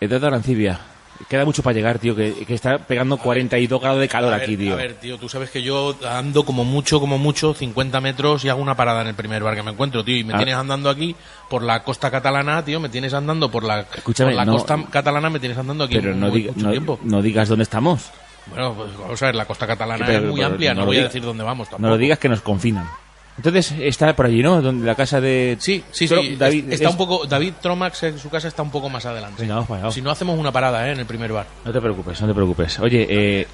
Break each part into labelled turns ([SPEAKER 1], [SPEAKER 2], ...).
[SPEAKER 1] Edad Arancibia. Queda mucho para llegar, tío, que, que está pegando 42 grados de calor
[SPEAKER 2] ver,
[SPEAKER 1] aquí, tío.
[SPEAKER 2] A ver, tío, tú sabes que yo ando como mucho, como mucho, 50 metros y hago una parada en el primer bar que me encuentro, tío. Y me
[SPEAKER 1] Ah.
[SPEAKER 2] tienes andando aquí por la costa catalana, tío. Me tienes andando por la,
[SPEAKER 1] Escúchame,
[SPEAKER 2] por la
[SPEAKER 1] no-
[SPEAKER 2] costa catalana, me tienes andando aquí
[SPEAKER 1] Pero no,
[SPEAKER 2] muy-
[SPEAKER 1] diga-
[SPEAKER 2] mucho
[SPEAKER 1] no-
[SPEAKER 2] tiempo.
[SPEAKER 1] no digas dónde estamos.
[SPEAKER 2] Bueno, pues vamos a ver, la costa catalana
[SPEAKER 1] Pero-
[SPEAKER 2] es muy
[SPEAKER 1] pero
[SPEAKER 2] amplia,
[SPEAKER 1] no
[SPEAKER 2] no, voy a decir dónde vamos tampoco.
[SPEAKER 1] No lo digas que nos confinan. Entonces, está por allí, ¿no? Donde la casa de...
[SPEAKER 2] Sí, sí, sí.
[SPEAKER 1] David,
[SPEAKER 2] está
[SPEAKER 1] es-
[SPEAKER 2] un poco, David Tromax en su casa está un poco más adelante.
[SPEAKER 1] Venga, vamos allá.
[SPEAKER 2] Si no hacemos una parada, ¿eh? En el primer bar.
[SPEAKER 1] No te preocupes, no te preocupes. Oye, eh,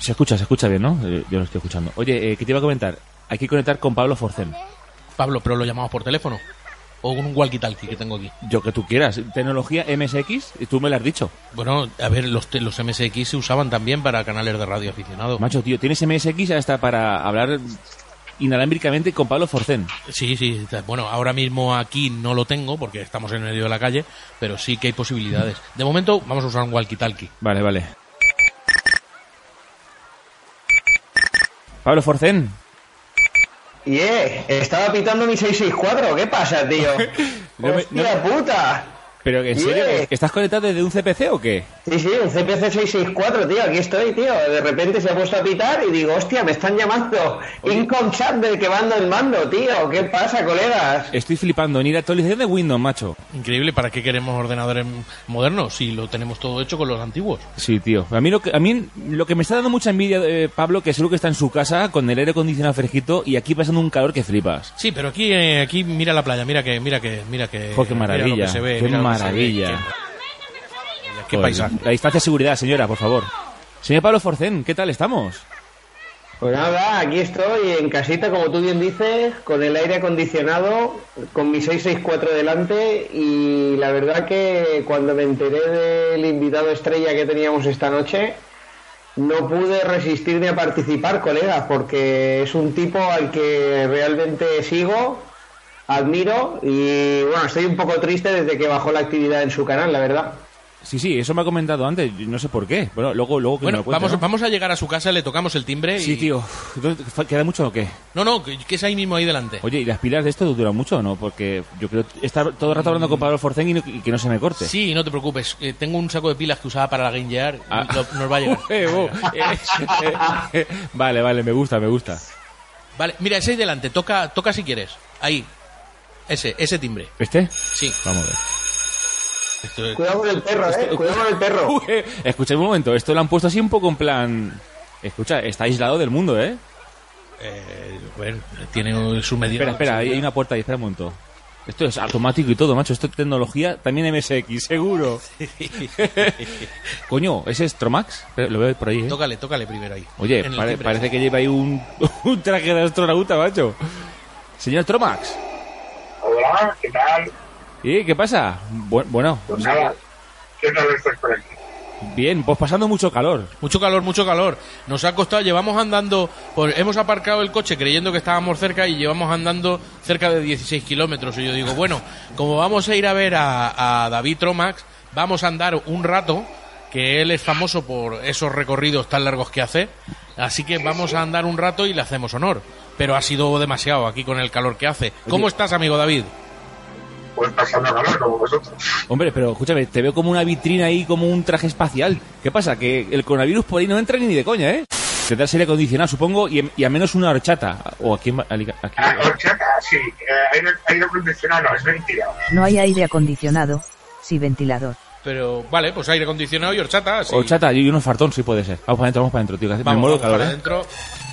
[SPEAKER 1] se escucha, se escucha bien, ¿no? Eh, Yo lo estoy escuchando. Oye, eh, ¿qué te iba a comentar? Hay que conectar con Pablo Forcén.
[SPEAKER 2] Pablo, pero lo llamamos por teléfono. O con un walkie-talkie que tengo aquí.
[SPEAKER 1] Yo que tú quieras. Tecnología MSX, y tú me lo has dicho.
[SPEAKER 2] Bueno, a ver, los, los MSX se usaban también para canales de radio aficionado.
[SPEAKER 1] Macho, tío, tienes MSX hasta para hablar inalámbricamente con Pablo Forcén.
[SPEAKER 2] Sí, sí. Bueno, ahora mismo aquí no lo tengo porque estamos en medio de la calle, pero sí que hay posibilidades. De momento vamos a usar un walkie-talkie.
[SPEAKER 1] Vale, vale. Pablo Forcén.
[SPEAKER 3] Y eh, estaba pitando mi 664, ¿qué pasa, tío?
[SPEAKER 1] No me- no-
[SPEAKER 3] ¡Hostia puta!
[SPEAKER 1] Pero en serio,
[SPEAKER 3] Yeah.
[SPEAKER 1] ¿estás conectado desde un CPC o qué?
[SPEAKER 3] Sí, sí, un CPC 664, tío, aquí estoy, tío. De repente se ha puesto a pitar y digo, hostia, me están llamando. Incom chat del que mando el mando, tío. ¿Qué pasa, colegas?
[SPEAKER 1] Estoy flipando. Ni la actualización de Windows, macho.
[SPEAKER 2] Increíble, ¿para qué queremos ordenadores modernos si lo tenemos todo hecho con los antiguos?
[SPEAKER 1] Sí, tío. A mí lo que, a mí lo que me está dando mucha envidia, eh, Pablo, que seguro que está en su casa con el aire acondicionado fresquito y aquí pasando un calor que flipas.
[SPEAKER 2] Sí, pero aquí, eh, aquí mira la playa, mira que, mira que, mira que.
[SPEAKER 1] Qué
[SPEAKER 2] mira lo que
[SPEAKER 1] maravilla,
[SPEAKER 2] se ve,
[SPEAKER 1] qué
[SPEAKER 2] mira
[SPEAKER 1] maravilla.
[SPEAKER 2] qué- Qué
[SPEAKER 1] Joder,
[SPEAKER 2] paisaje.
[SPEAKER 1] La distancia de seguridad, señora, por favor. Señor Pablo Forcén, ¿qué tal estamos?
[SPEAKER 3] Pues nada, aquí estoy en casita, como tú bien dices, con el aire acondicionado, con mi 664 delante y la verdad que cuando me enteré del invitado estrella que teníamos esta noche, no pude resistirme a participar, colegas, porque es un tipo al que realmente sigo, admiro y bueno, estoy un poco triste desde que bajó la actividad en su canal, la verdad.
[SPEAKER 1] Sí, sí, eso me ha comentado antes, no sé por qué. Bueno, luego, luego que me
[SPEAKER 2] Bueno,
[SPEAKER 1] lo cuente,
[SPEAKER 2] vamos,
[SPEAKER 1] ¿no?
[SPEAKER 2] vamos a llegar a su casa, le tocamos el timbre y...
[SPEAKER 1] Sí, tío. Entonces, ¿Queda mucho o qué?
[SPEAKER 2] No, no, que, es ahí mismo, ahí delante.
[SPEAKER 1] Oye, ¿y las pilas de esto duran mucho o no? Porque yo creo estar todo el rato hablando con Pablo Forcén y, no- y que no se me corte.
[SPEAKER 2] Sí, no te preocupes. eh, tengo un saco de pilas que usaba para la Game Gear y
[SPEAKER 1] Ah.
[SPEAKER 2] lo- nos va a llegar.
[SPEAKER 1] Eh, eh, eh, vale, vale, me gusta, me gusta.
[SPEAKER 2] Vale, mira, ese ahí delante. Toca, toca si quieres. Ahí. Ese, ese timbre.
[SPEAKER 1] ¿Este?
[SPEAKER 2] Sí.
[SPEAKER 1] Vamos a ver.
[SPEAKER 2] Esto-
[SPEAKER 3] Cuidado con el perro, eh, cuidado con el perro.
[SPEAKER 1] Uy, eh, escucha un momento, esto lo han puesto así un poco en plan... Escucha, está aislado del mundo, ¿eh?
[SPEAKER 2] eh, bueno, tiene su medida.
[SPEAKER 1] Espera, espera, hay hay una puerta ahí, espera un momento. Esto es automático y todo, macho. Esto es tecnología, también MSX, seguro. Coño, ¿ese es Tromax? Espera, Lo veo por ahí, ¿eh?
[SPEAKER 2] Tócale, tócale primero ahí.
[SPEAKER 1] Oye,
[SPEAKER 2] En el
[SPEAKER 1] pare-
[SPEAKER 2] timbre.
[SPEAKER 1] parece que lleva ahí un, un traje de astronauta, macho. Señor Tromax.
[SPEAKER 4] Hola, ¿qué tal?
[SPEAKER 1] ¿Y qué pasa? Bu- bueno,
[SPEAKER 4] Pues nada, ¿qué tal estás por aquí?
[SPEAKER 1] bien, pues pasando mucho calor.
[SPEAKER 2] Mucho calor, mucho calor. Nos ha costado, llevamos andando, por, hemos aparcado el coche creyendo que estábamos cerca y llevamos andando cerca de 16 kilómetros. Y yo digo, bueno, como vamos a ir a ver a, a David Tromax, vamos a andar un rato, que él es famoso por esos recorridos tan largos que hace, así que vamos a andar un rato y le hacemos honor. Pero ha sido demasiado aquí con el calor que hace. ¿Cómo estás, amigo David?
[SPEAKER 4] Pues pasando calor como vosotros.
[SPEAKER 1] Hombre, pero escúchame, te veo como una vitrina ahí, como un traje espacial. ¿Qué pasa? Que el coronavirus por ahí no entra ni de coña, ¿eh? Tendrás aire acondicionado, supongo, y, y a menos una horchata. O aquí, en- aquí, aquí-
[SPEAKER 4] Ah, horchata, sí, eh, aire, aire acondicionado no, es ventilado.
[SPEAKER 5] No hay aire acondicionado, sí ventilador.
[SPEAKER 2] Pero vale, pues aire acondicionado y horchata. sí.
[SPEAKER 1] Horchata y unos fartón, sí puede ser. Vamos para adentro, vamos para adentro, tío. que hace- me
[SPEAKER 2] Vamos,
[SPEAKER 1] muero
[SPEAKER 2] vamos
[SPEAKER 1] calor,
[SPEAKER 2] para
[SPEAKER 1] ¿eh?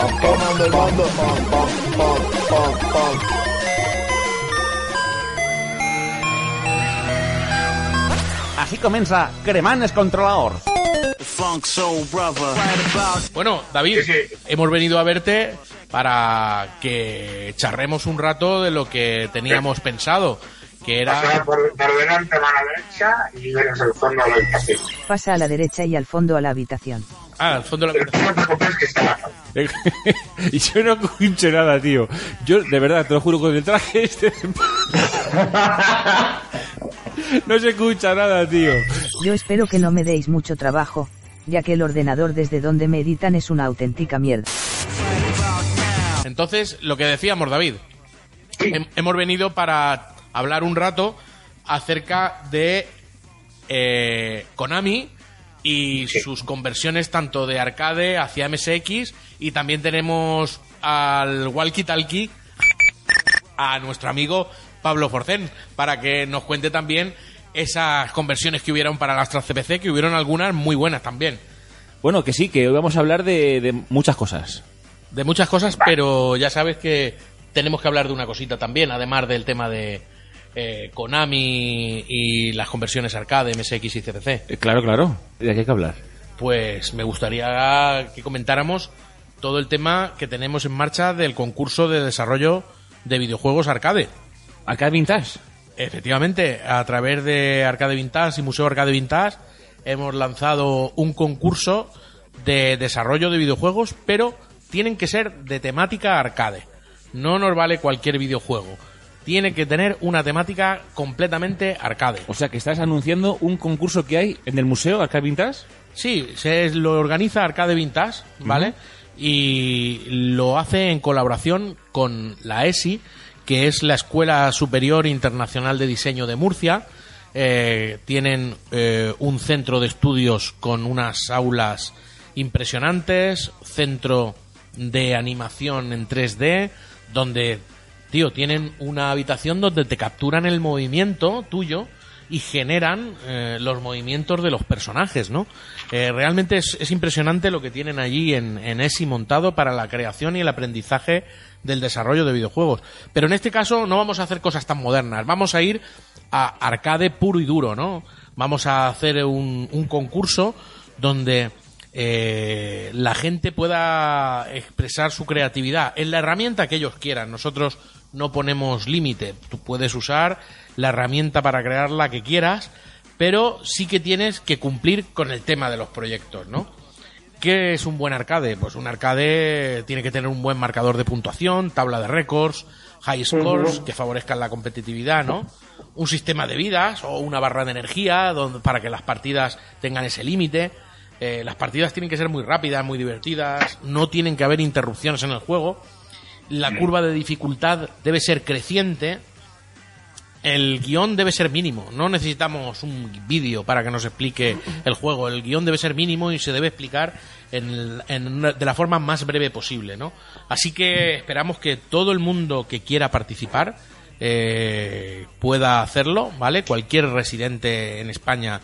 [SPEAKER 6] Pam, quemando el bando. Pam, pam, pam, pam, pam.
[SPEAKER 1] Així comença Cremant els controladors.
[SPEAKER 2] Bueno, David,
[SPEAKER 4] Sí, sí.
[SPEAKER 2] hemos venido a verte para que charremos un rato de lo que teníamos pensado. Que era...
[SPEAKER 4] por, por delante a la derecha y verás el fondo de la habitación.
[SPEAKER 5] Pasa a la derecha y al fondo a la habitación.
[SPEAKER 2] Ah, al fondo de la...
[SPEAKER 1] Y yo no escucho nada, tío. Yo, de verdad, te lo juro, con el traje este... no se escucha nada, tío.
[SPEAKER 5] Yo espero que no me deis mucho trabajo, ya que el ordenador desde donde me editan es una auténtica mierda.
[SPEAKER 2] Entonces, lo que decíamos, David, hem- hemos venido para hablar un rato acerca de eh, Konami y sus conversiones tanto de arcade hacia MSX y también tenemos al walkie talkie a nuestro amigo Pablo Forcén para que nos cuente también esas conversiones que hubieron para Astra CPC, que hubieron algunas muy buenas también.
[SPEAKER 1] Bueno, que sí, que hoy vamos a hablar de, de muchas cosas.
[SPEAKER 2] de muchas cosas, pero ya sabes que tenemos que hablar de una cosita también, además del tema de eh, Konami y las conversiones arcade, MSX y CPC.
[SPEAKER 1] Eh, claro, claro. ¿De qué hay que hablar?
[SPEAKER 2] Pues me gustaría que comentáramos todo el tema que tenemos en marcha del concurso de desarrollo de videojuegos arcade.
[SPEAKER 1] Arcade Vintage.
[SPEAKER 2] Efectivamente, a través de Arcade Vintage y Museo Arcade Vintage hemos lanzado un concurso de desarrollo de videojuegos, pero tienen que ser de temática arcade. No nos vale cualquier videojuego. Tiene que tener una temática completamente arcade.
[SPEAKER 1] O sea, que estás anunciando un concurso que hay en el museo Arcade Vintage.
[SPEAKER 2] Sí, se lo organiza Arcade Vintage, ¿vale? Y lo hace en colaboración con la ESI, que es la Escuela Superior Internacional de Diseño de Murcia. Eh, tienen eh, un centro de estudios con unas aulas impresionantes, centro de animación en 3D, donde, tío, tienen una habitación donde te capturan el movimiento tuyo y generan eh, los movimientos de los personajes, ¿no? Eh, realmente es, es impresionante lo que tienen allí en, en ESI montado para la creación y el aprendizaje del desarrollo de videojuegos. Pero en este caso no vamos a hacer cosas tan modernas, vamos a ir a arcade puro y duro, ¿no? Vamos a hacer un, un concurso donde eh, la gente pueda expresar su creatividad en la herramienta que ellos quieran. Nosotros no ponemos límite. Tú puedes usar la herramienta para crear la que quieras, pero sí que tienes que cumplir con el tema de los proyectos, ¿no? ¿Qué es un buen arcade? Pues un arcade tiene que tener un buen marcador de puntuación, tabla de récords, high scores que favorezcan la competitividad, ¿no? Un sistema de vidas o una barra de energía donde, para que las partidas tengan ese límite. Eh, las partidas tienen que ser muy rápidas, muy divertidas, no tienen que haber interrupciones en el juego. La curva de dificultad debe ser creciente. El guion debe ser mínimo. No necesitamos un vídeo para que nos explique el juego. El guion debe ser mínimo y se debe explicar en en de la forma más breve posible, ¿no? Así que esperamos que todo el mundo que quiera participar eh, pueda hacerlo, ¿vale? Cualquier residente en España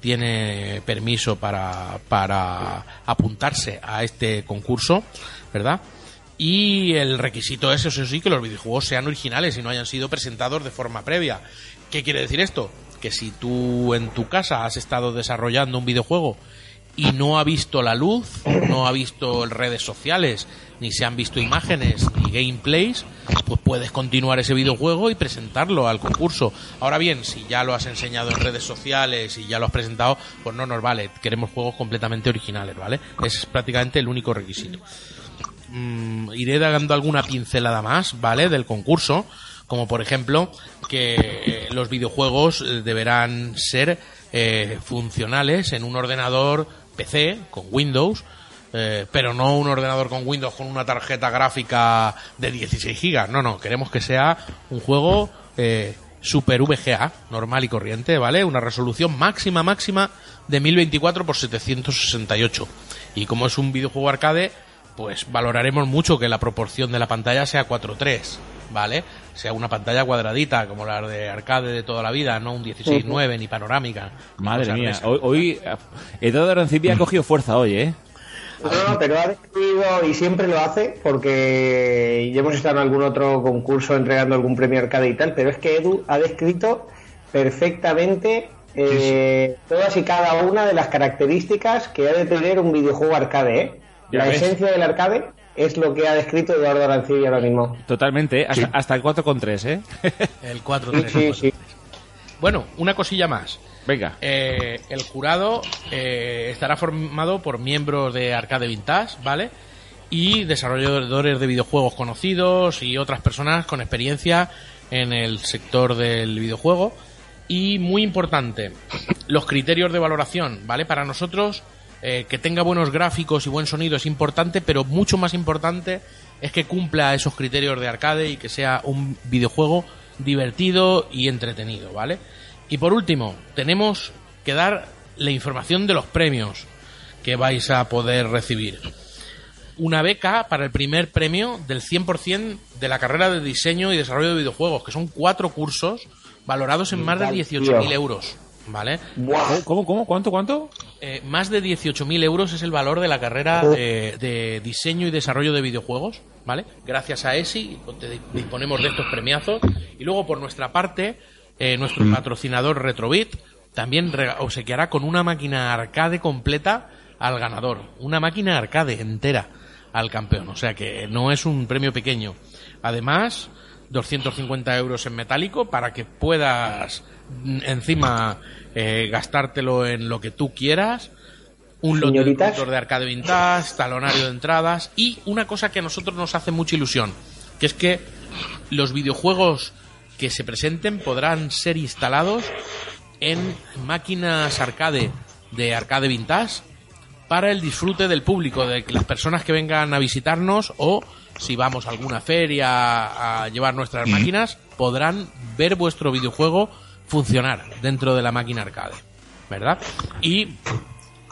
[SPEAKER 2] tiene permiso para, para apuntarse a este concurso, ¿verdad? Y el requisito es, eso sí, que los videojuegos sean originales y no hayan sido presentados de forma previa. ¿Qué quiere decir esto? Que si tú en tu casa has estado desarrollando un videojuego y no ha visto la luz, no ha visto redes sociales, ni se han visto imágenes ni gameplays, pues puedes continuar ese videojuego y presentarlo al concurso. Ahora bien, si ya lo has enseñado en redes sociales y ya lo has presentado, pues no nos vale. Queremos juegos completamente originales, ¿vale? Es prácticamente el único requisito mm, iré dando alguna pincelada más, ¿vale? Del concurso, como por ejemplo que eh, los videojuegos eh, deberán ser eh, funcionales en un ordenador PC con Windows, eh, pero no un ordenador con Windows con una tarjeta gráfica de 16 gigas. No, no, queremos que sea un juego eh, Super VGA, normal y corriente, ¿vale? Una resolución máxima, máxima de 1024 x 768. Y como es un videojuego arcade, pues valoraremos mucho que la proporción de la pantalla sea 4.3, ¿vale? Sea una pantalla cuadradita, como la de arcade de toda la vida, no un 16.9 ni panorámica.
[SPEAKER 1] Madre
[SPEAKER 2] de
[SPEAKER 1] mía, hoy, hoy Eduardo Arancibia ha cogido fuerza hoy, ¿eh?
[SPEAKER 3] No, no, pero ha descrito y siempre lo hace porque ya hemos estado en algún otro concurso entregando algún premio arcade y tal, pero es que Edu ha descrito perfectamente eh, todas y cada una de las características que ha de tener un videojuego arcade. ¿eh?
[SPEAKER 1] Ya
[SPEAKER 3] La
[SPEAKER 1] ves.
[SPEAKER 3] esencia del arcade es lo que ha descrito Eduardo Arancibia ahora mismo.
[SPEAKER 1] Totalmente, ¿eh? hasta, hasta el 4,3, ¿eh?
[SPEAKER 2] El 4.3.
[SPEAKER 3] Sí, sí, sí.
[SPEAKER 2] Bueno, una cosilla más.
[SPEAKER 1] Venga.
[SPEAKER 2] Eh, el jurado eh, estará formado por miembros de Arcade Vintage, ¿vale? Y desarrolladores de videojuegos conocidos y otras personas con experiencia en el sector del videojuego. Y muy importante, los criterios de valoración, ¿vale? Para nosotros, eh, que tenga buenos gráficos y buen sonido es importante, pero mucho más importante es que cumpla esos criterios de arcade y que sea un videojuego divertido y entretenido, ¿vale? Y por último, tenemos que dar la información de los premios que vais a poder recibir. Una beca para el primer premio del 100% de la carrera de diseño y desarrollo de videojuegos, que son cuatro cursos valorados en más de 18.000 euros, ¿vale?
[SPEAKER 1] ¿Cómo, ¿Cómo? cómo? ¿Cuánto? ¿Cuánto?
[SPEAKER 2] Eh, más de 18.000 euros es el valor de la carrera eh, de diseño y desarrollo de videojuegos, ¿vale? Gracias a ESI te- disponemos de estos premiazos. Y luego, por nuestra parte, eh, nuestro patrocinador Retrobit también obsequiará con una máquina arcade completa al ganador. Una máquina arcade entera al campeón. O sea que no es un premio pequeño. Además, 250 euros en metálico para que puedas mm, encima eh, gastártelo en lo que tú quieras. Un lote de de arcade vintage, talonario de entradas y una cosa que a nosotros nos hace mucha ilusión, que es que los videojuegos que se presenten podrán ser instalados en máquinas arcade de arcade vintage para el disfrute del público, de que las personas que vengan a visitarnos o si vamos a alguna feria a llevar nuestras máquinas, podrán ver vuestro videojuego funcionar dentro de la máquina arcade, ¿verdad? Y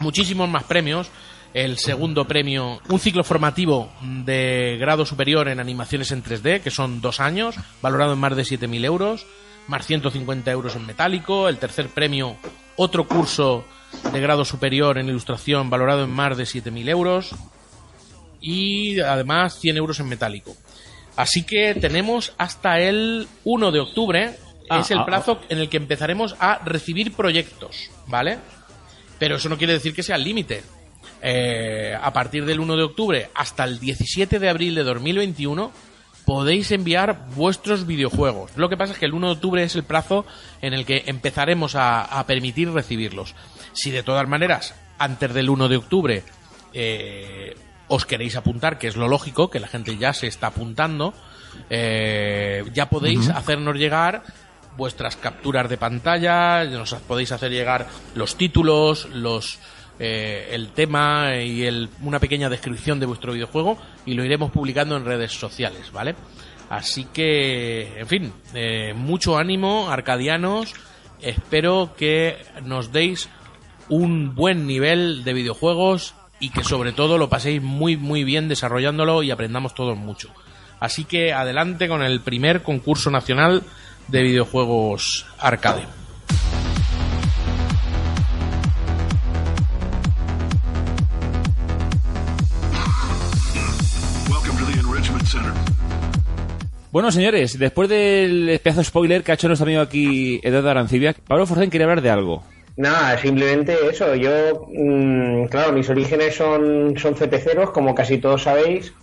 [SPEAKER 2] muchísimos más premios. El segundo premio, un ciclo formativo de grado superior en animaciones en 3D, que son dos años, valorado en más de 7.000 euros, más 150 euros en metálico. El tercer premio, otro curso de grado superior en ilustración, valorado en más de 7.000 euros. Y además 100 euros en metálico. Así que tenemos hasta el 1 de octubre,
[SPEAKER 1] Ah,
[SPEAKER 2] es el
[SPEAKER 1] ah,
[SPEAKER 2] plazo en el que empezaremos a recibir proyectos, ¿vale? Pero eso no quiere decir que sea el límite. Eh, a partir del 1 de octubre hasta el 17 de abril de 2021 podéis enviar vuestros videojuegos. Lo que pasa es que el 1 de octubre es el plazo en el que empezaremos a, a permitir recibirlos. Si de todas maneras, antes del 1 de octubre, eh, os queréis apuntar, que es lo lógico, que la gente ya se está apuntando, eh, ya podéis hacernos llegar vuestras capturas de pantalla, nos podéis hacer llegar los títulos, los eh, el tema y el, una pequeña descripción de vuestro videojuego y lo iremos publicando en redes sociales, ¿vale? Así que, en fin, eh, mucho ánimo, arcadianos. Espero que nos deis un buen nivel de videojuegos y que sobre todo lo paséis muy muy bien desarrollándolo y aprendamos todos mucho. Así que adelante con el primer concurso nacional de videojuegos arcade.
[SPEAKER 1] Bueno, señores, después del pedazo spoiler que ha hecho nuestro amigo aquí Eduardo Arancibia, Pablo Forcén quería hablar de algo.
[SPEAKER 3] Nada, simplemente eso. Yo, mm, claro, mis orígenes son, son CPCeros, como casi todos sabéis.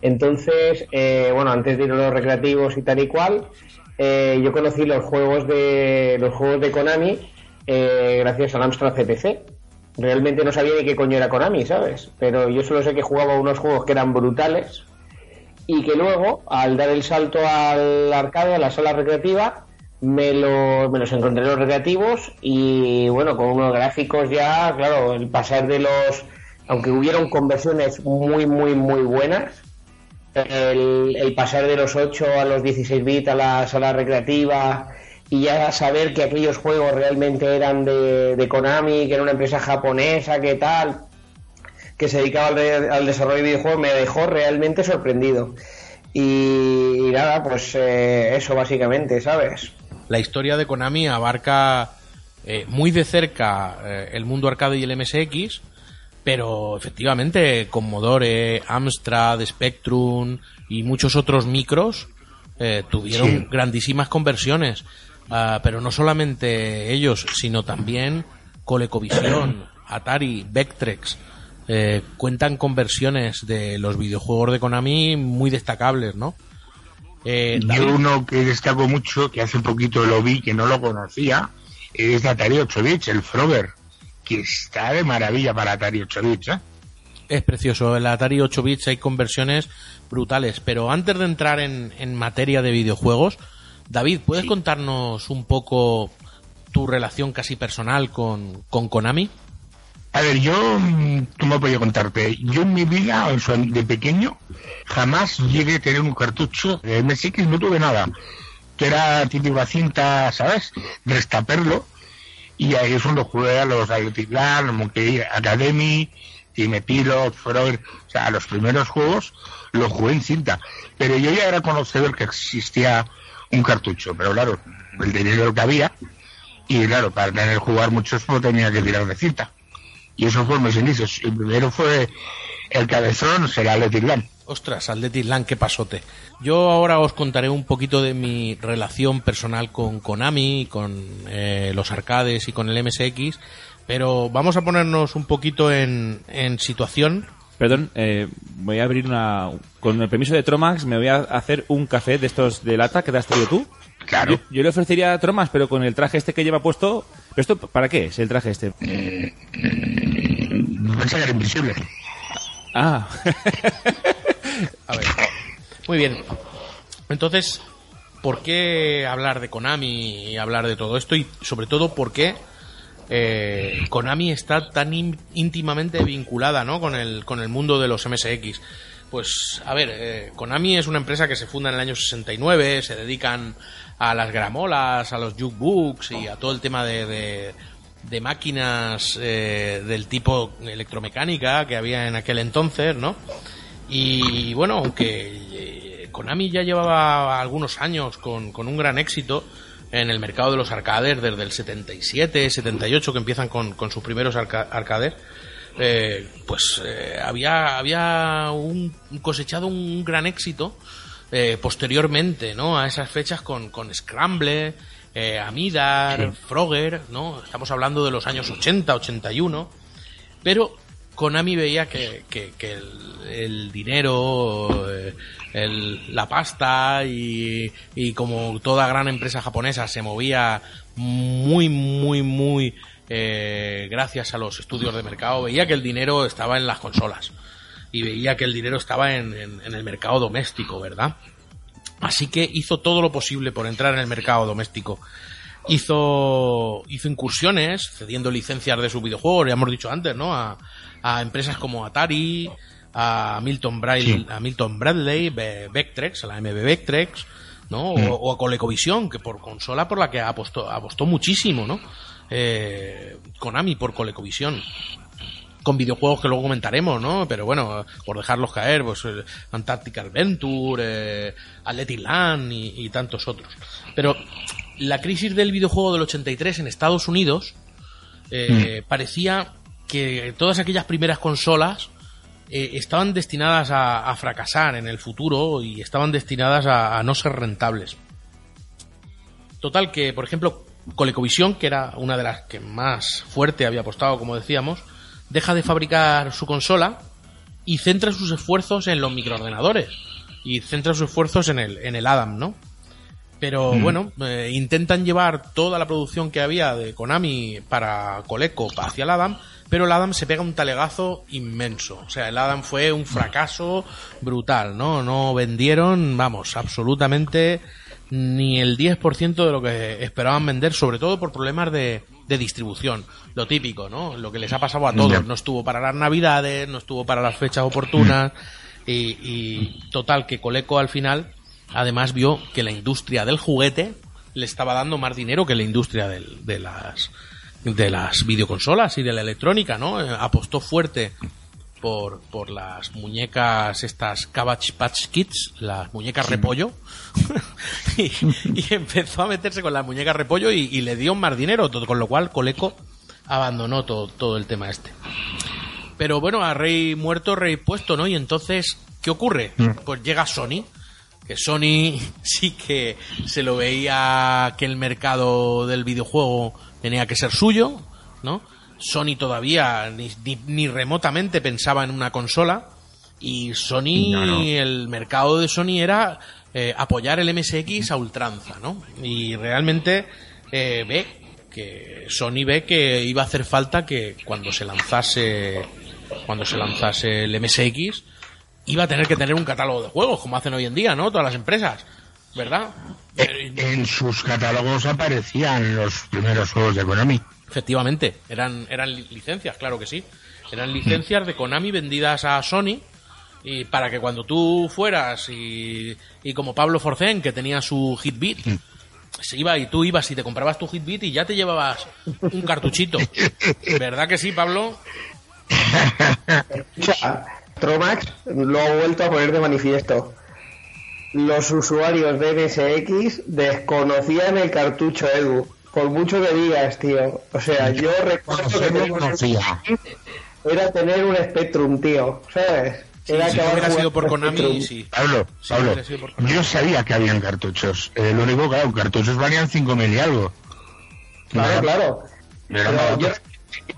[SPEAKER 3] Entonces, eh, bueno, antes de ir a los recreativos y tal y cual, eh, yo conocí los juegos de los juegos de Konami eh, gracias al Amstrad CPC. Realmente no sabía ni qué coño era Konami, ¿sabes? Pero yo solo sé que jugaba unos juegos que eran brutales y que luego, al dar el salto al arcade, a la sala recreativa, me, lo- me los encontré en los recreativos y bueno, con unos gráficos ya, claro, el pasar de los, aunque hubieron conversiones muy, muy, muy buenas, el, pasar de los 8 a los 16 bits a la sala recreativa y ya saber que aquellos juegos realmente eran de, Konami, que era una empresa japonesa, que tal, que se dedicaba al, al desarrollo de videojuegos, me dejó realmente sorprendido. Y, y nada, pues eh, eso básicamente, ¿sabes?
[SPEAKER 2] La historia de Konami abarca eh, muy de cerca eh, el mundo arcade y el MSX, pero efectivamente Commodore, Amstrad, Spectrum y muchos otros micros eh, tuvieron grandísimas conversiones. Ah, pero no solamente ellos, sino también ColecoVision, Atari, Vectrex. eh, cuentan con versiones de los videojuegos de Konami muy destacables, ¿no? Eh,
[SPEAKER 7] Yo uno que destaco mucho, que hace poquito lo vi, que no lo conocía, es de Atari 8 bits, el Frogger, que está de maravilla para Atari 8 bits, ¿eh?
[SPEAKER 2] es precioso. El Atari 8 bits hay conversiones brutales. Pero antes de entrar en, en materia de videojuegos, David, ¿puedes contarnos un poco tu relación casi personal con, con Konami?
[SPEAKER 7] A ver, yo, mm, ¿cómo podía contarte? Yo en mi vida, de pequeño, jamás llegué a tener un cartucho de MSX, no tuve nada. Que era típica cinta, ¿sabes? Restaperlo. Y ahí es donde jugué a los Athletic Monkey Academy, Pilot, Frogger, o sea, los primeros juegos los jugué en cinta. Pero yo ya era conocedor que existía un cartucho, pero claro, el dinero que había, y claro, para tener jugar muchos pues tenía que tirar de cinta. Y eso fue mis inicios. El primero fue el cabezón, será Athletic Land.
[SPEAKER 2] Ostras, Athletic Land, qué pasote. Yo ahora os contaré un poquito de mi relación personal con Konami, con eh, los arcades y con el MSX, pero vamos a ponernos un poquito en, en situación.
[SPEAKER 1] Perdón, eh, voy a abrir una... Con el permiso de Tromax me voy a hacer un café de estos de lata que te has traído tú.
[SPEAKER 7] Claro.
[SPEAKER 1] Yo, yo le ofrecería a Tromax, pero con el traje este que lleva puesto... ¿Pero esto para qué es el traje este?
[SPEAKER 7] Pensé que era invisible.
[SPEAKER 1] Ah,
[SPEAKER 2] A ver. Muy bien. Entonces, ¿por qué hablar de Konami y hablar de todo esto? Y sobre todo, ¿por qué eh, Konami está tan ín- íntimamente vinculada ¿no? con, el, con el mundo de los MSX? Pues, a ver, eh, Konami es una empresa que se funda en el año 69, se dedican a las gramolas, a los jukebooks y a todo el tema de, de, de máquinas eh, del tipo electromecánica que había en aquel entonces, ¿no? Y bueno, aunque eh, Konami ya llevaba algunos años con, con un gran éxito en el mercado de los arcades, desde el 77, 78, que empiezan con, con sus primeros arca- arcades, eh, pues eh, había, había un, cosechado un gran éxito eh, posteriormente, ¿no? A esas fechas con, con Scramble, Amidar, Frogger, ¿no? Estamos hablando de los años 80, 81. Pero Konami veía que, el, dinero, eh, la pasta y, y como toda gran empresa japonesa se movía muy, muy, muy eh, gracias a los estudios de mercado, veía que el dinero estaba en las consolas y veía que el dinero estaba en, el mercado doméstico, ¿verdad? Así que hizo todo lo posible por entrar en el mercado doméstico. Hizo, incursiones cediendo licencias de sus videojuegos, ya hemos dicho antes, ¿no? A empresas como Atari, a Milton, Bradley, a Milton Bradley, Vectrex, a la MB Vectrex, ¿no? O, o a ColecoVision, que por consola por la que apostó, apostó muchísimo, ¿no? Eh, Konami por ColecoVision con videojuegos que luego comentaremos, ¿no? Pero bueno, por dejarlos caer, pues eh, Antarctic Adventure, eh, Athletic Land y, y tantos otros. Pero la crisis del videojuego del 83 en Estados Unidos eh, parecía que todas aquellas primeras consolas eh, estaban destinadas a, a fracasar en el futuro y estaban destinadas a, a no ser rentables. Total que, por ejemplo, ColecoVision, que era una de las que más fuerte había apostado, como decíamos, deja de fabricar su consola y centra sus esfuerzos en los microordenadores y centra sus esfuerzos en el, en el Adam, ¿no? Pero bueno, eh, intentan llevar toda la producción que había de Konami para Coleco hacia el Adam, pero el Adam se pega un talegazo inmenso. O sea, el Adam fue un fracaso brutal, ¿no? No vendieron, vamos, absolutamente ni el 10% de lo que esperaban vender, sobre todo por problemas de, de distribución. Lo típico, ¿no? Lo que les ha pasado a todos. No estuvo para las navidades, no estuvo para las fechas oportunas. Y, y total, que Coleco al final, además vio que la industria del juguete le estaba dando más dinero que la industria del- de las de las videoconsolas y de la electrónica, ¿no? Eh, Apostó fuerte por, por las muñecas estas Cabbage Patch Kids, las muñecas repollo, y, y empezó a meterse con las muñecas repollo y, y le dio más dinero, todo, con lo cual Coleco abandonó todo, todo el tema este. Pero bueno, a rey muerto, rey puesto, ¿no? Y entonces, ¿qué ocurre? Pues llega Sony, que Sony sí que se lo veía que el mercado del videojuego tenía que ser suyo, ¿no? Sony todavía ni, ni- ni remotamente pensaba en una consola y Sony,
[SPEAKER 7] No, no.
[SPEAKER 2] el mercado de Sony era eh, apoyar el MSX a ultranza, ¿no? Y realmente eh, ve que Sony ve que iba a hacer falta que cuando se lanzase cuando se lanzase el MSX iba a tener que tener un catálogo de juegos como hacen hoy en día, ¿no? Todas las empresas, ¿verdad?
[SPEAKER 7] Eh, En sus catálogos aparecían los primeros juegos de Konami.
[SPEAKER 2] Efectivamente, eran, eran li- licencias, claro que sí. Eran licencias de Konami vendidas a Sony y para que cuando tú fueras y, y como Pablo Forcén, que tenía su Hitbit, se iba y tú ibas y te comprabas tu Hitbit y ya te llevabas un cartuchito. ¿Verdad que sí, Pablo?
[SPEAKER 3] Tromax lo ha vuelto a poner de manifiesto. Los usuarios de MSX desconocían el cartucho Edu. Por mucho que digas, tío. O sea, yo recuerdo que teníamos
[SPEAKER 7] conocía.
[SPEAKER 3] era tener un Spectrum, tío. ¿Sabes? Era
[SPEAKER 2] si no
[SPEAKER 3] acabar
[SPEAKER 2] hubiera sido por Konami, sí.
[SPEAKER 7] Pablo,
[SPEAKER 2] Sí,
[SPEAKER 7] Pablo, yo sabía que habían cartuchos. Eh, lo único, claro, cartuchos valían 5.000 y algo.
[SPEAKER 3] Claro,
[SPEAKER 7] Era-
[SPEAKER 3] claro.
[SPEAKER 7] era
[SPEAKER 3] Pero yo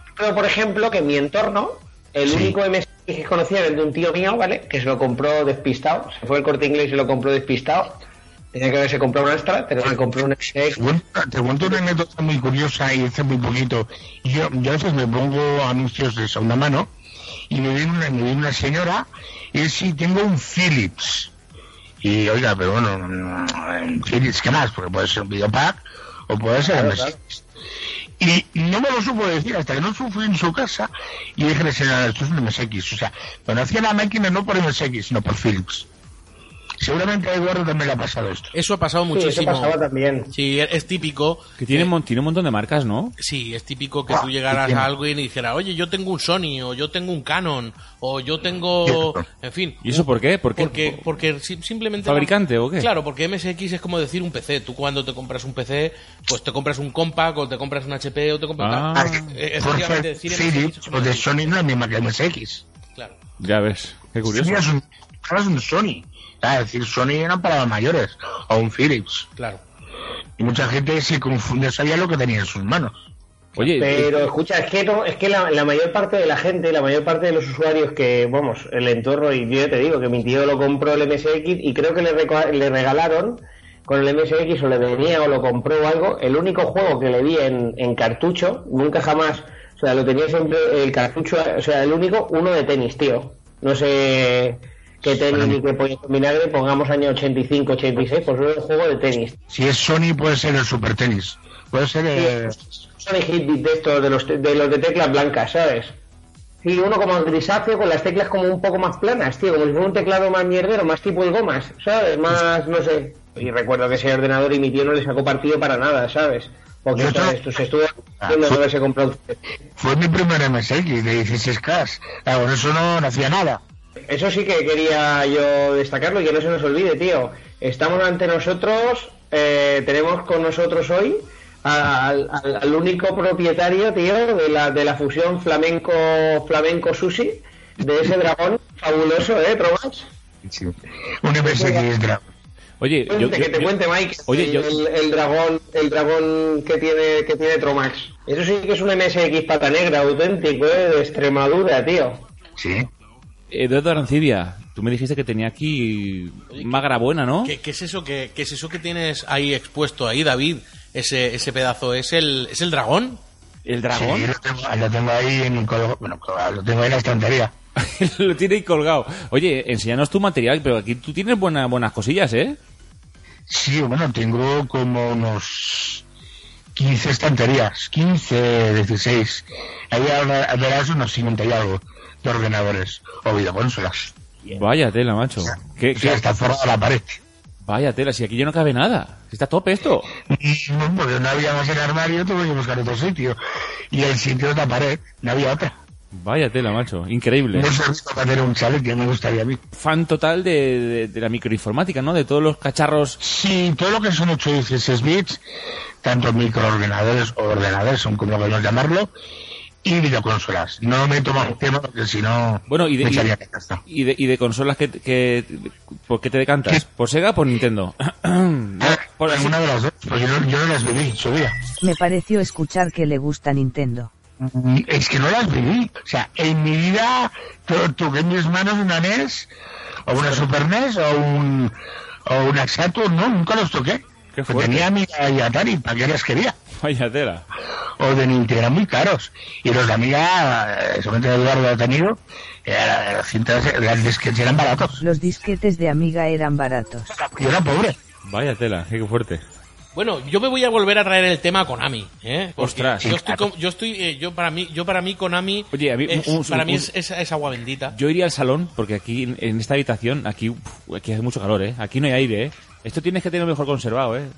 [SPEAKER 3] recuerdo, por ejemplo, que en mi entorno, el
[SPEAKER 7] Sí.
[SPEAKER 3] único MSX que conocía de un tío mío, ¿vale? Que se lo compró despistado. Se fue al corte inglés y se lo compró despistado. Tenía que haberse comprado un Astra, pero se compró un MSX.
[SPEAKER 7] Te cuento, una anécdota muy curiosa y hace muy poquito. Yo, yo a veces me pongo anuncios de segunda mano y me viene una, me viene una señora y sí, tengo un Philips. Y oiga, pero bueno, mm, Philips, ¿qué más? Porque puede ser un videopack o puede ser
[SPEAKER 3] Claro,
[SPEAKER 7] MSX. Y no me lo supo decir hasta que no fui en su casa y dije, esto es un MSX. O sea, conocía la máquina no por MSX, sino por Philips. Seguramente a Eduardo también le ha pasado esto.
[SPEAKER 2] Eso ha pasado
[SPEAKER 3] Sí, eso
[SPEAKER 2] muchísimo.
[SPEAKER 3] pasaba también.
[SPEAKER 2] Sí, es típico.
[SPEAKER 1] Que tiene, mon- tiene un montón de marcas, ¿no?
[SPEAKER 2] Sí, es típico que
[SPEAKER 7] Ah,
[SPEAKER 2] tú llegaras a alguien y dijeras, oye, yo tengo un Sony, o yo tengo un Canon, o yo tengo... En fin.
[SPEAKER 1] ¿Y eso por qué? ¿Por qué?
[SPEAKER 2] Porque, porque si- simplemente...
[SPEAKER 1] ¿Fabricante o qué?
[SPEAKER 2] Claro, porque MSX es como decir un PC. Tú cuando te compras un PC, pues te compras un Compaq, o te compras un HP, o te compras...
[SPEAKER 1] Ah.
[SPEAKER 2] Eh,
[SPEAKER 7] Por
[SPEAKER 2] efectivamente, decir es
[SPEAKER 7] Philips o de Sony no es la misma que MSX.
[SPEAKER 2] Claro.
[SPEAKER 1] Ya ves. Qué curioso.
[SPEAKER 7] Un, serías un Sony. Es decir, Sony eran para los mayores, o un Philips.
[SPEAKER 2] Claro.
[SPEAKER 7] Y mucha gente se confunde, sabía lo que tenía en sus manos.
[SPEAKER 1] Oye,
[SPEAKER 3] Pero escucha, es que no, es que la, la mayor parte de la gente, la mayor parte de los usuarios que, vamos, el entorno, y yo ya te digo que mi tío lo compró el MSX y creo que le, le regalaron con el MSX o le venía o lo compró o algo, el único juego que le vi en, en cartucho, nunca jamás, o sea, lo tenía siempre el cartucho, o sea, el único, uno de tenis, tío. No sé qué tenis ni qué pollo con vinagre, pongamos año 85, 86, pues es un juego de tenis.
[SPEAKER 7] Si es Sony, puede ser el Super Tenis. Puede ser el...
[SPEAKER 3] Son el Hitbit de estos, de los, de los de teclas blancas, ¿sabes? Sí, uno como grisáceo con las teclas como un poco más planas, tío, como si fuera un teclado más mierdero, más tipo el gomas, ¿sabes? Más, no sé. Y recuerdo que ese ordenador y mi tío no le sacó partido para nada, ¿sabes? Porque, ¿sabes? Tú se estuvo
[SPEAKER 7] Ah, fue-
[SPEAKER 3] haberse comprado.
[SPEAKER 7] Fue mi primer MSX de 16K. Claro, con eso no, no hacía nada.
[SPEAKER 3] Eso sí que quería yo destacarlo y que no se nos olvide, tío. Estamos ante nosotros, eh, tenemos con nosotros hoy al, al- al único propietario, tío, de la, de la fusión flamenco flamenco sushi, de ese dragón fabuloso, ¿eh, Tromas?
[SPEAKER 7] Sí. Un MSX Drag.
[SPEAKER 1] oye, yo,
[SPEAKER 3] que
[SPEAKER 1] yo-
[SPEAKER 3] te
[SPEAKER 1] yo-
[SPEAKER 3] cuente, Mike,
[SPEAKER 1] Oye,
[SPEAKER 3] el,
[SPEAKER 1] yo-
[SPEAKER 3] el- el dragón, el dragón que tiene, que tiene Tromax. Eso sí que es un MSX pata negra auténtico, ¿eh? de Extremadura, tío.
[SPEAKER 7] Sí.
[SPEAKER 1] Eduardo Arancibia, tú me dijiste que tenía aquí magra buena, ¿no?
[SPEAKER 2] ¿Qué, qué es eso que, qué es eso que tienes ahí expuesto ahí, David? Ese, ese pedazo, ¿es el, ¿es el dragón?
[SPEAKER 1] ¿El dragón?
[SPEAKER 7] Sí, lo tengo, lo tengo ahí en. Bueno, lo tengo ahí en la estantería.
[SPEAKER 1] Lo tiene ahí colgado. Oye, enséñanos tu material, pero aquí tú tienes buena, buenas cosillas, ¿eh?
[SPEAKER 7] Sí, bueno, tengo como unos 15 estanterías, 15, 16. Ahí verás unos 50 y algo de ordenadores o videoconsolas.
[SPEAKER 1] Vaya tela, macho. ¿Qué,
[SPEAKER 7] O sea,
[SPEAKER 1] qué-
[SPEAKER 7] está forrada la pared.
[SPEAKER 1] Vaya tela, si aquí ya no cabe nada. Está tope esto.
[SPEAKER 7] No, porque no había más el armario, tuve que buscar otro sitio. Y el sitio es la pared, no había otra.
[SPEAKER 1] Vaya tela, macho. Increíble.
[SPEAKER 7] No sé para tener un chalet que me gustaría a mí.
[SPEAKER 1] Fan total de, de- de la microinformática, ¿no? De todos los cacharros.
[SPEAKER 7] Sí, todo lo que son 8 y 16 bits, tanto microordenadores o ordenadores, son como queremos llamarlo, y videoconsolas. No me tomo el tema porque si no
[SPEAKER 1] Bueno, y de,
[SPEAKER 7] me
[SPEAKER 1] y,
[SPEAKER 7] echaría casa.
[SPEAKER 1] y de, y de consolas que, que... ¿Por qué te decantas? ¿Por Sega o por Nintendo? No, por así-
[SPEAKER 7] Una de las dos, pues yo no, yo no las viví su día.
[SPEAKER 5] Me pareció escuchar que le gusta Nintendo.
[SPEAKER 7] Mm, Es que no las viví. O sea, en mi vida to- toqué en mis manos una NES, o una Super NES, o un, o una Saturn, no, nunca los toqué.
[SPEAKER 1] Qué
[SPEAKER 7] Pues tenía Amiga y Atari, ¿para qué las quería?
[SPEAKER 1] Vaya tela.
[SPEAKER 7] O de Nintendo eran muy caros. Y los de Amiga, eh, solamente Eduardo ha tenido, eh, las disquetes eran baratos.
[SPEAKER 5] Los disquetes de Amiga eran baratos.
[SPEAKER 7] Yo era pobre.
[SPEAKER 1] Vaya tela, qué fuerte.
[SPEAKER 2] Bueno, yo me voy a volver a traer el tema Konami, ¿eh? Porque
[SPEAKER 1] Ostras.
[SPEAKER 2] Yo estoy, con- yo estoy, eh, yo para mí, yo para mí Konami,
[SPEAKER 1] Oye, a mí,
[SPEAKER 2] es-
[SPEAKER 1] un- un-
[SPEAKER 2] para mí
[SPEAKER 1] un-
[SPEAKER 2] es, es- es agua bendita.
[SPEAKER 1] Yo iría al salón, porque aquí, en- en esta habitación, aquí, uf, aquí hace mucho calor, ¿eh? Aquí no hay aire, ¿eh? Esto tienes que tener mejor conservado, ¿eh?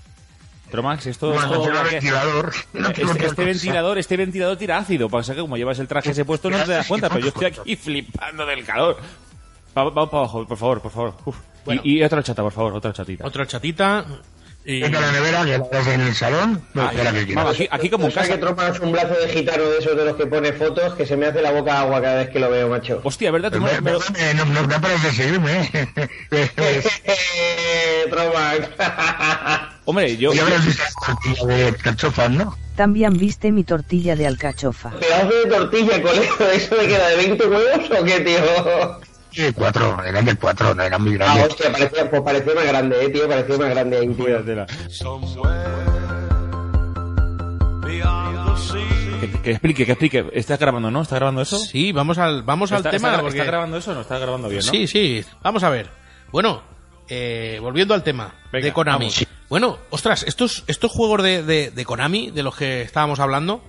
[SPEAKER 1] Pero Max, esto...
[SPEAKER 7] Bueno,
[SPEAKER 1] esto-
[SPEAKER 7] no ventilador. No
[SPEAKER 1] Este, este ventilador, este ventilador tira ácido, pasa que como llevas el traje ese puesto no te das cuenta, pero yo estoy aquí flipando del calor. Va- Vamos para abajo, por favor, por favor. Uf.
[SPEAKER 2] Bueno.
[SPEAKER 1] Y, y otra chata, por favor, otra chatita.
[SPEAKER 2] Otra chatita. Y...
[SPEAKER 7] Venga a la nevera, que la en el salón, no,
[SPEAKER 1] Ahí,
[SPEAKER 7] espera que quieras.
[SPEAKER 1] vamos, aquí, aquí como
[SPEAKER 3] sea
[SPEAKER 1] casa.
[SPEAKER 3] que tropa es un brazo de gitano de esos de los que pone fotos que se me hace la boca agua cada vez que lo veo, macho.
[SPEAKER 1] Hostia, ¿verdad? Tú me-
[SPEAKER 7] Me-
[SPEAKER 1] me-
[SPEAKER 7] me- No, no, no pares de seguirme, ¿eh?
[SPEAKER 3] Tropa.
[SPEAKER 1] Hombre, yo...
[SPEAKER 7] Ya habrás visto esta tortilla de cachofas, ¿no?
[SPEAKER 5] También viste mi tortilla de alcachofa.
[SPEAKER 3] Pedazo de tortilla, colegio, ¿eso de queda de 20 huevos o qué, tío?
[SPEAKER 7] Sí, cuatro, eran de cuatro, no eran muy
[SPEAKER 3] Ah,
[SPEAKER 7] grandes.
[SPEAKER 3] hostia, parecía, pues parecía más grande, eh, tío, parecía más grande ahí, tío.
[SPEAKER 1] Que, que explique, que explique. ¿Estás grabando, no? ¿Estás grabando eso?
[SPEAKER 2] Sí, vamos al, vamos al
[SPEAKER 1] ¿Está,
[SPEAKER 2] tema.
[SPEAKER 1] está-
[SPEAKER 2] porque-
[SPEAKER 1] está grabando eso o no? Está grabando bien, ¿no?
[SPEAKER 2] Sí, sí. Vamos a ver. Bueno, eh, volviendo al tema
[SPEAKER 1] Venga,
[SPEAKER 2] de Konami.
[SPEAKER 1] vamos.
[SPEAKER 2] Bueno, ostras, estos, estos juegos de, de, de Konami, de los que estábamos hablando,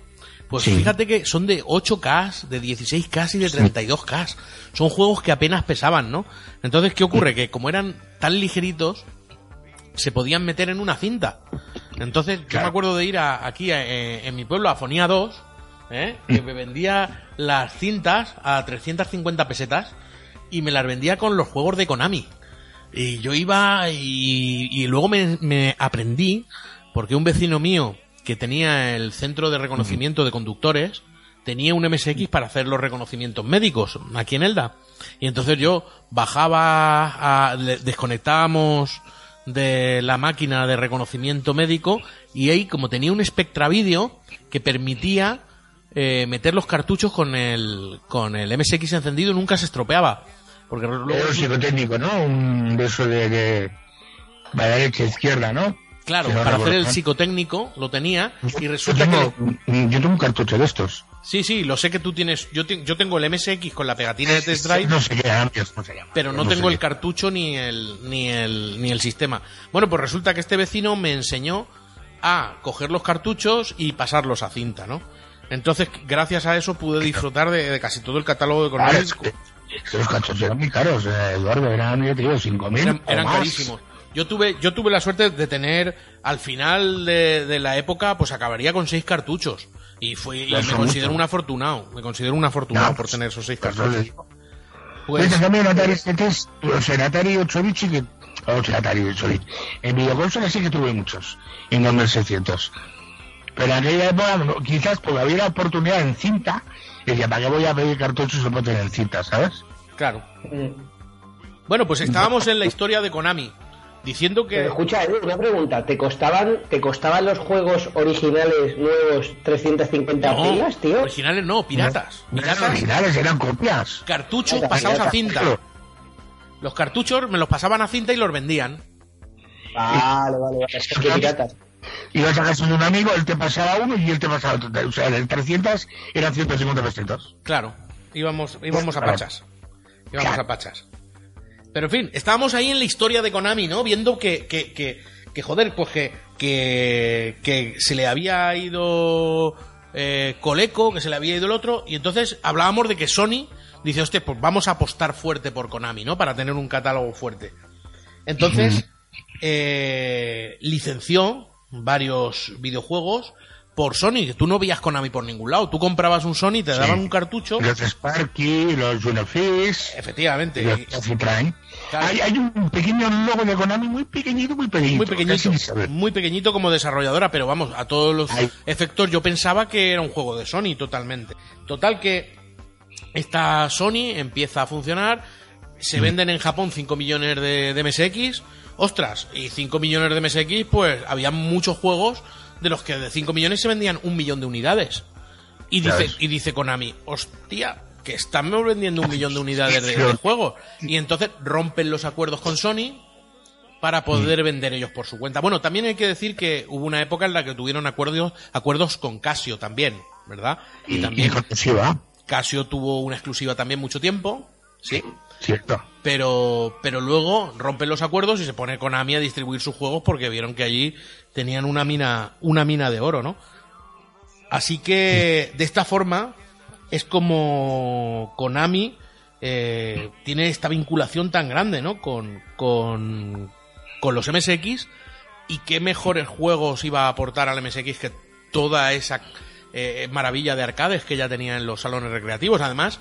[SPEAKER 2] pues
[SPEAKER 7] Sí.
[SPEAKER 2] fíjate que son de 8K, de 16K y de 32K. Son juegos que apenas pesaban, ¿no? Entonces, ¿qué ocurre? Que como eran tan ligeritos, se podían meter en una cinta. Entonces, yo me acuerdo de ir a- aquí a- eh, en mi pueblo a Fonía 2, ¿eh? que me vendía las cintas a 350 pesetas y me las vendía con los juegos de Konami. Y yo iba y, y luego me, me aprendí, porque un vecino mío que tenía el centro de reconocimiento de conductores, tenía un MSX para hacer los reconocimientos médicos aquí en Elda. Y entonces yo bajaba, a, le- desconectábamos de la máquina de reconocimiento médico y ahí como tenía un Spectra Video que permitía eh, meter los cartuchos con el, con el MSX encendido nunca se estropeaba. Porque luego
[SPEAKER 7] Era un psicotécnico, ¿no? Un beso de, de... Para la derecha izquierda, ¿no?
[SPEAKER 2] Claro,
[SPEAKER 7] no
[SPEAKER 2] para hacer el
[SPEAKER 7] ¿no?
[SPEAKER 2] psicotécnico lo tenía y
[SPEAKER 7] Yo
[SPEAKER 2] resulta que...
[SPEAKER 7] yo tengo un cartucho de estos.
[SPEAKER 2] Sí, sí, lo sé que tú tienes... Yo, te- yo tengo el MSX con la pegatina de test drive,
[SPEAKER 7] No sé qué amplios, ¿cómo se llama?
[SPEAKER 2] pero no tengo el cartucho ni el, ni, el, ni el sistema. Bueno, pues resulta que este vecino me enseñó a coger los cartuchos y pasarlos a cinta, ¿no? Entonces, gracias a eso pude disfrutar de, de casi todo el catálogo de
[SPEAKER 7] Claro,
[SPEAKER 2] Konami.
[SPEAKER 7] es que- es que los cartuchos eran muy caros, eh, Eduardo, eran, yo te digo, 5.000
[SPEAKER 2] eran,
[SPEAKER 7] o
[SPEAKER 2] eran
[SPEAKER 7] más.
[SPEAKER 2] carísimos. Yo tuve, yo tuve la suerte de tener, al final de, de la época, pues acabaría con seis cartuchos. Y fue, y me considero un afortunado. Me considero un afortunado por tener esos seis
[SPEAKER 7] Pues,
[SPEAKER 2] cartuchos. Pues,
[SPEAKER 7] Pues también Atari ST, o sea, en Atari 8 bits sí que... O sea, Atari 8 bits. En videoconsolas sí que tuve muchos, en 2600. Pero en aquella época, quizás porque había la oportunidad en cinta, y decía, ¿para qué voy a pedir cartuchos tener en cinta, ¿sabes?
[SPEAKER 2] claro. Bueno, pues estábamos en la historia de Konami. Diciendo que...
[SPEAKER 3] Pero escucha, Edu, una pregunta. ¿Te costaban, ¿Te costaban los juegos originales nuevos 350
[SPEAKER 2] No,
[SPEAKER 3] pilas, tío?
[SPEAKER 2] originales no, piratas.
[SPEAKER 7] No eran
[SPEAKER 2] Piratas,
[SPEAKER 7] originales, eran copias.
[SPEAKER 2] cartuchos pasados a cinta.
[SPEAKER 7] Claro.
[SPEAKER 2] Los cartuchos me los pasaban a cinta y los vendían.
[SPEAKER 3] Vale, vale, vale. Es que piratas.
[SPEAKER 7] Ibas a casa de un amigo, él te pasaba uno y él te pasaba otro. O sea, el 300 eran 150 pesetas.
[SPEAKER 2] Claro, íbamos, íbamos a pachas. Íbamos a pachas. Pero en fin, estábamos ahí en la historia de Konami, ¿no? Viendo que, que, que, que joder, pues que, que, que se le había ido eh, Coleco, que se le había ido el otro, y entonces hablábamos de que Sony dice, hostia, pues vamos a apostar fuerte por Konami, ¿no? Para tener un catálogo fuerte. Entonces, eh, licenció varios videojuegos por Sony, que tú no veías Konami por ningún lado. Tú comprabas un Sony, te daban un cartucho.
[SPEAKER 7] Los Sparky, los Unofish,
[SPEAKER 2] Efectivamente.
[SPEAKER 7] los
[SPEAKER 2] y-. Claro.
[SPEAKER 7] Hay, hay un pequeño logo de Konami muy pequeñito, muy pequeñito.
[SPEAKER 2] muy pequeñito, muy pequeñito como desarrolladora, pero vamos, a todos los
[SPEAKER 7] Ay.
[SPEAKER 2] efectos yo pensaba que era un juego de Sony totalmente. Total que esta Sony empieza a funcionar, se venden en Japón 5 millones de, de MSX, ostras, y 5 millones de MSX, pues había muchos juegos de los que de 5 millones se vendían un millón de unidades. Y dice, y dice Konami, hostia, que estamos vendiendo un millón de unidades de, de juegos. Y entonces rompen los acuerdos con Sony para poder vender ellos por su cuenta. Bueno, también hay que decir que hubo una época en la que tuvieron acuerdos, acuerdos con Casio también, ¿verdad?
[SPEAKER 7] Y,
[SPEAKER 2] también
[SPEAKER 7] y exclusiva.
[SPEAKER 2] Casio tuvo una exclusiva también mucho tiempo, sí.
[SPEAKER 7] Cierto.
[SPEAKER 2] Pero, pero luego rompen los acuerdos y se pone Konami a distribuir sus juegos porque vieron que allí tenían una mina, una mina de oro, ¿no? Así que de esta forma es como Konami eh, tiene esta vinculación tan grande, ¿no? Con, con, con los MSX y qué mejores juegos iba a aportar al MSX que toda esa eh, maravilla de arcades que ya tenía en los salones recreativos. Además,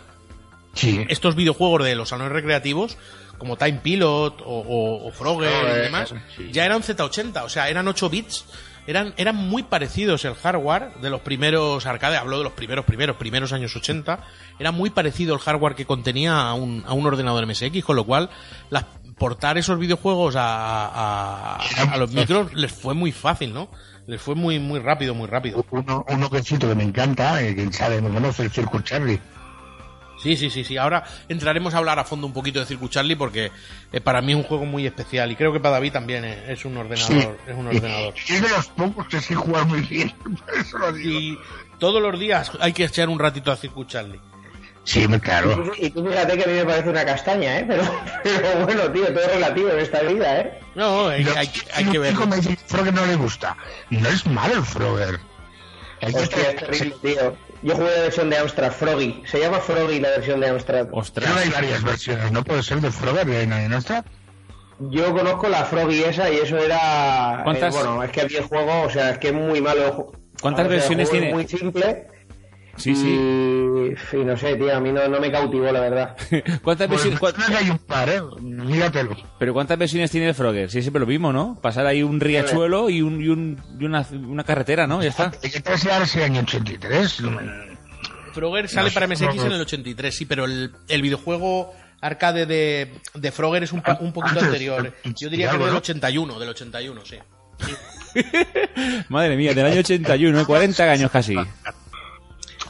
[SPEAKER 7] Sí.
[SPEAKER 2] estos videojuegos de los salones recreativos, como Time Pilot o, o- o Frogger y demás,
[SPEAKER 7] sí.
[SPEAKER 2] ya eran Z80, o sea, eran 8 bits. Eran, eran muy parecidos el hardware de los primeros arcades, hablo de los primeros, primeros, primeros años 80. Era muy parecido el hardware que contenía a un, a un ordenador MSX, con lo cual las, portar esos videojuegos a, a, a los micros les fue muy fácil, ¿no? Les fue muy, muy rápido, muy rápido.
[SPEAKER 7] Uno, uno que siento que me encanta, eh, que sabe, me conoce, el Circuit Charlie.
[SPEAKER 2] Sí, sí, sí, sí. Ahora entraremos a hablar a fondo un poquito de Circuit Charlie porque eh, para mí es un juego muy especial y creo que para David también es, es un ordenador, es un ordenador.
[SPEAKER 7] Y es de los pocos que sé jugar muy bien. Por eso lo digo.
[SPEAKER 2] Y todos los días hay que echar un ratito a Circuit Charlie.
[SPEAKER 7] Sí, claro.
[SPEAKER 3] Y tú fíjate que a mí me parece una castaña, ¿eh? Pero, pero bueno, tío, todo es relativo en esta vida, ¿eh?
[SPEAKER 2] No, hay, hay, hay que ver.
[SPEAKER 7] me dice Frogger no le gusta. No es malo el Frogger.
[SPEAKER 3] Hostia, es terrible, tío. Yo jugué la versión de Amstrad, Froggy. Se llama Froggy la versión de Amstrad.
[SPEAKER 7] Pero
[SPEAKER 1] Ostras.
[SPEAKER 7] hay varias versiones, ¿no puede ser de Frogger de en nuestra?
[SPEAKER 3] Yo conozco la Froggy esa y eso era...
[SPEAKER 1] ¿Cuántas-
[SPEAKER 3] eh, bueno, es que había juego, o sea, es que es muy malo.
[SPEAKER 1] ¿Cuántas
[SPEAKER 3] O sea, el
[SPEAKER 1] versiones tiene?
[SPEAKER 3] muy simple.
[SPEAKER 1] Sí, sí.
[SPEAKER 3] Y, y no sé, tío, a mí no, no me cautivó, la verdad.
[SPEAKER 1] ¿Cuántas
[SPEAKER 7] Pues
[SPEAKER 1] versiones,
[SPEAKER 7] que hay un par, ¿eh? Míratelo.
[SPEAKER 1] pero cuántas versiones tiene el Frogger? Sí, siempre lo mismo, ¿no? Pasar ahí un riachuelo y, un, y, un- y una, una carretera, ¿no? Ya está.
[SPEAKER 7] Ese año 83.
[SPEAKER 2] Frogger sale
[SPEAKER 7] No,
[SPEAKER 2] para MSX
[SPEAKER 7] no.
[SPEAKER 2] en el 83, sí, pero el, el videojuego arcade de, de Frogger es un, pa- un poquito
[SPEAKER 7] Antes,
[SPEAKER 2] anterior. Yo diría que del
[SPEAKER 7] ¿no?
[SPEAKER 2] 81, del 81, sí.
[SPEAKER 1] Madre mía, del año 81, 40 años casi.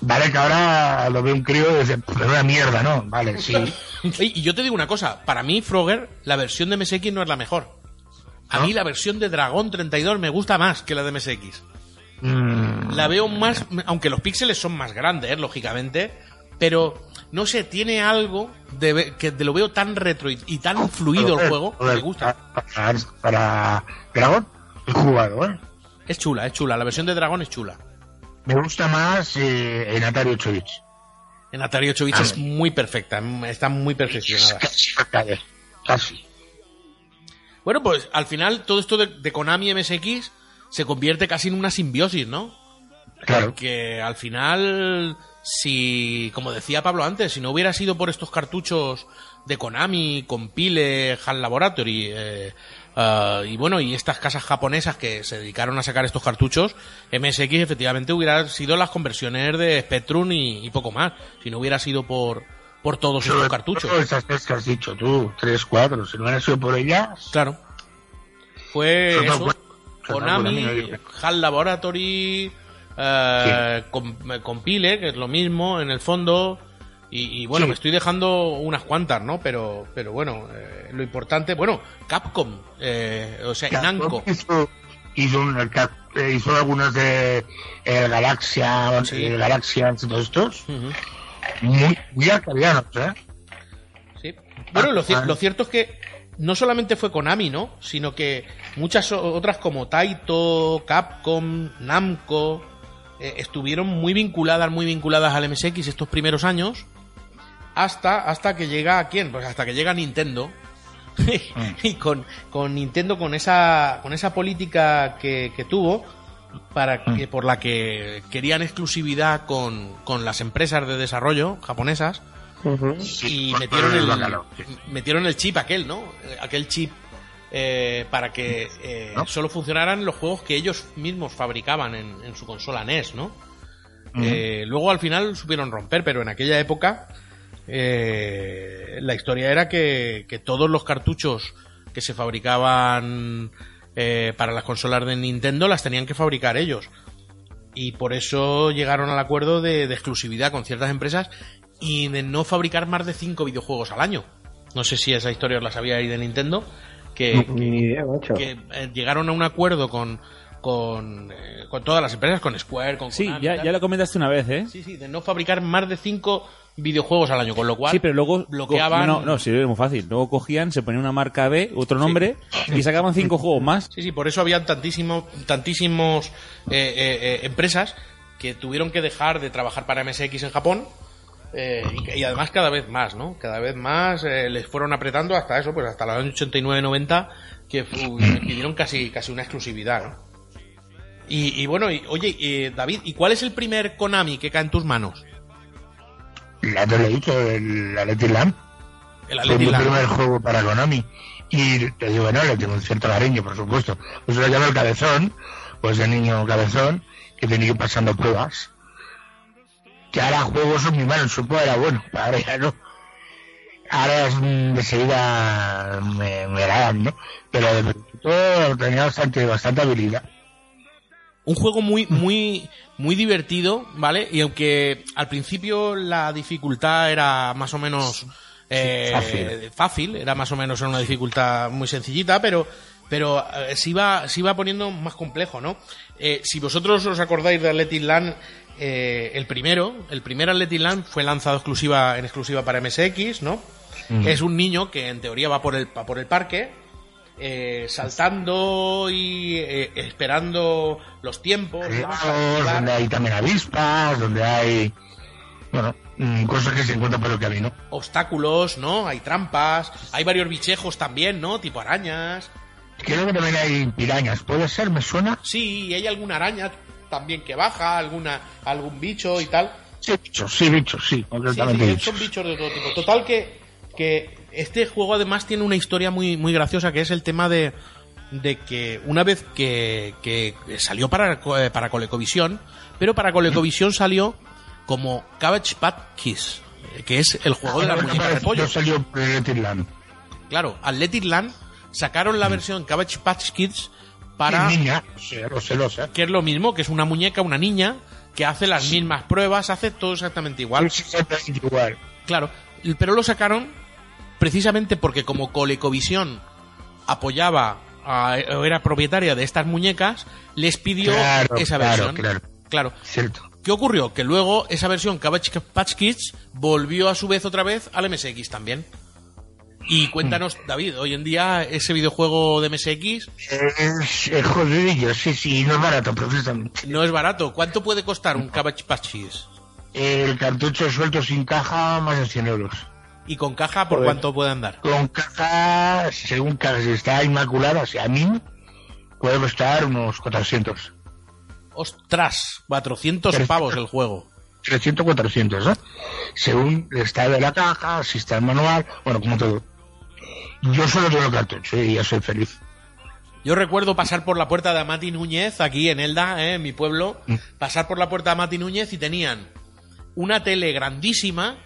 [SPEAKER 7] Vale, que ahora lo ve un crío y dice, pero una mierda, ¿no? Vale, sí.
[SPEAKER 2] Y yo te digo una cosa, para mí Frogger, la versión de MSX no es la mejor. A
[SPEAKER 7] ¿No?
[SPEAKER 2] mí la versión de Dragon 32 me gusta más que la de MSX.
[SPEAKER 7] Mm,
[SPEAKER 2] La veo más, aunque los píxeles son más grandes, lógicamente, pero no sé, tiene algo de que te lo veo tan retro y, y tan fluido el juego,
[SPEAKER 7] Joder,
[SPEAKER 2] me gusta.
[SPEAKER 7] Para, para Dragon, he jugado, ¿eh?
[SPEAKER 2] Es chula, es chula, la versión de Dragon es chula.
[SPEAKER 7] Me gusta más eh, en Atari 8 bits.
[SPEAKER 2] En Atari 8 bits es muy perfecta, está muy
[SPEAKER 7] Es
[SPEAKER 2] perfeccionada.
[SPEAKER 7] casi casi.
[SPEAKER 2] Bueno, pues al final todo esto de, de Konami MSX se convierte casi en una simbiosis, ¿no?
[SPEAKER 7] Claro.
[SPEAKER 2] Porque al final, si, como decía Pablo antes, si no hubiera sido por estos cartuchos de Konami, Compile, HAL Laboratory, eh, ah, y bueno, y estas casas japonesas que se dedicaron a sacar estos cartuchos, MSX efectivamente hubiera sido las conversiones de Spectrum y, y poco más, si no hubiera sido por, por todos
[SPEAKER 7] Sobre
[SPEAKER 2] cartuchos.
[SPEAKER 7] todo esas tres que has dicho tú, tres, cuatro, si no hubiera sido por ellas,
[SPEAKER 2] Claro. Fue eso. Konami, HAL Laboratory, eh, Com- Compile, que es lo mismo en el fondo. Y, y bueno,
[SPEAKER 7] Sí.
[SPEAKER 2] me estoy dejando unas cuantas, ¿no? Pero, pero bueno, eh, lo importante, bueno, Capcom, eh, o sea, Namco.
[SPEAKER 7] hizo, hizo, eh, hizo algunas de eh, Galaxia,
[SPEAKER 2] Sí.
[SPEAKER 7] eh, Galaxia todos estos, muy, muy arcadianos, ¿eh?
[SPEAKER 2] sí. Bueno, lo,
[SPEAKER 7] Ah,
[SPEAKER 2] lo cierto es que no solamente fue Konami, ¿no? Sino que muchas otras como Taito, Capcom, Namco, eh, estuvieron muy vinculadas, muy vinculadas al MSX estos primeros años, hasta, hasta que llega a quién, pues hasta que llega Nintendo. y con, con Nintendo con esa con esa política que, que tuvo para que, por la que querían exclusividad con, con las empresas de desarrollo japonesas
[SPEAKER 7] Sí,
[SPEAKER 2] y metieron el,
[SPEAKER 7] bacalao, sí.
[SPEAKER 2] metieron el chip aquel, ¿no? Aquel chip eh, para que eh,
[SPEAKER 7] ¿No?
[SPEAKER 2] solo funcionaran los juegos que ellos mismos fabricaban en, en su consola NES, ¿no? Eh, luego al final supieron romper, pero en aquella época eh, la historia era que, que todos los cartuchos que se fabricaban eh, para las consolas de Nintendo las tenían que fabricar ellos. Y por eso llegaron al acuerdo de, de exclusividad con ciertas empresas y de no fabricar más de cinco videojuegos al año. No sé si esa historia os la sabía ahí de Nintendo, que,
[SPEAKER 3] Ni idea, macho.
[SPEAKER 2] que, eh, llegaron a un acuerdo con con, eh, con todas las empresas, con Square, con
[SPEAKER 1] Sí,
[SPEAKER 2] Konami
[SPEAKER 1] ya, ya lo comentaste una vez, ¿eh?
[SPEAKER 2] Sí, sí, de no fabricar más de cinco videojuegos al año, con lo cual
[SPEAKER 1] Sí, pero luego
[SPEAKER 2] bloqueaban.
[SPEAKER 1] No, no, sí, es muy fácil. Luego cogían, se ponían una marca B, otro nombre, y sacaban cinco juegos más.
[SPEAKER 2] Sí, sí, por eso habían tantísimo, tantísimos eh, eh, eh, empresas que tuvieron que dejar de trabajar para MSX en Japón. eh, y, y además cada vez más, ¿no? Cada vez más eh, les fueron apretando hasta eso, pues hasta los años 89-90, que pidieron casi, casi una exclusividad, ¿no? Y, y bueno, y, oye, David, ¿y cuál es el primer Konami que cae en tus manos?
[SPEAKER 7] Ya te lo he dicho, el Athletic Land.
[SPEAKER 2] El
[SPEAKER 7] Fue mi primer juego para Konami. Y te digo, no, le tengo un cierto cariño, por supuesto. Pues lo llamo el cabezón, pues el niño cabezón, que tenía que ir pasando pruebas. Que ahora juegos son mi mano, en su época era bueno, ahora ya no. Ahora es, de seguida me, me dan, ¿no? Pero de todo tenía bastante, bastante habilidad.
[SPEAKER 2] Un juego muy muy muy divertido vale y aunque al principio la dificultad era más o menos eh,
[SPEAKER 7] fácil.
[SPEAKER 2] fácil, era más o menos una dificultad muy sencillita pero pero eh, se iba se iba poniendo más complejo no Eh, si vosotros os acordáis de Athletic Land eh, el primero el primer Athletic Land fue lanzado exclusiva en exclusiva para MSX no es un niño que en teoría va por el va por el parque eh, saltando y eh, esperando los tiempos
[SPEAKER 7] donde hay también avispas, donde hay, bueno, mm, cosas que se encuentran por el camino.
[SPEAKER 2] obstáculos, ¿no? Hay trampas, hay varios bichejos también, ¿no? Tipo arañas.
[SPEAKER 7] Creo que también hay pirañas, ¿puede ser? ¿Me suena?
[SPEAKER 2] Sí, hay alguna araña también que baja, alguna algún bicho y tal.
[SPEAKER 7] Sí, bichos, sí, bichos, sí,
[SPEAKER 2] Sí,
[SPEAKER 7] concretamente
[SPEAKER 2] sí,
[SPEAKER 7] bichos.
[SPEAKER 2] son bichos de todo tipo. Total que, que este juego además tiene una historia muy, muy graciosa, que es el tema de, de que una vez que, que salió para, eh, para Colecovisión, pero para Colecovisión salió como Cabbage Patch Kiss, eh, que es el juego de las muñecas de pollo.
[SPEAKER 7] Salió Land.
[SPEAKER 2] Claro, Athletic Land sacaron la versión Cabbage Patch Kids para
[SPEAKER 7] niña,
[SPEAKER 2] que es lo mismo, que es una muñeca, una niña que hace las mismas pruebas, hace todo exactamente igual.
[SPEAKER 7] Sí, exactamente igual.
[SPEAKER 2] Claro, pero lo sacaron precisamente porque como Colecovisión apoyaba a- o era propietaria de estas muñecas, les pidió
[SPEAKER 7] Claro,
[SPEAKER 2] esa
[SPEAKER 7] claro,
[SPEAKER 2] versión.
[SPEAKER 7] claro.
[SPEAKER 2] Claro.
[SPEAKER 7] Cierto.
[SPEAKER 2] ¿Qué ocurrió? Que luego esa versión Cabbage Patch Kids volvió a su vez otra vez al MSX también. Y cuéntanos, David, hoy en día ese videojuego de MSX
[SPEAKER 7] Es, es jodidillo, sí, sí, no es barato, precisamente.
[SPEAKER 2] no es barato. ¿Cuánto puede costar un Cabbage Patch Kids?
[SPEAKER 7] El cartucho suelto sin caja, más de 100 euros.
[SPEAKER 2] ¿Y con caja por cuánto puede andar?
[SPEAKER 7] Con caja, según caja, si está inmaculada, o sea, a mí, puede costar unos 400.
[SPEAKER 2] ¡Ostras! 400
[SPEAKER 7] Pero-
[SPEAKER 2] pavos el juego.
[SPEAKER 7] 300, 400, ¿no? Según el estado de la caja, si está el manual, bueno, como todo. Yo solo tengo cartucho y ya soy feliz.
[SPEAKER 2] Yo recuerdo pasar por la puerta de Amati Núñez, aquí en Elda, ¿eh? en mi pueblo,
[SPEAKER 7] Mm.
[SPEAKER 2] pasar por la puerta de Amati Núñez y tenían una tele grandísima,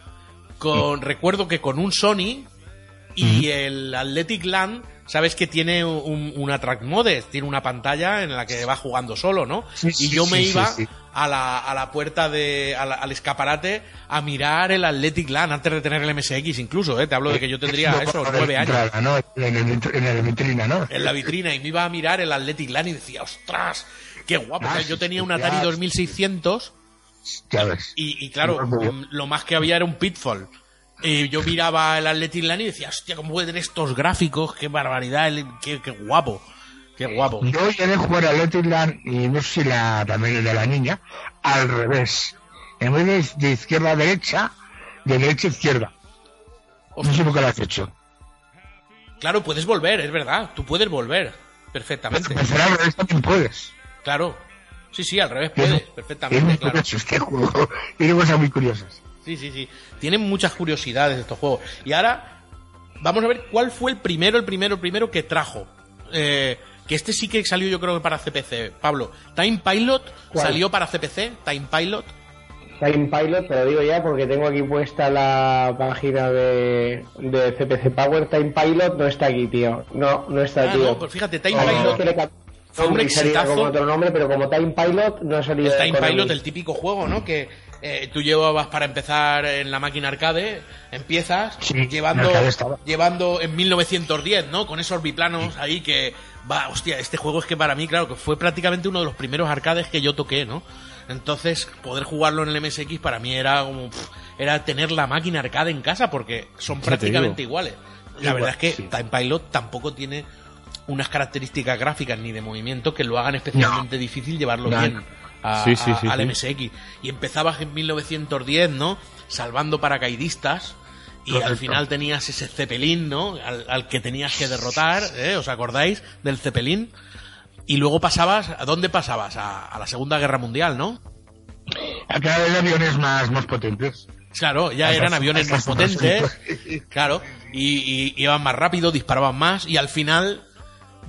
[SPEAKER 2] con recuerdo que con un Sony y el Athletic Land, sabes que tiene un, una track mode, tiene una pantalla en la que va jugando solo, ¿no?
[SPEAKER 7] Sí,
[SPEAKER 2] y yo me
[SPEAKER 7] sí,
[SPEAKER 2] iba
[SPEAKER 7] sí.
[SPEAKER 2] A, la, a la puerta de, la- al escaparate a mirar el Athletic Land antes de tener el MSX incluso, ¿eh? Te hablo de que yo tendría
[SPEAKER 7] No,
[SPEAKER 2] eso, nueve años
[SPEAKER 7] entrada, ¿no? En, el, en la vitrina, ¿no?
[SPEAKER 2] en la vitrina y me iba a mirar el Athletic Land y decía, ostras, qué guapo.
[SPEAKER 7] Ah,
[SPEAKER 2] O sea, yo tenía un Atari
[SPEAKER 7] claro.
[SPEAKER 2] 2600
[SPEAKER 7] Ya ves.
[SPEAKER 2] y, y claro, mm, lo más que había era un Pitfall. Y yo miraba el Athletic Land y decía, hostia, cómo puede tener estos gráficos, qué barbaridad, qué, qué guapo, qué guapo.
[SPEAKER 7] Yo llegué a jugar a Athletic Land y no sé si la, también el de la niña, al revés. En vez de, de izquierda a derecha, de derecha a izquierda. No sé por qué lo has hecho.
[SPEAKER 2] Claro, puedes volver, es verdad, tú puedes volver perfectamente.
[SPEAKER 7] Al revés también puedes.
[SPEAKER 2] Claro, sí, sí, al revés puedes,
[SPEAKER 7] Es
[SPEAKER 2] perfectamente, claro.
[SPEAKER 7] este juego. Tiene cosas muy curiosas.
[SPEAKER 2] Sí, sí, sí. Tienen muchas curiosidades estos juegos. Y ahora vamos a ver cuál fue el primero, el primero, el primero que trajo. Eh, que este sí que salió yo creo que para CPC. Pablo, Time Pilot
[SPEAKER 3] ¿Cuál?
[SPEAKER 2] salió para CPC, Time Pilot.
[SPEAKER 3] Time Pilot, te lo digo ya porque tengo aquí puesta la página de, de CPC Power. Time Pilot no está aquí, tío. No, no está,
[SPEAKER 2] Ah,
[SPEAKER 3] tío.
[SPEAKER 2] no, pues fíjate, Time
[SPEAKER 3] ver,
[SPEAKER 2] Pilot fue un exitazo.
[SPEAKER 3] como otro nombre, pero como Time Pilot no ha salido
[SPEAKER 2] El Time. Pilot, el típico juego, ¿no? Que, eh, tú llevabas para empezar en la máquina arcade, empiezas
[SPEAKER 7] Sí, en
[SPEAKER 2] llevando,
[SPEAKER 7] estaba.
[SPEAKER 2] llevando en 1910, ¿no? Con esos biplanos ahí que, va, hostia, este juego es que para mí, claro, que fue prácticamente uno de los primeros arcades que yo toqué, ¿no? Entonces, poder jugarlo en el MSX para mí era como, pf, era tener la máquina arcade en casa porque son prácticamente iguales. La
[SPEAKER 7] Igual,
[SPEAKER 2] verdad es que
[SPEAKER 7] sí.
[SPEAKER 2] Time Pilot tampoco tiene unas características gráficas ni de movimiento que lo hagan especialmente difícil llevarlo
[SPEAKER 7] No.
[SPEAKER 2] bien a-
[SPEAKER 1] Sí, sí,
[SPEAKER 2] a-
[SPEAKER 1] sí,
[SPEAKER 2] al. MSX. Y empezabas en 1910, ¿no? Salvando paracaidistas. Y al final tenías ese Zeppelin, ¿no? Al, al que tenías que derrotar, ¿eh? ¿Os acordáis del Zeppelin? Y luego pasabas, ¿a dónde pasabas? A, a la Segunda Guerra Mundial, ¿no?
[SPEAKER 7] A cada vez aviones más, más potentes.
[SPEAKER 2] Claro, ya eran aviones más potentes, claro, y, y iban más rápido, disparaban más, y al final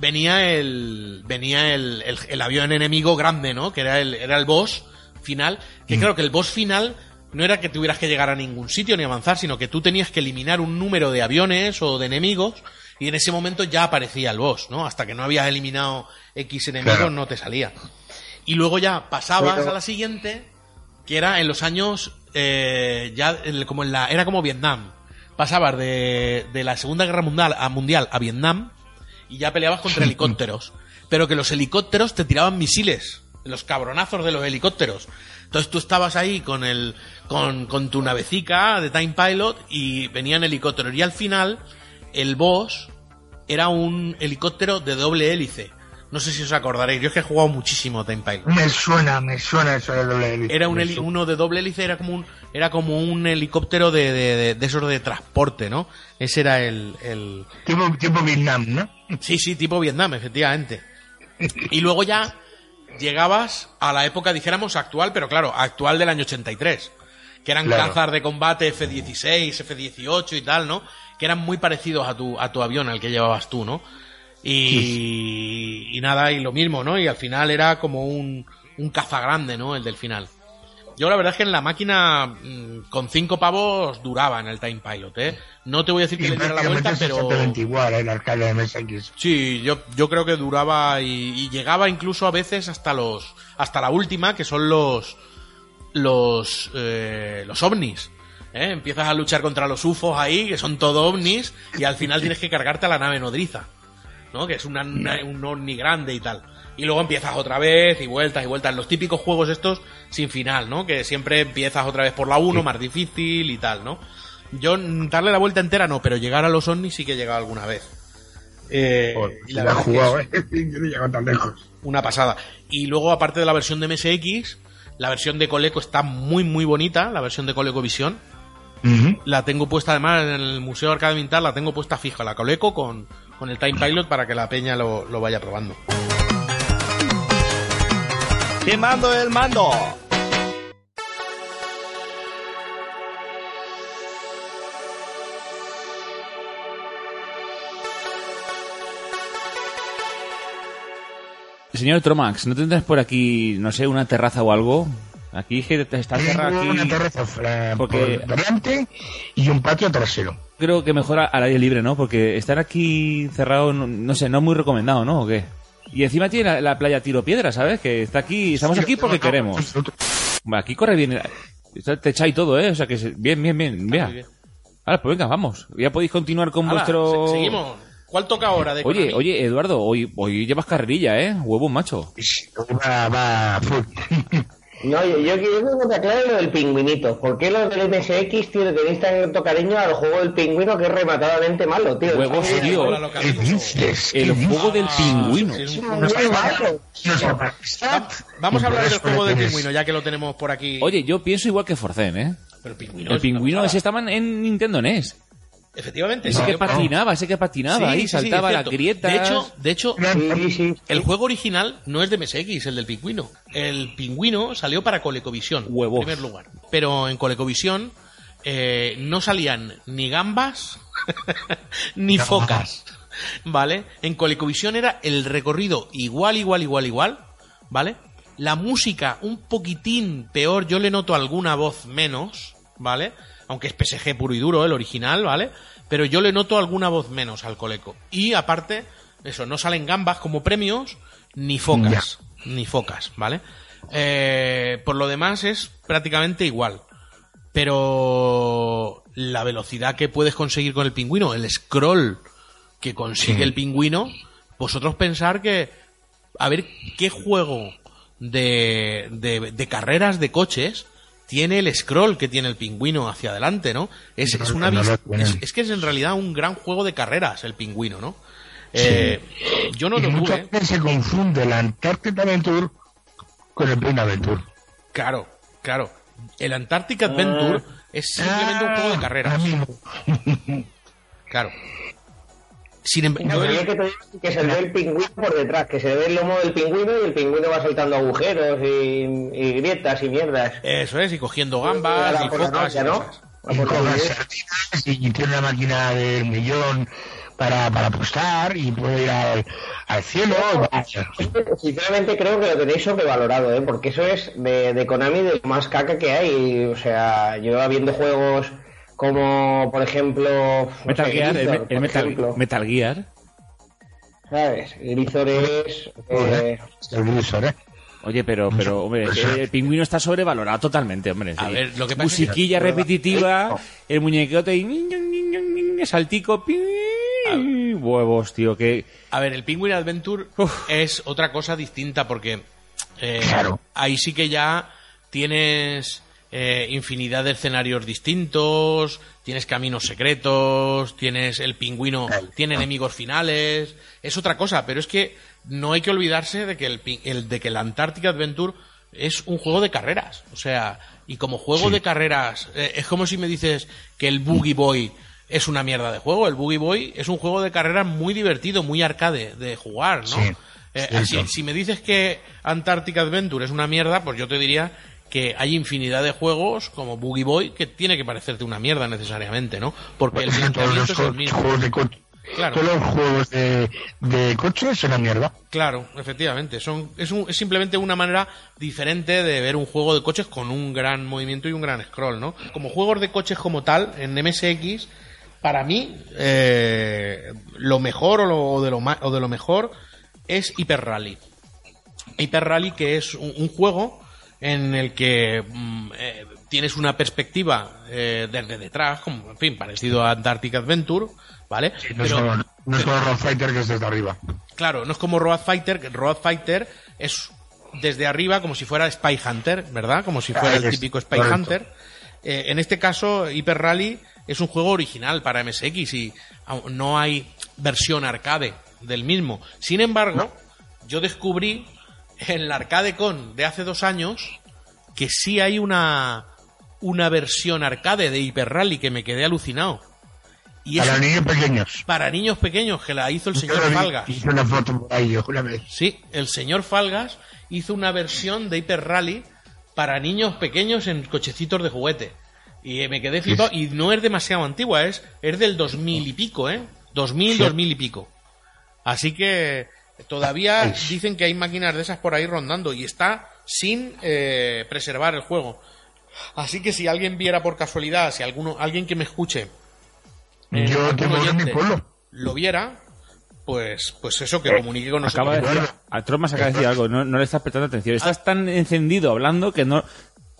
[SPEAKER 2] venía el venía el, el- el avión enemigo grande, ¿no? Que era el, era el boss final, que claro que el boss final no era que tuvieras que llegar a ningún sitio ni avanzar, sino que tú tenías que eliminar un número de aviones o de enemigos, y en ese momento ya aparecía el boss, ¿no? Hasta que no habías eliminado X enemigos
[SPEAKER 7] Claro.
[SPEAKER 2] no te salía. Y luego ya pasabas
[SPEAKER 3] Pero-
[SPEAKER 2] a la siguiente, que era en los años eh, ya el- como en la era como Vietnam pasabas de, de la segunda guerra mundial a mundial a Vietnam y ya peleabas contra helicópteros. Pero que los helicópteros te tiraban misiles los cabronazos de los helicópteros. Entonces tú estabas ahí con el con, con tu navecica de Time Pilot y venían helicópteros. Y al final el boss era un helicóptero de doble hélice. No sé si os acordaréis yo es que he jugado muchísimo a Time Pilot.
[SPEAKER 7] Me suena, me suena eso de doble hélice.
[SPEAKER 2] era un heli- uno de doble hélice, era como un, era como un helicóptero de, de, de, de esos de transporte, ¿no? Ese era el, el...
[SPEAKER 7] Tipo, tipo Vietnam, ¿no?
[SPEAKER 2] Sí, sí, tipo Vietnam, efectivamente. Y luego ya llegabas a la época, dijéramos, actual, pero claro, actual del año 83. Que eran
[SPEAKER 7] Claro.
[SPEAKER 2] cazas de combate F-16, F-18 y tal, ¿no? Que eran muy parecidos a tu, a tu avión, al que llevabas tú, ¿no? Y, y nada, y lo mismo, ¿no? Y al final era como un, un caza grande, ¿no? El del final. Yo la verdad es que en la máquina mm, con cinco pavos duraba en el Time Pilot, ¿eh? No te voy a decir que
[SPEAKER 7] Y
[SPEAKER 2] le diera la vuelta,
[SPEAKER 7] es
[SPEAKER 2] pero...
[SPEAKER 7] exactamente igual el arcade de MSX.
[SPEAKER 2] Sí, yo, yo creo que duraba y, y llegaba incluso a veces hasta los hasta la última, que son los los eh, los ovnis. ¿eh? Empiezas a luchar contra los UFOs ahí, que son todo ovnis, y al final tienes que cargarte a la nave nodriza, ¿no? Que es una, una- un ovni grande y tal. Y luego empiezas otra vez y vueltas y vueltas. Los típicos juegos estos sin final, ¿no? Que siempre empiezas otra vez por la 1, más difícil y tal, ¿no? Yo mm, darle la vuelta entera no, pero llegar a los ovnis sí que he llegado alguna vez. Eh, y
[SPEAKER 7] la
[SPEAKER 2] la
[SPEAKER 7] he
[SPEAKER 2] verdad es que
[SPEAKER 7] jugado,
[SPEAKER 2] es
[SPEAKER 7] ¿eh? Yo no he llegado tan lejos.
[SPEAKER 2] una pasada. Y luego, aparte de la versión de MSX, la versión de Coleco está muy, muy bonita, la versión de ColecoVision.
[SPEAKER 7] Ujú.
[SPEAKER 2] La tengo puesta además en el Museo Arcade Vintage, la tengo puesta fija, la Coleco con, con el Time Pilot para que la peña lo, lo vaya probando.
[SPEAKER 8] Quemando el mando.
[SPEAKER 1] Señor Tromax, ¿no tendrás por aquí, no sé, una terraza o algo? Aquí es que está cerrada
[SPEAKER 7] Tengo
[SPEAKER 1] aquí.
[SPEAKER 7] una terraza
[SPEAKER 1] porque-
[SPEAKER 7] por delante y un patio trasero.
[SPEAKER 1] Creo que mejor al aire libre, ¿no? Porque estar aquí cerrado, no, no sé, no es muy recomendado, ¿no? ¿O qué? Y encima tiene la, la playa Tiro Piedra, ¿sabes? Que está aquí, estamos aquí porque queremos. Aquí corre bien, está techado y todo, ¿eh? O sea que se- bien, bien, bien, vea.
[SPEAKER 2] bien.
[SPEAKER 1] Ahora, pues venga, vamos. Ya podéis continuar con
[SPEAKER 2] Hala,
[SPEAKER 1] vuestro...
[SPEAKER 2] se- seguimos. ¿Cuál toca ahora de
[SPEAKER 1] Oye,
[SPEAKER 2] Konami?
[SPEAKER 1] oye, Eduardo, hoy, hoy llevas carrerilla, ¿eh? Huevo macho.
[SPEAKER 7] Va, va, full.
[SPEAKER 3] No, yo, yo quiero que me aclare lo del pingüinito. ¿Por qué los del MSX, tío, tenéis tanto cariño al juego del pingüino que es rematadamente malo, tío?
[SPEAKER 1] El
[SPEAKER 7] ¿Qué
[SPEAKER 1] juego del pingüino.
[SPEAKER 2] Es
[SPEAKER 7] majestad.
[SPEAKER 2] Vamos a hablar del juego del pingüino, ya que lo tenemos por aquí.
[SPEAKER 1] Oye, yo pienso igual que Forcen, ¿eh?
[SPEAKER 2] Pero el pingüino,
[SPEAKER 1] El
[SPEAKER 2] es
[SPEAKER 1] pingüino
[SPEAKER 2] pasada.
[SPEAKER 1] ese estaba en- en Nintendo NES.
[SPEAKER 2] Efectivamente.
[SPEAKER 1] Ese que patinaba, ese que patinaba
[SPEAKER 2] Sí,
[SPEAKER 1] ahí,
[SPEAKER 2] sí, sí,
[SPEAKER 1] saltaba
[SPEAKER 2] cierto.
[SPEAKER 1] grietas.
[SPEAKER 2] De hecho, de hecho,
[SPEAKER 3] Sí, sí.
[SPEAKER 2] El juego original no es de MSX, el del pingüino. El pingüino salió para Colecovisión,
[SPEAKER 1] Huevos.
[SPEAKER 2] en primer lugar. Pero en Colecovisión eh, no salían ni gambas ni focas, ¿vale? En Colecovisión era el recorrido igual, igual, igual, igual, ¿vale? La música un poquitín peor, yo le noto alguna voz menos, ¿vale? Aunque es PSG puro y duro, el original, ¿vale? Pero yo le noto alguna voz menos al Coleco. Y aparte, eso, no salen gambas como premios, ni focas, ni focas, ¿vale? Eh, por lo demás es prácticamente igual. Pero la velocidad que puedes conseguir con el pingüino, el scroll que consigue
[SPEAKER 7] Sí.
[SPEAKER 2] el pingüino, vosotros pensar que, a ver, ¿qué juego de, de, de carreras de coches tiene el scroll que tiene el pingüino hacia adelante, ¿no? Es, es una
[SPEAKER 7] No
[SPEAKER 2] es, es que es en realidad un gran juego de carreras el pingüino, ¿no? Eh, yo no
[SPEAKER 7] y
[SPEAKER 2] lo
[SPEAKER 7] muchas veces se confunde la Antártida Adventure con el Plane Adventure.
[SPEAKER 2] Claro, claro. El Antarctic Adventure es simplemente un juego de carreras.
[SPEAKER 7] Amigo.
[SPEAKER 2] Claro. Sin embargo,
[SPEAKER 3] No, pero es que, te digo que se ve el pingüino por detrás, que se ve el lomo del pingüino y el pingüino va saltando agujeros y, y grietas y mierdas.
[SPEAKER 2] eso es, y cogiendo gambas y focas y cosas.
[SPEAKER 7] Y coge sardinas tiene una máquina del millón para, para apostar y puede ir al, al cielo.
[SPEAKER 3] Sinceramente creo que lo tenéis sobrevalorado, ¿eh? porque eso es de, de Konami de lo más caca que hay. O sea, yo habiendo juegos como, por ejemplo, no
[SPEAKER 1] Metal
[SPEAKER 3] sé,
[SPEAKER 1] Gear, el,
[SPEAKER 3] Grisor,
[SPEAKER 1] el
[SPEAKER 3] por
[SPEAKER 1] Metal,
[SPEAKER 3] ejemplo,
[SPEAKER 1] Metal Gear.
[SPEAKER 3] ¿sabes? Grisor es... eh,
[SPEAKER 7] El Grisor, ¿eh?
[SPEAKER 1] Oye, pero, pero, hombre, es que el pingüino está sobrevalorado totalmente, hombre.
[SPEAKER 2] A
[SPEAKER 1] Sí.
[SPEAKER 2] ver, lo que pasa es que-
[SPEAKER 1] Musiquilla repetitiva, el muñequote y ñin, ñin, ñin, ñin, ñin, saltico, pi, huevos, tío, que...
[SPEAKER 2] A ver, el Penguin Adventure es otra cosa distinta porque eh,
[SPEAKER 7] Claro.
[SPEAKER 2] ahí sí que ya tienes eh, infinidad de escenarios distintos, tienes caminos secretos, tienes el pingüino, tiene enemigos finales, es otra cosa, pero es que no hay que olvidarse de que el, el- de que el Antarctic Adventure es un juego de carreras, o sea, y como juego de carreras eh, es como si me dices que el Boogie Boy es una mierda de juego, el Boogie Boy es un juego de carreras muy divertido, muy arcade de jugar, ¿no?
[SPEAKER 7] Sí,
[SPEAKER 2] Eh, así, si me dices que Antarctic Adventure es una mierda, pues yo te diría que hay infinidad de juegos como Boogie Boy que tiene que parecerte una mierda necesariamente, ¿no? Porque el planteamiento es el mismo.
[SPEAKER 7] juegos de coche.
[SPEAKER 2] Claro.
[SPEAKER 7] Todos los juegos de, de coches son una mierda.
[SPEAKER 2] Claro, efectivamente. Son, es, un- es simplemente una manera diferente de ver un juego de coches con un gran movimiento y un gran scroll, ¿no? Como juegos de coches como tal, en MSX, para mí, eh, lo mejor o, lo- o de lo o de lo mejor es Hyper Rally. Hyper Rally, que es un, un juego en el que mm, eh, tienes una perspectiva eh, desde detrás, como, en fin, parecido a Antarctic Adventure, ¿vale?
[SPEAKER 7] No es como, no es como Road Fighter que es desde arriba.
[SPEAKER 2] Claro, no es como Road Fighter, que Road Fighter es desde arriba como si fuera Spy Hunter, ¿verdad? Como si fuera
[SPEAKER 7] Ah,
[SPEAKER 2] el típico Spy
[SPEAKER 7] correcto.
[SPEAKER 2] Hunter. Eh, en este caso, Hyper Rally es un juego original para MSX y no hay versión arcade del mismo. Sin embargo, yo descubrí en la Arcade Con de hace dos años que sí hay una, una versión arcade de Hyper Rally que me quedé alucinado. Y
[SPEAKER 7] Para niños pequeños.
[SPEAKER 2] para niños pequeños que la hizo el señor
[SPEAKER 7] vi,
[SPEAKER 2] Falgas.
[SPEAKER 7] Hice una foto por ahí, yo una vez.
[SPEAKER 2] Sí, el señor Falgas hizo una versión de Hyper Rally para niños pequeños en cochecitos de juguete. Y eh, me quedé flipado. Y no es demasiado antigua, es, es del 2000 y pico, ¿eh? 2000,
[SPEAKER 7] Sí.
[SPEAKER 2] 2000 y pico. Así que todavía dicen que hay máquinas de esas por ahí rondando y está sin eh, preservar el juego. Así que si alguien viera por casualidad, si alguno, alguien que me escuche, eh,
[SPEAKER 7] Yo tengo en mi pueblo.
[SPEAKER 2] lo viera, pues, pues eso, que comunique con nosotros.
[SPEAKER 1] Acaba de decir,
[SPEAKER 7] Bueno.
[SPEAKER 1] a Tromas acaba de decir algo, no, no le estás prestando atención. Estás tan encendido hablando que no...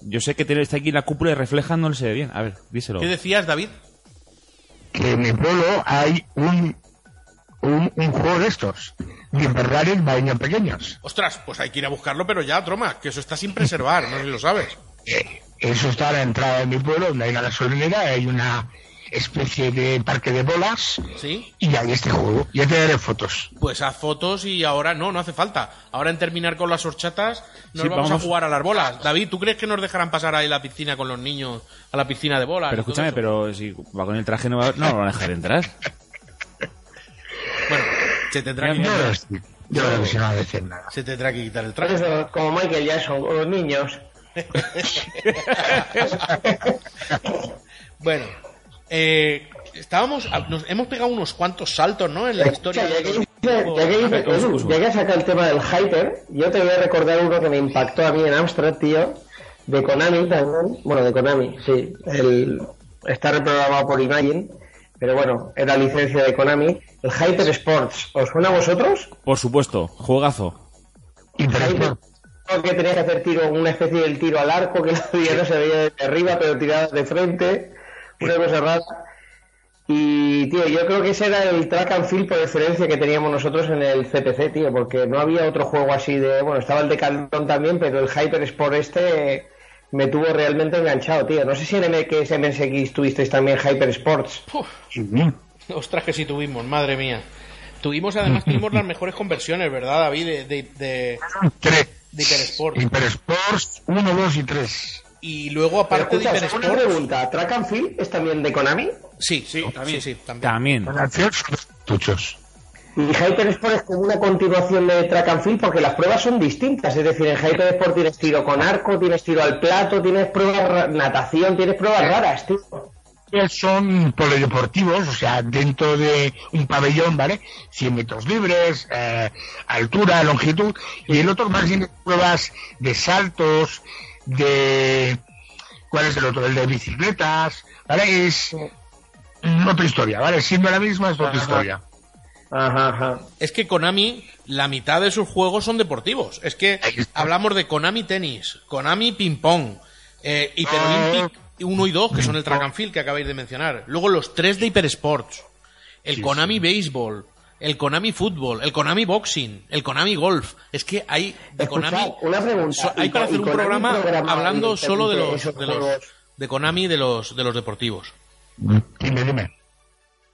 [SPEAKER 1] Yo sé que tiene- está aquí en la cúpula y refleja, no le se ve bien. A ver, díselo.
[SPEAKER 2] ¿Qué decías, David?
[SPEAKER 7] Que en mi pueblo hay un, un, un juego de estos. De Ferrari para niños pequeños.
[SPEAKER 2] Ostras, pues hay que ir a buscarlo, pero ya, Troma, que eso está sin preservar, no sé si lo sabes.
[SPEAKER 7] Eh, Eso está a la entrada de mi pueblo, donde hay una gasolinera, hay una especie de parque de bolas
[SPEAKER 2] ¿Sí?
[SPEAKER 7] y hay este juego. Ya te daré fotos.
[SPEAKER 2] Pues haz fotos y ahora no, no hace falta. Ahora en terminar con las horchatas nos
[SPEAKER 1] Sí,
[SPEAKER 2] vamos,
[SPEAKER 1] vamos.
[SPEAKER 2] a jugar a las bolas. David, ¿tú crees que nos dejarán pasar ahí la piscina con los niños, a la piscina de bolas?
[SPEAKER 1] Pero
[SPEAKER 2] y
[SPEAKER 1] escúchame, pero si va con el traje no, va- no lo van a dejar entrar.
[SPEAKER 2] Se tendrá que
[SPEAKER 7] Yo,
[SPEAKER 2] quitar,
[SPEAKER 7] yo no sé nada decir nada.
[SPEAKER 2] se tendrá que quitar el traje.
[SPEAKER 3] como Michael Jackson, con los niños.
[SPEAKER 2] Bueno, eh, estábamos, nos hemos pegado unos cuantos saltos, ¿no? En la historia.
[SPEAKER 3] Ya
[SPEAKER 2] de
[SPEAKER 3] que, ya que ya que el tema del hyper, yo te voy a recordar uno que me impactó a mí en Amstrad, tío, de Konami también. Bueno, de Konami, sí. El, está reprogramado por Imagine, pero bueno, era licencia de Konami. El Hyper Sports, ¿os suena a vosotros?
[SPEAKER 1] Por supuesto, juegazo.
[SPEAKER 7] Interactor.
[SPEAKER 3] que tenías que hacer tiro, una especie del tiro al arco, que la no se veía desde arriba, pero tiradas de frente, una cosa rara. Y, tío, yo creo que ese era el track and field por excelencia que teníamos nosotros en el CPC, tío, porque no había otro juego así de... Bueno, estaba el de Decathlon también, pero el Hyper Sport este me tuvo realmente enganchado, tío. No sé si en MX, MSX tuvisteis también Hyper Sports.
[SPEAKER 2] Ostras, que sí tuvimos, madre mía. Tuvimos, además, tuvimos las mejores conversiones, ¿verdad, David? De, de, de,
[SPEAKER 7] Tres.
[SPEAKER 2] de Hyper Sport.
[SPEAKER 7] Hyper Sports 1, 2 y 3.
[SPEAKER 2] Y luego, aparte
[SPEAKER 3] Pero,
[SPEAKER 2] de
[SPEAKER 3] escucha,
[SPEAKER 2] Hyper
[SPEAKER 3] una pregunta, ¿Track and Field es también de Konami?
[SPEAKER 2] Sí, sí, también. Sí, sí, también.
[SPEAKER 1] También.
[SPEAKER 7] Tuchos.
[SPEAKER 3] Y Hyper Sport es como una continuación de Track and Field porque las pruebas son distintas. Es decir, en Hyper Sport tienes tiro con arco, tienes tiro al plato, tienes pruebas natación, tienes pruebas raras, tío.
[SPEAKER 7] Son polideportivos, o sea, dentro de un pabellón, ¿vale? 100 metros libres, eh, altura, longitud, y el otro más bien de pruebas de saltos, de... ¿Cuál es el otro? El de bicicletas, ¿vale? Es otra historia, ¿vale? Siendo la misma, es otra
[SPEAKER 2] Ajá.
[SPEAKER 7] historia.
[SPEAKER 3] Ajá, ajá.
[SPEAKER 2] Es que Konami, la mitad de sus juegos son deportivos. Es que hablamos de Konami Tenis, Konami Ping Pong, eh, Hyper Olympic 1 y 2, que son el track and field que acabáis de mencionar. Luego los tres de Hyper Sports, el Konami Baseball, el Konami Fútbol, el Konami Boxing, el Konami Golf. Es que hay de
[SPEAKER 3] Escuchad,
[SPEAKER 2] Konami.
[SPEAKER 3] una pregunta.
[SPEAKER 2] so- hay
[SPEAKER 3] ¿Y
[SPEAKER 2] para hacer un programa
[SPEAKER 3] programa
[SPEAKER 2] hablando solo de los, de los de Konami de los de los deportivos.
[SPEAKER 7] Dime, dime.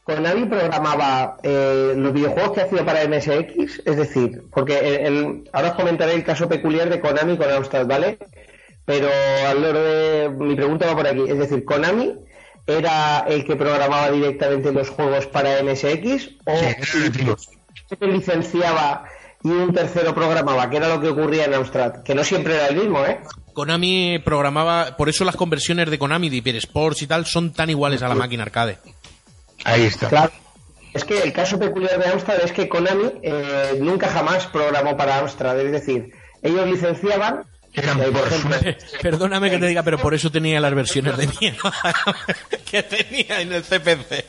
[SPEAKER 3] Konami programaba eh, los videojuegos que hacía para MSX, es decir, porque el- el- ahora os comentaré el caso peculiar de Konami con Amstrad, ¿vale? Pero a lo largo de mi pregunta va por aquí, es decir, Konami era el que programaba directamente los juegos para MSX o
[SPEAKER 7] Sí,
[SPEAKER 3] se licenciaba y un tercero programaba, que era lo que ocurría en Amstrad, que no siempre era el mismo, ¿eh?
[SPEAKER 2] Konami programaba, por eso las conversiones de Konami de Hyper Sports y tal son tan iguales a la máquina arcade.
[SPEAKER 7] Ahí está.
[SPEAKER 3] Claro. Es que el caso peculiar de Amstrad es que Konami eh, nunca jamás programó para Amstrad, es decir, ellos licenciaban,
[SPEAKER 7] Eran
[SPEAKER 3] eh, por
[SPEAKER 7] por
[SPEAKER 3] ejemplo,
[SPEAKER 2] Perdóname que te diga, pero por eso tenía las versiones de mierda que tenía en el CPC.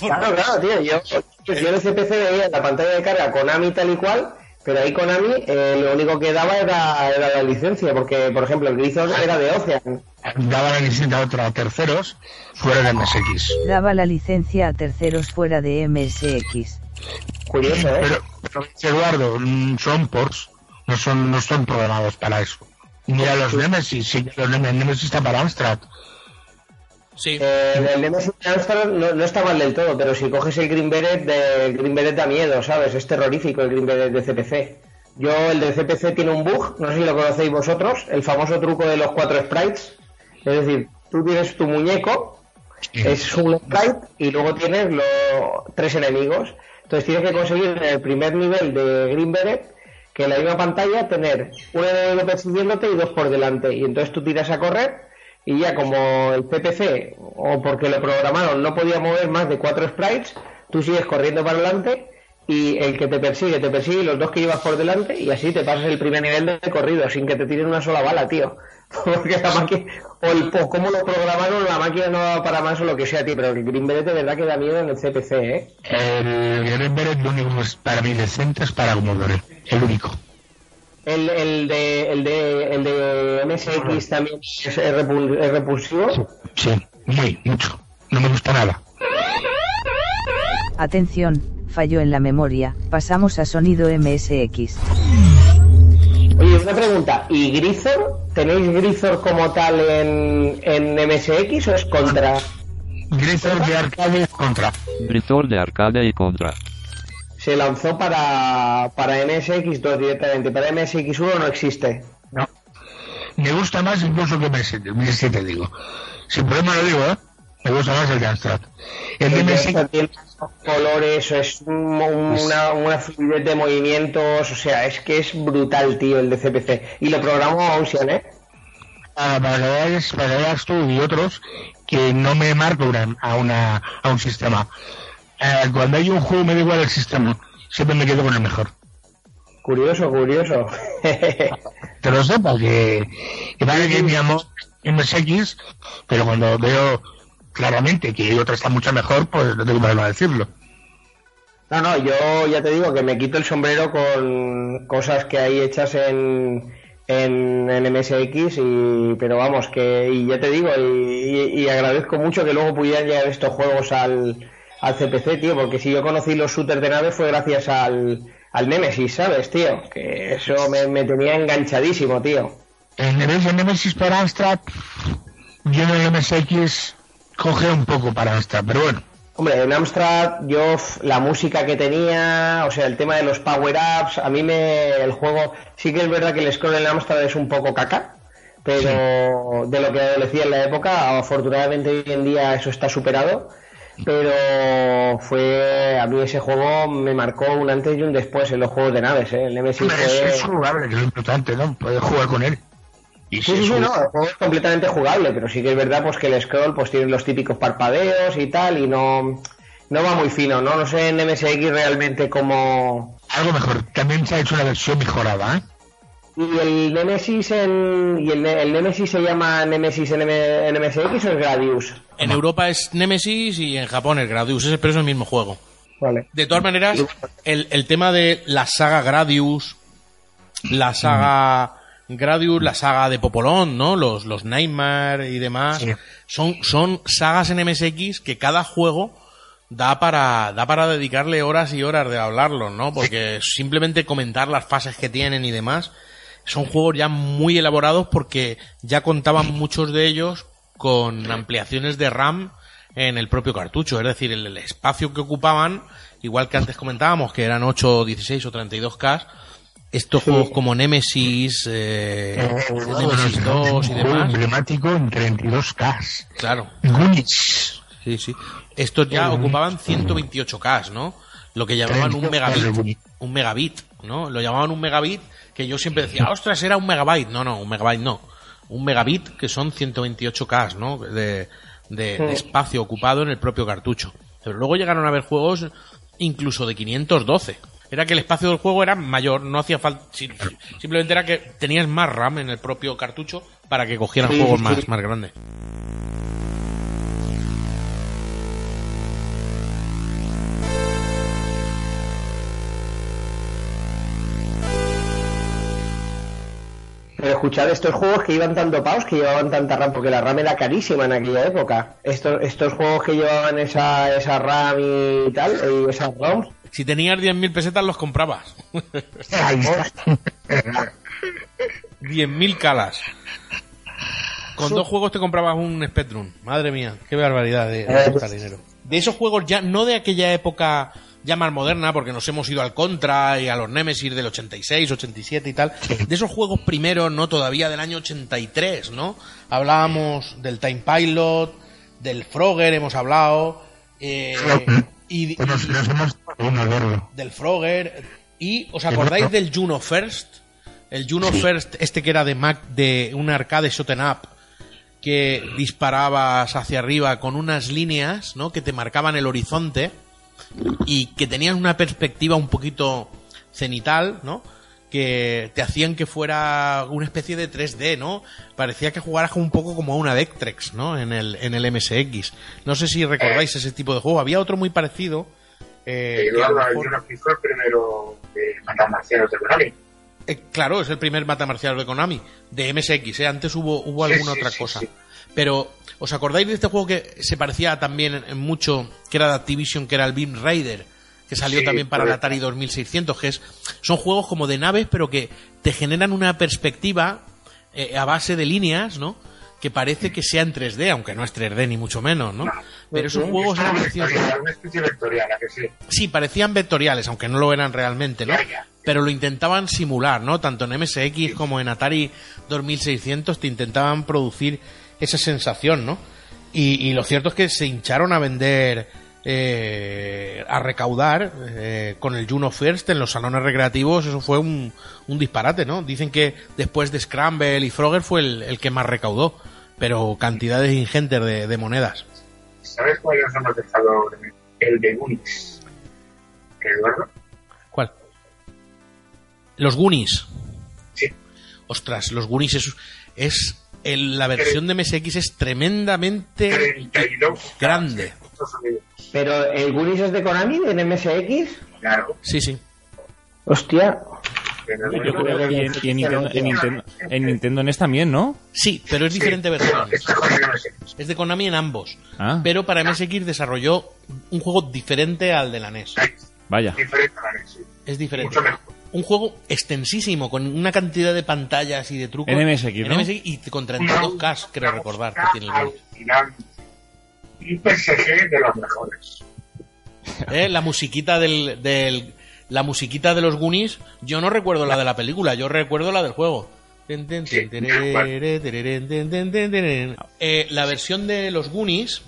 [SPEAKER 3] claro, claro, tío, yo, yo en el CPC veía en la pantalla de carga Konami tal y cual, pero ahí Konami eh, lo único que daba era, era la licencia, porque por ejemplo el Grisor era de Ocean,
[SPEAKER 7] Daba la licencia a otra a terceros fuera de MSX.
[SPEAKER 5] Daba la licencia a terceros fuera de MSX.
[SPEAKER 3] curioso, ¿eh?
[SPEAKER 7] Pero, pero, Eduardo, mm, son ports, no son, no son programados para eso. Mira los Nemesis, sí, los Nemesis, Nemesis está para Amstrad.
[SPEAKER 2] Sí.
[SPEAKER 3] Eh, el Nemesis no, no está mal del todo, pero si coges el Green Beret, de, el Green Beret da miedo, ¿sabes? Es terrorífico el Green Beret de CPC. Yo, el de CPC tiene un bug, no sé si lo conocéis vosotros, el famoso truco de los cuatro sprites. Es decir, tú tienes tu muñeco, es un sprite, y luego tienes los tres enemigos. Entonces tienes que conseguir en el primer nivel de Green Beret que en la misma pantalla tener un enemigo persiguiéndote y dos por delante. Y entonces tú tiras a correr y ya como el PPC o porque lo programaron no podía mover más de cuatro sprites, tú sigues corriendo para adelante y el que te persigue te persigue los dos que llevas por delante y así te pasas el primer nivel de corrido sin que te tiren una sola bala, tío. Porque la máquina, o el o cómo lo programaron, la máquina no daba para más o lo que sea, tío, pero el Green Beret de verdad que da miedo en el CPC, ¿eh?
[SPEAKER 7] El Green Beret, lo único que es para mí decente es para Commodore, el único.
[SPEAKER 3] El, el, de, el, de, el de MSX también es, es repul- es repulsivo.
[SPEAKER 7] Sí, muy, mucho. No me gusta nada.
[SPEAKER 5] Atención, falló en la memoria, pasamos a sonido MSX.
[SPEAKER 3] Oye, una pregunta, ¿y Grisor? ¿Tenéis Grisor como tal en, en MSX o es contra?
[SPEAKER 7] Grisor de arcade contra.
[SPEAKER 9] Grisor de arcade y contra.
[SPEAKER 3] Se lanzó para, para MSX2 directamente, para MSX1 no existe.
[SPEAKER 7] No. Me gusta más incluso que MS7, MS7 digo. Sin problema lo digo, ¿eh? Me gusta más el Amstrad. El
[SPEAKER 3] El
[SPEAKER 7] MSX,
[SPEAKER 3] tiene colores, es un- una, una fluidez de movimientos, o sea, es que es brutal, tío, el de CPC. Y lo programó Ocean, ¿eh?
[SPEAKER 7] para, para, que veas, para que veas tú y otros que no me marco a, una, a un sistema. Eh, cuando hay un juego me da igual el sistema. Siempre me quedo con el mejor.
[SPEAKER 3] Curioso, curioso.
[SPEAKER 7] Te lo sepa, que, que vale que mi amor MSX, pero cuando veo claramente que otra está mucho mejor, pues no tengo problema de decirlo.
[SPEAKER 3] No, no, yo ya te digo que me quito el sombrero con cosas que hay hechas en, en, en MSX, y, pero vamos, que y ya te digo, y, y agradezco mucho que luego pudieran llegar estos juegos al, al CPC, tío, porque si yo conocí los shooters de nave fue gracias al, al Nemesis, ¿sabes, tío? Que eso me, me tenía enganchadísimo, tío.
[SPEAKER 7] El Nemesis, el Nemesis para Amstrad, yo en el MSX coge un poco para Amstrad, pero bueno.
[SPEAKER 3] Hombre, en Amstrad yo la música que tenía, o sea, el tema de los power-ups, a mí me el juego sí que es verdad que el scroll en Amstrad es un poco caca, pero de lo que adolecía en la época, afortunadamente hoy en día eso está superado, pero fue a mí ese juego me marcó un antes y un después en los juegos de naves, ¿eh? El Nemesis
[SPEAKER 7] es,
[SPEAKER 3] fue...
[SPEAKER 7] es jugable, que es lo importante, ¿no? Puedes jugar con él. Y
[SPEAKER 3] Sí, no, el juego es completamente jugable, pero sí que es verdad pues que el scroll pues tiene los típicos parpadeos y tal y no no va muy fino, ¿no? No sé en MSX realmente cómo
[SPEAKER 7] Algo mejor. También se ha hecho una versión mejorada, ¿eh?
[SPEAKER 3] Y el Nemesis en y el, el Nemesis se llama Nemesis en, M- en MSX o es Gradius.
[SPEAKER 2] En Europa es Nemesis y en Japón es Gradius, ese- pero es el mismo juego.
[SPEAKER 3] Vale.
[SPEAKER 2] De todas maneras, el, el tema de la saga Gradius, la saga Gradius, la saga de Popolón, ¿no? Los, los Nightmare y demás,
[SPEAKER 7] Sí.
[SPEAKER 2] son, son sagas en MSX que cada juego da para, da para dedicarle horas y horas de hablarlos, ¿no? Porque simplemente comentar las fases que tienen y demás, son juegos ya muy elaborados porque ya contaban muchos de ellos con ampliaciones de RAM en el propio cartucho, es decir, el, el espacio que ocupaban, igual que antes comentábamos que eran 8, 16 o 32K, estos juegos como Nemesis, eh, Nemesis 2 y demás,
[SPEAKER 7] emblemático en 32K.
[SPEAKER 2] claro,
[SPEAKER 7] Goonies.
[SPEAKER 2] sí, sí. Estos ya ocupaban 128K, ¿no? Lo que llamaban un
[SPEAKER 7] 32K de
[SPEAKER 2] megabit,
[SPEAKER 7] Goonies.
[SPEAKER 2] un megabit, ¿no? Lo llamaban un megabit, que yo siempre decía, ostras, era un megabyte. No, no, un megabyte no. Un megabit que son 128K, ¿no? De, de, de espacio ocupado en el propio cartucho. Pero luego llegaron a haber juegos incluso de 512. Era que el espacio del juego era mayor, no hacía falta. si- Simplemente era que tenías más RAM en el propio cartucho para que cogieran
[SPEAKER 3] Sí,
[SPEAKER 2] juegos
[SPEAKER 3] sí,
[SPEAKER 2] más, más grandes.
[SPEAKER 3] Pero escuchad estos juegos que iban tan dopados, que llevaban tanta RAM, porque la RAM era carísima en aquella época. Estos, estos juegos que llevaban esa, esa RAM y tal, y esas ROMs,
[SPEAKER 2] Si tenías 10.000 pesetas, los comprabas.
[SPEAKER 7] Ahí está.
[SPEAKER 2] 10.000 calas. Con dos juegos te comprabas un Spectrum. Madre mía, qué barbaridad de, de gastar dinero. De esos juegos ya, no de aquella época ya más moderna, porque nos hemos ido al Contra y a los Nemesis del 86, 87 y tal. De esos juegos primeros, ¿no? Todavía del año 83, ¿no? Hablábamos del Time Pilot, del Frogger, hemos hablado. eh, y, y- del Frogger. ¿Y os acordáis del Juno First? El Juno First, este que era de Mac, de un arcade shoten up, que disparabas hacia arriba con unas líneas, ¿no? Que te marcaban el horizonte y que tenían una perspectiva un poquito cenital, ¿no? Que te hacían que fuera una especie de 3D, ¿no? Parecía que jugaras un poco como a una Vectrex, ¿no? En el, en el MSX. No sé si recordáis ese tipo de juego. Había otro muy parecido. eh, que a lo
[SPEAKER 4] Eduardo,
[SPEAKER 2] mejor-
[SPEAKER 4] yo no fui fue el primero de Konami.
[SPEAKER 2] eh, claro, es el primer mata marcial de Konami, de MSX, ¿eh? antes hubo, hubo
[SPEAKER 4] Sí,
[SPEAKER 2] alguna
[SPEAKER 4] sí,
[SPEAKER 2] otra
[SPEAKER 4] sí,
[SPEAKER 2] cosa.
[SPEAKER 4] Sí.
[SPEAKER 2] Pero, ¿os acordáis de este juego que se parecía también en- mucho, que era de Activision, que era el Beam Raider, que salió
[SPEAKER 4] Sí,
[SPEAKER 2] también para el. Atari 2600, que es, son juegos como de naves, pero que te generan una perspectiva eh, a base de líneas, ¿no? Que parece que sea en 3D, aunque no es 3D ni mucho menos, ¿no? Pero esos juegos
[SPEAKER 4] Es
[SPEAKER 2] eran
[SPEAKER 4] una
[SPEAKER 2] preciosos.
[SPEAKER 4] vectorial, una especie vectorial, ¿a que sí?
[SPEAKER 2] Sí, parecían vectoriales, aunque no lo eran realmente, ¿no?
[SPEAKER 4] Ya, ya.
[SPEAKER 2] Pero lo intentaban simular, ¿no? Tanto en MSX como en Atari 2600 te intentaban producir esa sensación, ¿no? Y, y lo cierto es que se hincharon a vender, eh, a recaudar eh, con el Juno First en los salones recreativos. Eso fue un, un disparate, ¿no? Dicen que después de Scramble y Frogger fue el, el que más recaudó, pero cantidades ingentes de, de monedas.
[SPEAKER 4] ¿Sabes cuál hemos dejado? El de Unix. ¿Eduardo?
[SPEAKER 2] ¿Cuál? Los Goonies.
[SPEAKER 4] Sí.
[SPEAKER 2] Ostras, los Goonies es, es el- la versión de MSX es tremendamente
[SPEAKER 4] 32.
[SPEAKER 2] grande.
[SPEAKER 3] Pero el Goonies es de Konami, de MSX.
[SPEAKER 4] Claro.
[SPEAKER 2] Sí, sí.
[SPEAKER 3] Hostia.
[SPEAKER 1] Yo creo que y en, Nintendo, en, Nintendo, en Nintendo NES también, ¿no?
[SPEAKER 2] Sí, pero es diferente versión. Es de Konami en ambos.
[SPEAKER 1] Ah.
[SPEAKER 2] Pero para MSX desarrolló un juego diferente al de la NES.
[SPEAKER 1] Vaya.
[SPEAKER 4] Diferente a la NES, sí.
[SPEAKER 2] Es diferente.
[SPEAKER 4] Mucho mejor.
[SPEAKER 2] Un juego extensísimo, con una cantidad de pantallas y de trucos.
[SPEAKER 1] En MSX, ¿no?
[SPEAKER 2] En MSX y con 32K, creo recordar, que tiene el.
[SPEAKER 4] Y PSG de los mejores.
[SPEAKER 2] ¿Eh? La musiquita del, del- la musiquita de los Goonies, yo no recuerdo la de la película, yo recuerdo la del juego. Eh, la versión de los Goonies,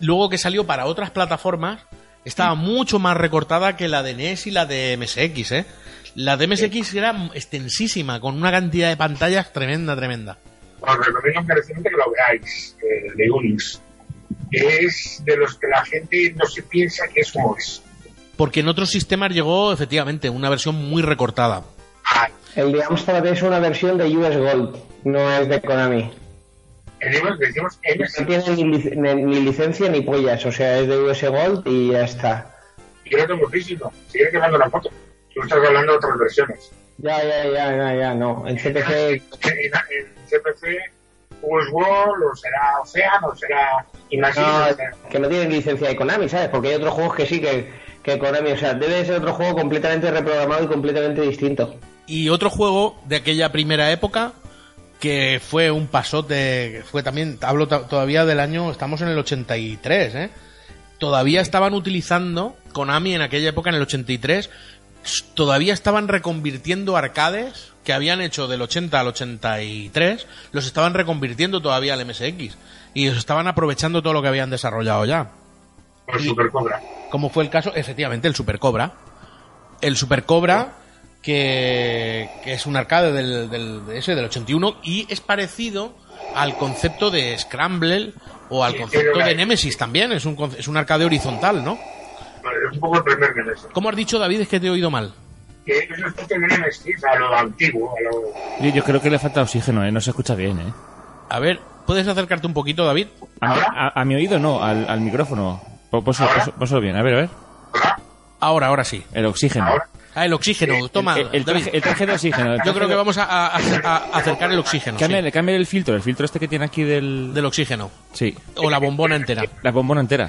[SPEAKER 2] luego que salió para otras plataformas, estaba mucho más recortada que la de NES y la de MSX, ¿eh? La de MSX era extensísima, con una cantidad de pantallas tremenda, tremenda.
[SPEAKER 4] Os recomiendo encarecidamente que lo veáis, eh, de Unix. Es de los que la gente no se piensa que es como es.
[SPEAKER 2] Porque en otros sistemas llegó, efectivamente, una versión muy recortada.
[SPEAKER 3] El de Amstrad es una versión de US Gold, no es de Konami.
[SPEAKER 4] Decimos,
[SPEAKER 3] No tiene ni, lic- ni- ni licencia ni pollas, o sea, es de US Gold y ya está.
[SPEAKER 4] Yo lo tengo físico. Sigue quemando la foto. Tú estás hablando de otras versiones.
[SPEAKER 3] Ya, ya, ya, ya, ya, no. En CPC
[SPEAKER 4] En, en CPC, US World, o será Ocean, o será Imagine.
[SPEAKER 3] no, que no tienen licencia de Konami, ¿sabes? Porque hay otros juegos que sí, que, que Konami, o sea, debe de ser otro juego completamente reprogramado y completamente distinto.
[SPEAKER 2] Y otro juego de aquella primera época que fue un pasote, fue también, hablo todavía del año, estamos en el 83, ¿eh? Todavía estaban utilizando, Konami en aquella época, en el 83, s- todavía estaban reconvirtiendo arcades que habían hecho del 80 al 83, los estaban reconvirtiendo todavía al MSX. Y los estaban aprovechando todo lo que habían desarrollado ya.
[SPEAKER 4] el Super Cobra.
[SPEAKER 2] Como fue el caso, efectivamente, el Super Cobra. El Super Cobra, que, que es un arcade del, del, de ese, del 81, y es parecido al concepto de Scramble o al
[SPEAKER 4] Sí,
[SPEAKER 2] concepto de Nemesis también. Es un, es un arcade horizontal, ¿no?
[SPEAKER 4] Es un poco el primer Nemesis.
[SPEAKER 2] ¿Cómo has dicho, David? Es que te he oído mal.
[SPEAKER 4] Que es una especie de Nemesis a lo antiguo, a lo...
[SPEAKER 1] Yo, yo creo que le falta oxígeno, ¿eh? No se escucha bien, ¿eh?
[SPEAKER 2] A ver, ¿puedes acercarte un poquito, David?
[SPEAKER 1] A, mi- a- a mi oído no, al, al micrófono. Pónselo bien, a ver, a ver.
[SPEAKER 2] Ahora, ahora sí.
[SPEAKER 1] El oxígeno.
[SPEAKER 2] Ah, el oxígeno, toma.
[SPEAKER 1] El, el traje,
[SPEAKER 2] David.
[SPEAKER 1] el traje de oxígeno.
[SPEAKER 2] Yo creo que vamos a, a- a- a acercar el oxígeno. sí.
[SPEAKER 1] Cámbiale, cámbiale el filtro, el filtro este que tiene aquí del...
[SPEAKER 2] Del oxígeno.
[SPEAKER 1] Sí.
[SPEAKER 2] O la bombona entera.
[SPEAKER 1] La bombona entera.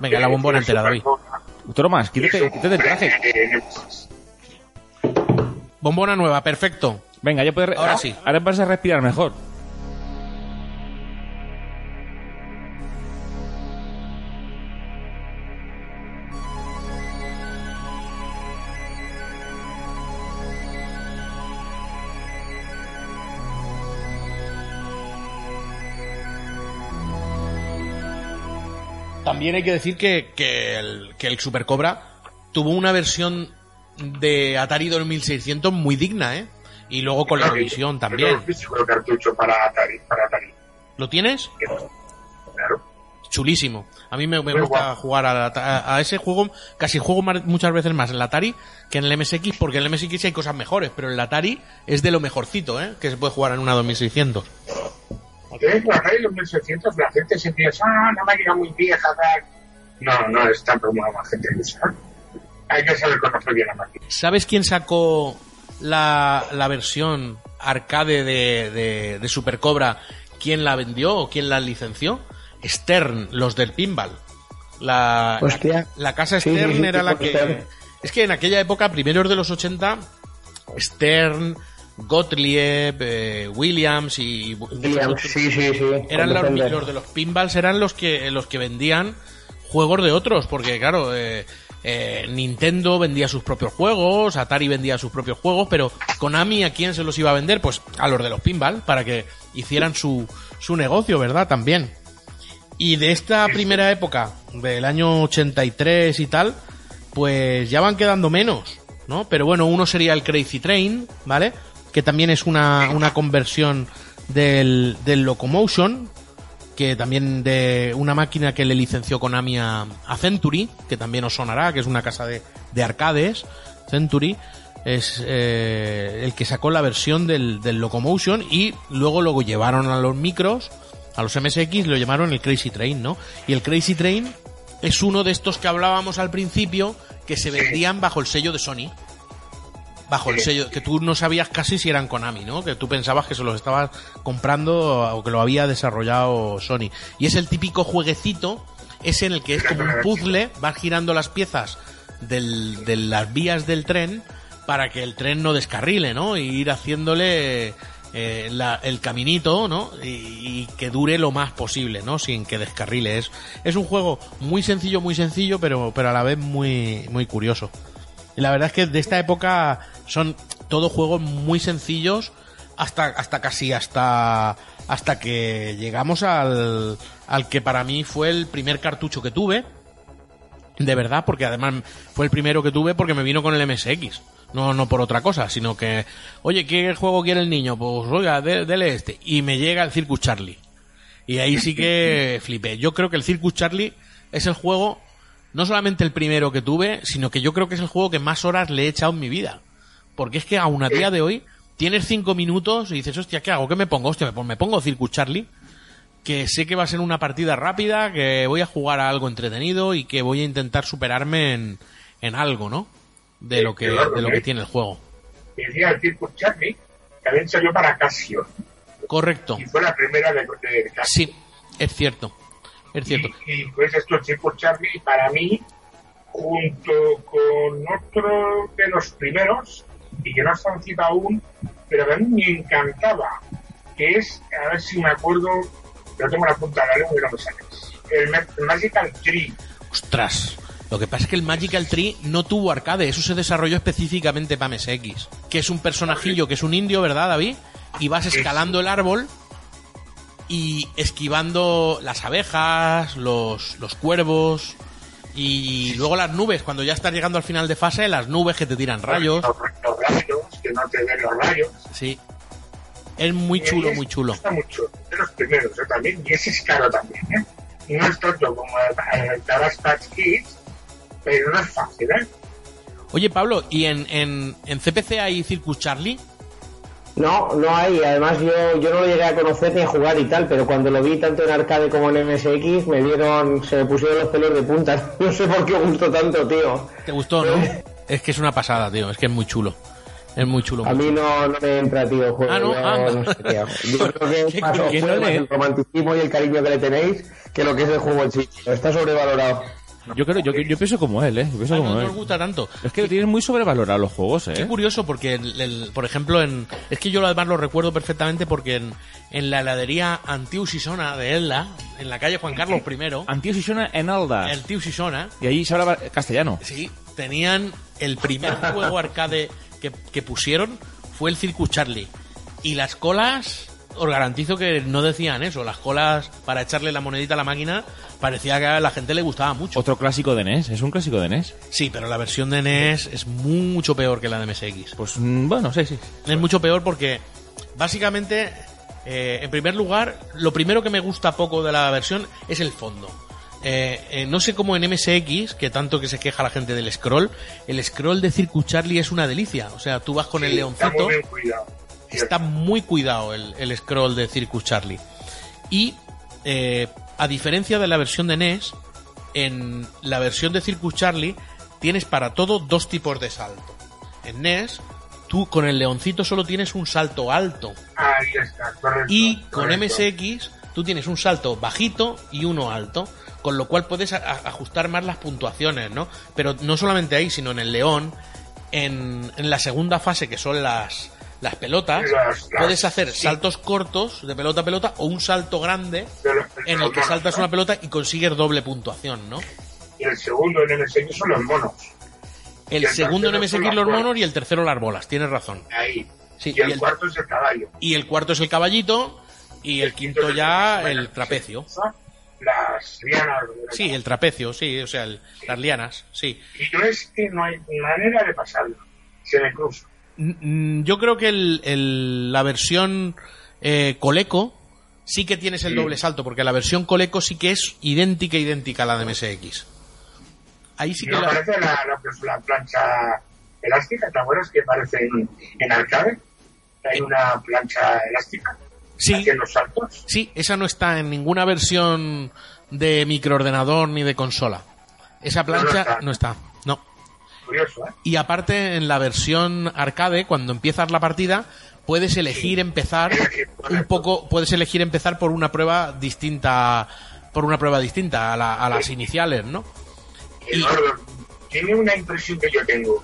[SPEAKER 2] Venga, la bombona entera, David.
[SPEAKER 1] Tromas, quítate, quítate el traje.
[SPEAKER 2] Bombona nueva, perfecto.
[SPEAKER 1] Venga, ya puedes...
[SPEAKER 2] Ahora sí.
[SPEAKER 1] Ahora vas a respirar mejor.
[SPEAKER 2] También hay que decir que, que el, que el Super Cobra tuvo una versión de Atari 2600 muy digna, ¿eh? Y luego con la revisión también.
[SPEAKER 4] físico el cartucho para Atari. Para Atari.
[SPEAKER 2] ¿Lo tienes?
[SPEAKER 4] Claro.
[SPEAKER 2] Chulísimo. A mí me, me gusta
[SPEAKER 4] guapo.
[SPEAKER 2] jugar a, la- a- a ese juego, casi juego muchas veces más en el Atari que en el MSX, porque en el MSX hay cosas mejores, pero el Atari es de lo mejorcito, ¿eh? Que se puede jugar en una 2600.
[SPEAKER 4] Entonces, por Atari 2600 la gente se piensa, ah, una máquina muy vieja, tal. No, no es tan como la gente piensa. Hay que saber conocer bien la máquina.
[SPEAKER 2] ¿Sabes quién sacó la, la versión arcade de, de, de Super Cobra? ¿Quién la vendió o quién la licenció? Stern, los del pinball. La,
[SPEAKER 3] Hostia.
[SPEAKER 2] la, la casa
[SPEAKER 3] Sí, sí,
[SPEAKER 2] Stern
[SPEAKER 3] sí,
[SPEAKER 2] era la que...
[SPEAKER 3] Stern.
[SPEAKER 2] Es que en aquella época, primeros de los 80, Stern, Gottlieb, eh, Williams y...
[SPEAKER 3] Williams, sí, sí, sí.
[SPEAKER 2] eran los, de los pinballs eran los que los que vendían juegos de otros porque claro eh, eh, Nintendo vendía sus propios juegos Atari vendía sus propios juegos pero Konami a quién se los iba a vender pues a los de los pinball para que hicieran su su negocio verdad también. Y de esta primera época del año 83 y tal pues ya van quedando menos no pero bueno uno sería el Crazy Train vale que también es una, una conversión del, del Locomotion, que también de una máquina que le licenció Konami a, a Century, que también os sonará, que es una casa de, de arcades, Century, es eh, el que sacó la versión del, del Locomotion y luego lo llevaron a los micros A los MSX lo llamaron el Crazy Train, ¿no? Y el Crazy Train es uno de estos que hablábamos al principio que se vendían bajo el sello de Sony. Bajo el sello, que tú no sabías casi si eran Konami, ¿no? Que tú pensabas que se los estabas comprando o que lo había desarrollado Sony. Y es el típico jueguecito, ese en el que es como un puzzle, vas girando las piezas del- de las vías del tren para que el tren no descarrile, ¿no? Y ir haciéndole eh, la- el caminito, ¿no? Y, y que dure lo más posible, ¿no? Sin que descarrile. Es, es un juego muy sencillo, muy sencillo, pero, pero a la vez muy, muy curioso. La verdad es que de esta época son todos juegos muy sencillos hasta, hasta casi hasta, hasta que llegamos al, al que para mí fue el primer cartucho que tuve. De verdad, porque además fue el primero que tuve porque me vino con el MSX. No, no por otra cosa, sino que, oye, ¿qué juego quiere el niño? Pues oiga, dele este. Y me llega el Circus Charlie. Y ahí sí que flipé. Yo creo que el Circus Charlie es el juego, no solamente el primero que tuve, sino que yo creo que es el juego que más horas le he echado en mi vida. Porque es que aún a día de hoy tienes cinco minutos y dices, hostia, ¿qué hago? ¿Qué me pongo? Hostia, me pon- me pongo Circus Charlie, que sé que va a ser una partida rápida, que voy a jugar a algo entretenido y que voy a intentar superarme en, en algo, ¿no? De lo que, de lo que tiene el juego.
[SPEAKER 4] Decía el Circus Charlie, también salió para Casio.
[SPEAKER 2] Correcto.
[SPEAKER 4] Y fue la primera de, de Casio.
[SPEAKER 2] Sí, es cierto. Es cierto.
[SPEAKER 4] Y, y pues esto, el Circus Charlie, para mí, junto con otro de los primeros, y que no está en cita aún, pero que a mí me encantaba, que es, a ver si me acuerdo, pero tengo la punta de la lengua y no me sale. El Magical Tree.
[SPEAKER 2] Ostras. Lo que pasa es que el Magical Tree no tuvo arcade, eso se desarrolló específicamente para MSX. Que es un personajillo que es un indio, ¿verdad, David? Y vas escalando el árbol y esquivando las abejas, los, los cuervos y luego las nubes. Cuando ya estás llegando al final de fase, las nubes que te tiran rayos.
[SPEAKER 4] Los, los rayos, que no te den los rayos.
[SPEAKER 2] Sí. Es muy chulo, muy chulo.
[SPEAKER 4] Está mucho. De los primeros, yo también. Y ese es caro también, ¿eh? No es tanto como el, Touch Kids, pero no es fácil, ¿eh?
[SPEAKER 2] Oye, Pablo, ¿y en, en, en CPC hay Circus Charlie?
[SPEAKER 3] No, no hay. Además, yo, yo no lo llegué a conocer ni a jugar y tal, pero cuando lo vi tanto en arcade como en MSX, me dieron, se me pusieron los pelos de punta. No sé por qué gustó tanto, tío.
[SPEAKER 2] ¿Te gustó, no? Es que es una pasada, tío. Es que es muy chulo. Es muy chulo.
[SPEAKER 3] A
[SPEAKER 2] muy
[SPEAKER 3] mí
[SPEAKER 2] chulo.
[SPEAKER 3] no, no me entra, tío, juego.
[SPEAKER 2] Ah, ¿no? Ah.
[SPEAKER 3] no sé, tío. Yo creo que es
[SPEAKER 2] ¿Qué-
[SPEAKER 3] más,
[SPEAKER 2] no
[SPEAKER 3] el romanticismo y el cariño que le tenéis que lo que es el juego en sí. Está sobrevalorado.
[SPEAKER 1] Yo creo, yo, yo pienso como él, ¿eh? Yo pienso como
[SPEAKER 2] no
[SPEAKER 1] él.
[SPEAKER 2] nos gusta tanto.
[SPEAKER 1] Es que tienen muy sobrevalorados los juegos,
[SPEAKER 2] Qué
[SPEAKER 1] ¿eh?
[SPEAKER 2] curioso porque, el- el- por ejemplo, en es que yo además lo recuerdo perfectamente porque en, en la heladería Antiu Sisona de Elda, en la calle Juan Carlos I,
[SPEAKER 1] Antiguo Sisona en Alda.
[SPEAKER 2] el Tiu Sisona,
[SPEAKER 1] Y allí se hablaba castellano.
[SPEAKER 2] sí, tenían el primer juego arcade que, que pusieron fue el Circus Charlie. Y las colas, os garantizo que no decían eso. Las colas para echarle la monedita a la máquina parecía que a la gente le gustaba mucho.
[SPEAKER 1] Otro clásico de NES, es un clásico de NES.
[SPEAKER 2] Sí, pero la versión de NES es mucho peor que la de MSX.
[SPEAKER 1] Pues mm, bueno, sí, sí.
[SPEAKER 2] Es mucho peor porque básicamente, eh, en primer lugar, lo primero que me gusta poco de la versión es el fondo. Eh, eh, no sé cómo en MSX, que tanto que se queja la gente del scroll, el scroll de Circus Charlie es una delicia. O sea, tú vas con el leoncito,
[SPEAKER 4] muy bien cuidado.
[SPEAKER 2] Está muy cuidado el, el scroll de Circus Charlie. Y eh, a diferencia de la versión de NES, en la versión de Circus Charlie tienes para todo dos tipos de salto. En NES, tú con el leoncito solo tienes un salto alto.
[SPEAKER 4] Ahí está, correcto.
[SPEAKER 2] Y con
[SPEAKER 4] correcto.
[SPEAKER 2] MSX tú tienes un salto bajito y uno alto, con lo cual puedes ajustar más las puntuaciones, ¿no? Pero no solamente ahí, sino en el león, en, en la segunda fase que son las, las pelotas,
[SPEAKER 4] Las- las-
[SPEAKER 2] puedes hacer
[SPEAKER 4] sí.
[SPEAKER 2] saltos cortos de pelota a pelota o un salto grande en el que saltas una pelota y consigues doble puntuación, ¿no?
[SPEAKER 4] Y el segundo en MSX son los monos.
[SPEAKER 2] El
[SPEAKER 4] el
[SPEAKER 2] segundo en MSX los
[SPEAKER 4] bolas.
[SPEAKER 2] monos y el tercero las bolas, tienes razón.
[SPEAKER 4] Ahí.
[SPEAKER 2] Sí,
[SPEAKER 4] y el,
[SPEAKER 2] y el-
[SPEAKER 4] cuarto es el caballo.
[SPEAKER 2] Y el cuarto es el caballito y el quinto ya el trapecio.
[SPEAKER 4] Las lianas.
[SPEAKER 2] Sí, el trapecio, sí, o sea, el- las lianas, sí.
[SPEAKER 4] Y yo es que no hay manera de pasarlo. Se me cruza.
[SPEAKER 2] Yo creo que el, el- la versión eh, Coleco sí que tienes el doble salto, porque la versión Coleco sí que es idéntica, idéntica a la de MSX. Ahí sí que
[SPEAKER 4] ¿No
[SPEAKER 2] la...
[SPEAKER 4] parece la, la, la plancha elástica? ¿Te acuerdas que parece en, en arcade? Hay una plancha elástica.
[SPEAKER 2] Sí.
[SPEAKER 4] haciendo saltos.
[SPEAKER 2] Sí, esa no está en ninguna versión de microordenador ni de consola. Esa plancha no está, no.
[SPEAKER 4] Curioso, ¿eh?
[SPEAKER 2] Y aparte, en la versión arcade, cuando empiezas la partida, puedes elegir empezar un poco, puedes elegir empezar por una prueba distinta, por una prueba distinta a, la- a las iniciales, ¿no?
[SPEAKER 4] Eduardo, tiene una impresión que yo tengo,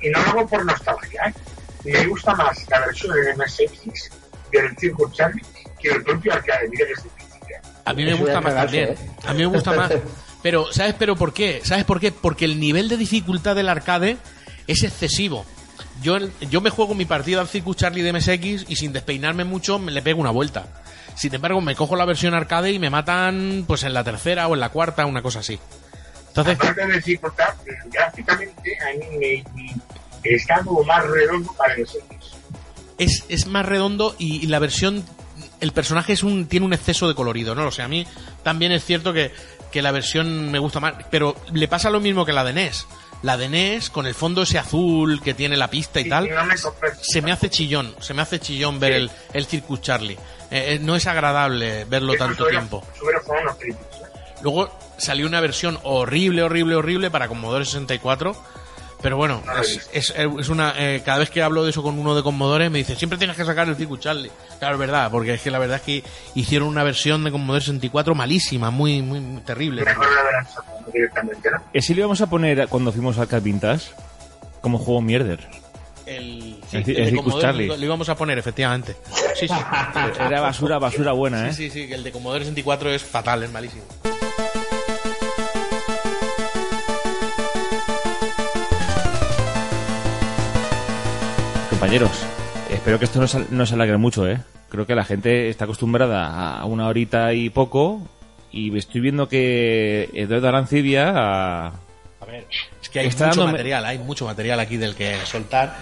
[SPEAKER 4] y no lo hago por nostalgia, ¿eh? me gusta más la versión de MSX del Circuit Charlie que el propio arcade. Mira que es difícil. ¿eh?
[SPEAKER 2] A mí me gusta más también.
[SPEAKER 3] ¿eh?
[SPEAKER 2] A mí me gusta más. Pero, ¿sabes pero por qué? ¿Sabes por qué? Porque el nivel de dificultad del arcade es excesivo. Yo, yo me juego mi partida al Circuit Charlie de MSX y sin despeinarme mucho me le pego una vuelta. Sin embargo, me cojo la versión arcade y me matan pues en la tercera o en la cuarta, una cosa así. Entonces,
[SPEAKER 4] Aparte de dificultad, gráficamente a mí me, está como más redondo para MSX.
[SPEAKER 2] es, es más redondo y, y la versión el personaje es un tiene un exceso de colorido no lo sé a mí también es cierto que, que la versión me gusta más pero le pasa lo mismo que la de NES la de NES con el fondo ese azul que tiene la pista y
[SPEAKER 4] Sí,
[SPEAKER 2] tal
[SPEAKER 4] no me convence.
[SPEAKER 2] se me hace chillón se me hace chillón ver el, el Circus Charlie Eh, eh, no es agradable verlo
[SPEAKER 4] Eso
[SPEAKER 2] tanto tiempo
[SPEAKER 4] unos ¿eh?
[SPEAKER 2] Luego salió una versión horrible, horrible, horrible para Commodore 64. Pero bueno, es,
[SPEAKER 4] visto.
[SPEAKER 2] es- es una. eh, cada vez que hablo de eso con uno de Commodore me dice, siempre tienes que sacar el Circuit Charlie. Claro, es verdad, porque es que la verdad es que hicieron una versión de Commodore 64 malísima, muy, muy, muy terrible.
[SPEAKER 4] Mejor la verán sacando directamente, ¿no?
[SPEAKER 1] Ese lo íbamos a poner cuando fuimos al Vintage como juego mierder.
[SPEAKER 2] El, sí,
[SPEAKER 1] El ci-
[SPEAKER 2] el
[SPEAKER 1] el
[SPEAKER 2] de
[SPEAKER 1] Circus
[SPEAKER 2] Commodore
[SPEAKER 1] Charlie.
[SPEAKER 2] lo, lo íbamos a poner, efectivamente. Sí, sí.
[SPEAKER 1] Era basura, basura buena, ¿eh?
[SPEAKER 2] Sí, sí, sí, que el de Commodore 64 es fatal, es malísimo.
[SPEAKER 1] Compañeros, espero que esto no se, no se alargue mucho, ¿eh? Creo que la gente está acostumbrada a una horita y poco y estoy viendo que Eduardo Arancibia... a-
[SPEAKER 2] A ver, es que hay
[SPEAKER 1] Está
[SPEAKER 2] mucho material, hay mucho material aquí del que soltar.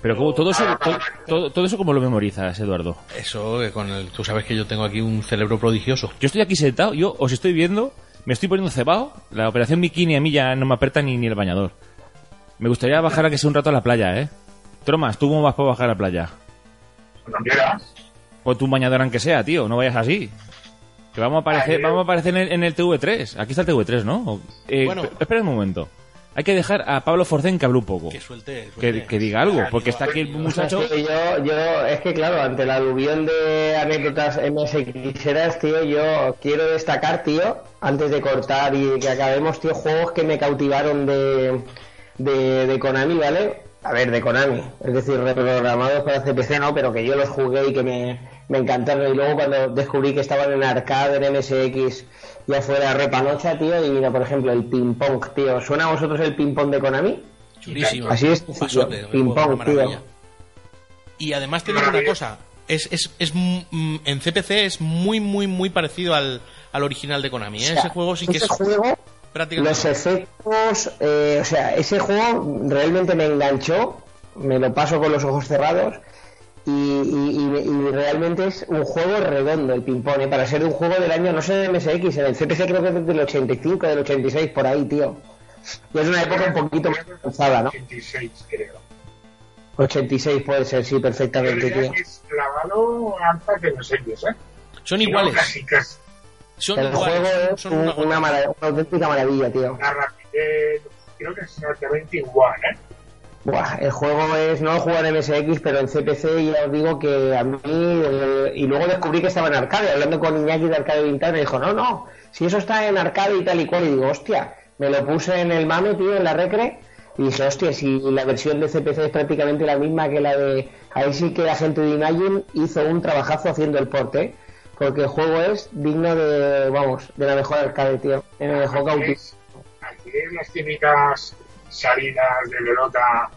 [SPEAKER 1] Pero como todo eso, to- todo, todo eso como lo memorizas, Eduardo.
[SPEAKER 2] Eso, que con el, tú sabes que yo tengo aquí un cerebro prodigioso.
[SPEAKER 1] Yo estoy aquí sentado, yo os estoy viendo, me estoy poniendo cebado, la operación bikini a mí ya no me aprieta ni, ni el bañador. Me gustaría bajar a que sea un rato a la playa, ¿eh? Tromas, ¿tú cómo vas para bajar a la playa?
[SPEAKER 4] Cuando quieras.
[SPEAKER 1] Pon tu bañador aunque sea, tío, no vayas así. Que vamos a aparecer,
[SPEAKER 4] Ay,
[SPEAKER 1] vamos a aparecer en el, en el TV3. Aquí está el TV3, ¿no? O- eh,
[SPEAKER 2] Bueno.
[SPEAKER 1] pe- espera un momento. Hay que dejar a Pablo Forcén que hable un poco.
[SPEAKER 2] Que suelte.
[SPEAKER 1] Que,
[SPEAKER 2] suelte.
[SPEAKER 1] que diga algo, porque está aquí el muchacho.
[SPEAKER 3] Es que yo, yo, es que claro, ante la aluvión de anécdotas MSXeras, tío, yo quiero destacar, tío, antes de cortar y que acabemos, tío, juegos que me cautivaron de, de, de Konami, ¿vale? A ver, de Konami, es decir, reprogramados para CPC, no, pero que yo los jugué y que me, me encantaron. Y luego cuando descubrí que estaban en arcade, en MSX, ya fuera repanocha, tío, y mira, por ejemplo, el ping-pong, tío. ¿Suena a vosotros el ping-pong de Konami?
[SPEAKER 2] Chulísimo.
[SPEAKER 3] Así es,
[SPEAKER 2] Pasote,
[SPEAKER 3] ping
[SPEAKER 2] una
[SPEAKER 3] pong, tío.
[SPEAKER 2] Y además te digo una cosa. Es, es, es, en CPC es muy, muy, muy parecido al, al original de Konami. ¿eh?
[SPEAKER 3] O sea,
[SPEAKER 2] Ese juego sí que es
[SPEAKER 3] juego. Los efectos, eh, o sea, ese juego realmente me enganchó, me lo paso con los ojos cerrados y, y- y- y realmente es un juego redondo el ping-pong, ¿eh? para ser un juego del año, no sé de MSX, en el CPC creo que es del 85, del 86, por ahí, tío. Y es una época un poquito más avanzada, ¿no?
[SPEAKER 4] 86, creo.
[SPEAKER 3] 86 puede ser, sí, perfectamente, tío.
[SPEAKER 4] que es clavado antes de los ¿eh?
[SPEAKER 2] Son
[SPEAKER 4] no,
[SPEAKER 2] iguales.
[SPEAKER 4] Casi, casi.
[SPEAKER 2] Son
[SPEAKER 3] El
[SPEAKER 2] iguales.
[SPEAKER 3] juego es
[SPEAKER 2] son
[SPEAKER 3] un-
[SPEAKER 2] una
[SPEAKER 3] una,
[SPEAKER 2] gota.
[SPEAKER 3] mara- una auténtica maravilla, tío.
[SPEAKER 4] La rapidez, creo que es exactamente igual, ¿eh?
[SPEAKER 3] Buah, el juego es, no lo juego en MSX, pero en CPC ya os digo que a mí, eh, y luego descubrí que estaba en arcade, hablando con Iñaki de Arcade Vintage, me dijo, no, no, si eso está en arcade y tal y cual, y digo, hostia, me lo puse en el mame, tío, en la recre, y dije, hostia, si la versión de CPC es prácticamente la misma que la de, ahí sí que la gente de Imagine hizo un trabajazo haciendo el porte, porque el juego es digno de, vamos, de la mejor arcade, tío, en el juego
[SPEAKER 4] Aquí es, aquí es las típicas salidas de pelota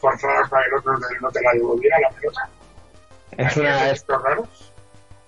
[SPEAKER 4] forzadas para el otro no te la devolviera la pelota.
[SPEAKER 3] es una, es-
[SPEAKER 4] efectos raros.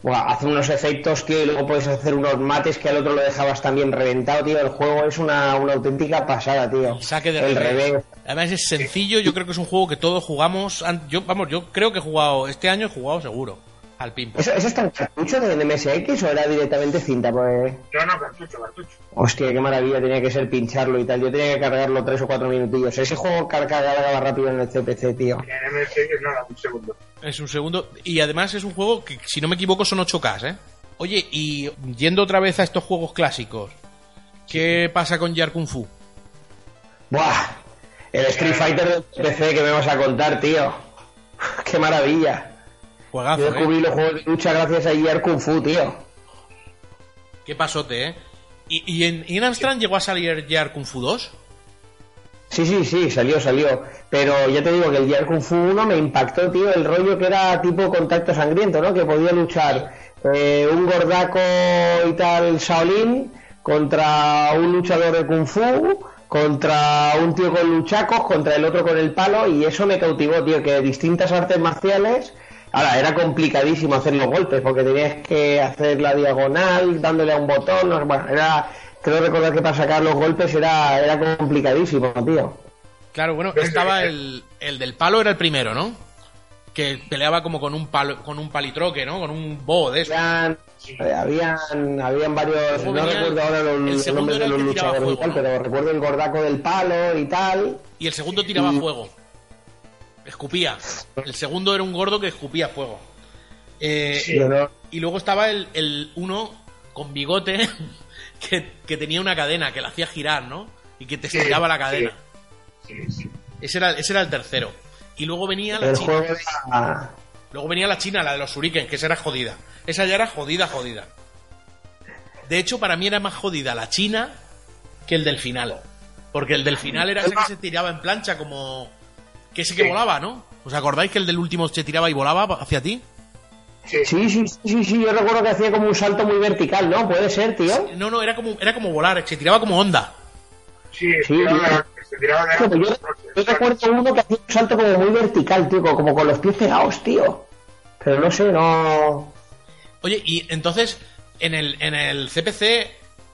[SPEAKER 3] Buah, hace unos efectos, tío, y luego puedes hacer unos mates que al otro lo dejabas también reventado, tío. El juego es una, una auténtica pasada, tío.
[SPEAKER 2] Saque de
[SPEAKER 3] El
[SPEAKER 2] revés.
[SPEAKER 3] revés.
[SPEAKER 2] Además es sencillo, yo creo que es un juego que todos jugamos. Yo, vamos, yo creo que he jugado, este año he jugado seguro al ping pong.
[SPEAKER 3] ¿Eso, ¿Eso está en cartucho de MSX o era directamente cinta? Pues,
[SPEAKER 4] No, no, cartucho, cartucho.
[SPEAKER 3] hostia, qué maravilla tenía que ser pincharlo y tal. Yo tenía que cargarlo tres o cuatro minutillos. Ese juego car- cargaba rápido en el CPC, tío.
[SPEAKER 4] En MSX nada, un segundo.
[SPEAKER 2] Es un segundo. Y además es un juego que, si no me equivoco, son 8K, ¿eh? Oye, y yendo otra vez a estos juegos clásicos, ¿qué pasa con Yar Kung Fu?
[SPEAKER 3] Buah, el Street Fighter del PC que me vas a contar, tío. Qué maravilla.
[SPEAKER 2] Juegazo,
[SPEAKER 3] Yo
[SPEAKER 2] ¿eh?
[SPEAKER 3] descubrí los juegos de lucha gracias a Yar Kung Fu, tío.
[SPEAKER 2] Qué pasote, ¿eh? ¿Y, y en, en Amstrad llegó a salir Yar Kung Fu 2?
[SPEAKER 3] Sí, sí, sí, salió, salió. Pero ya te digo que el Yar Kung Fu 1 me impactó, tío, el rollo que era tipo contacto sangriento, ¿no? Que podía luchar eh, un gordaco y tal Shaolin contra un luchador de Kung Fu, contra un tío con luchacos, contra el otro con el palo, y eso me cautivó, tío, que distintas artes marciales. Ahora, era complicadísimo hacer los golpes, porque tenías que hacer la diagonal, dándole a un botón, no, bueno, era... Creo recordar que para sacar los golpes era, era complicadísimo, tío.
[SPEAKER 2] Claro, bueno, estaba el, el del palo, era el primero, ¿no? Que peleaba como con un palo, con un palitroque, ¿no? Con un bo de eso.
[SPEAKER 3] Habían, eh, habían, habían varios, no recuerdo ahora los,
[SPEAKER 2] el
[SPEAKER 3] nombres de
[SPEAKER 2] el
[SPEAKER 3] los luchadores y
[SPEAKER 2] fuego,
[SPEAKER 3] tal, pero recuerdo el gordaco del palo y tal.
[SPEAKER 2] Y el segundo tiraba
[SPEAKER 3] Y-
[SPEAKER 2] fuego. Escupía. El segundo era un gordo que escupía fuego. Eh,
[SPEAKER 3] no-
[SPEAKER 2] Y luego estaba el, el uno con bigote que, que tenía una cadena que la hacía girar, ¿no? Y que te
[SPEAKER 4] Sí,
[SPEAKER 2] estiraba la cadena.
[SPEAKER 4] Sí, sí.
[SPEAKER 2] Ese, era, ese era el tercero. Y luego venía la
[SPEAKER 3] el
[SPEAKER 2] china.
[SPEAKER 3] juego era-
[SPEAKER 2] Luego venía la china, la de los shuriken, que esa era jodida. Esa ya era jodida, jodida. De hecho, para mí era más jodida la china que el del final. Porque el del final era ese que se tiraba en plancha como... Que ese que
[SPEAKER 4] Sí.
[SPEAKER 2] volaba, ¿no? ¿Os acordáis que el del último se tiraba y volaba hacia ti?
[SPEAKER 4] Sí,
[SPEAKER 3] Sí, sí, sí, sí, yo recuerdo que hacía como un salto muy vertical, ¿no? Puede ser, tío.
[SPEAKER 2] No, no, era como, era como volar, se tiraba como onda.
[SPEAKER 4] sí,
[SPEAKER 3] Sí,
[SPEAKER 4] tiraba- se tiraba de
[SPEAKER 3] yo, yo recuerdo uno que hacía un salto como muy vertical, tío, como con los pies pegados, tío. Pero no sé, no...
[SPEAKER 2] Oye, y entonces, en el, en el CPC,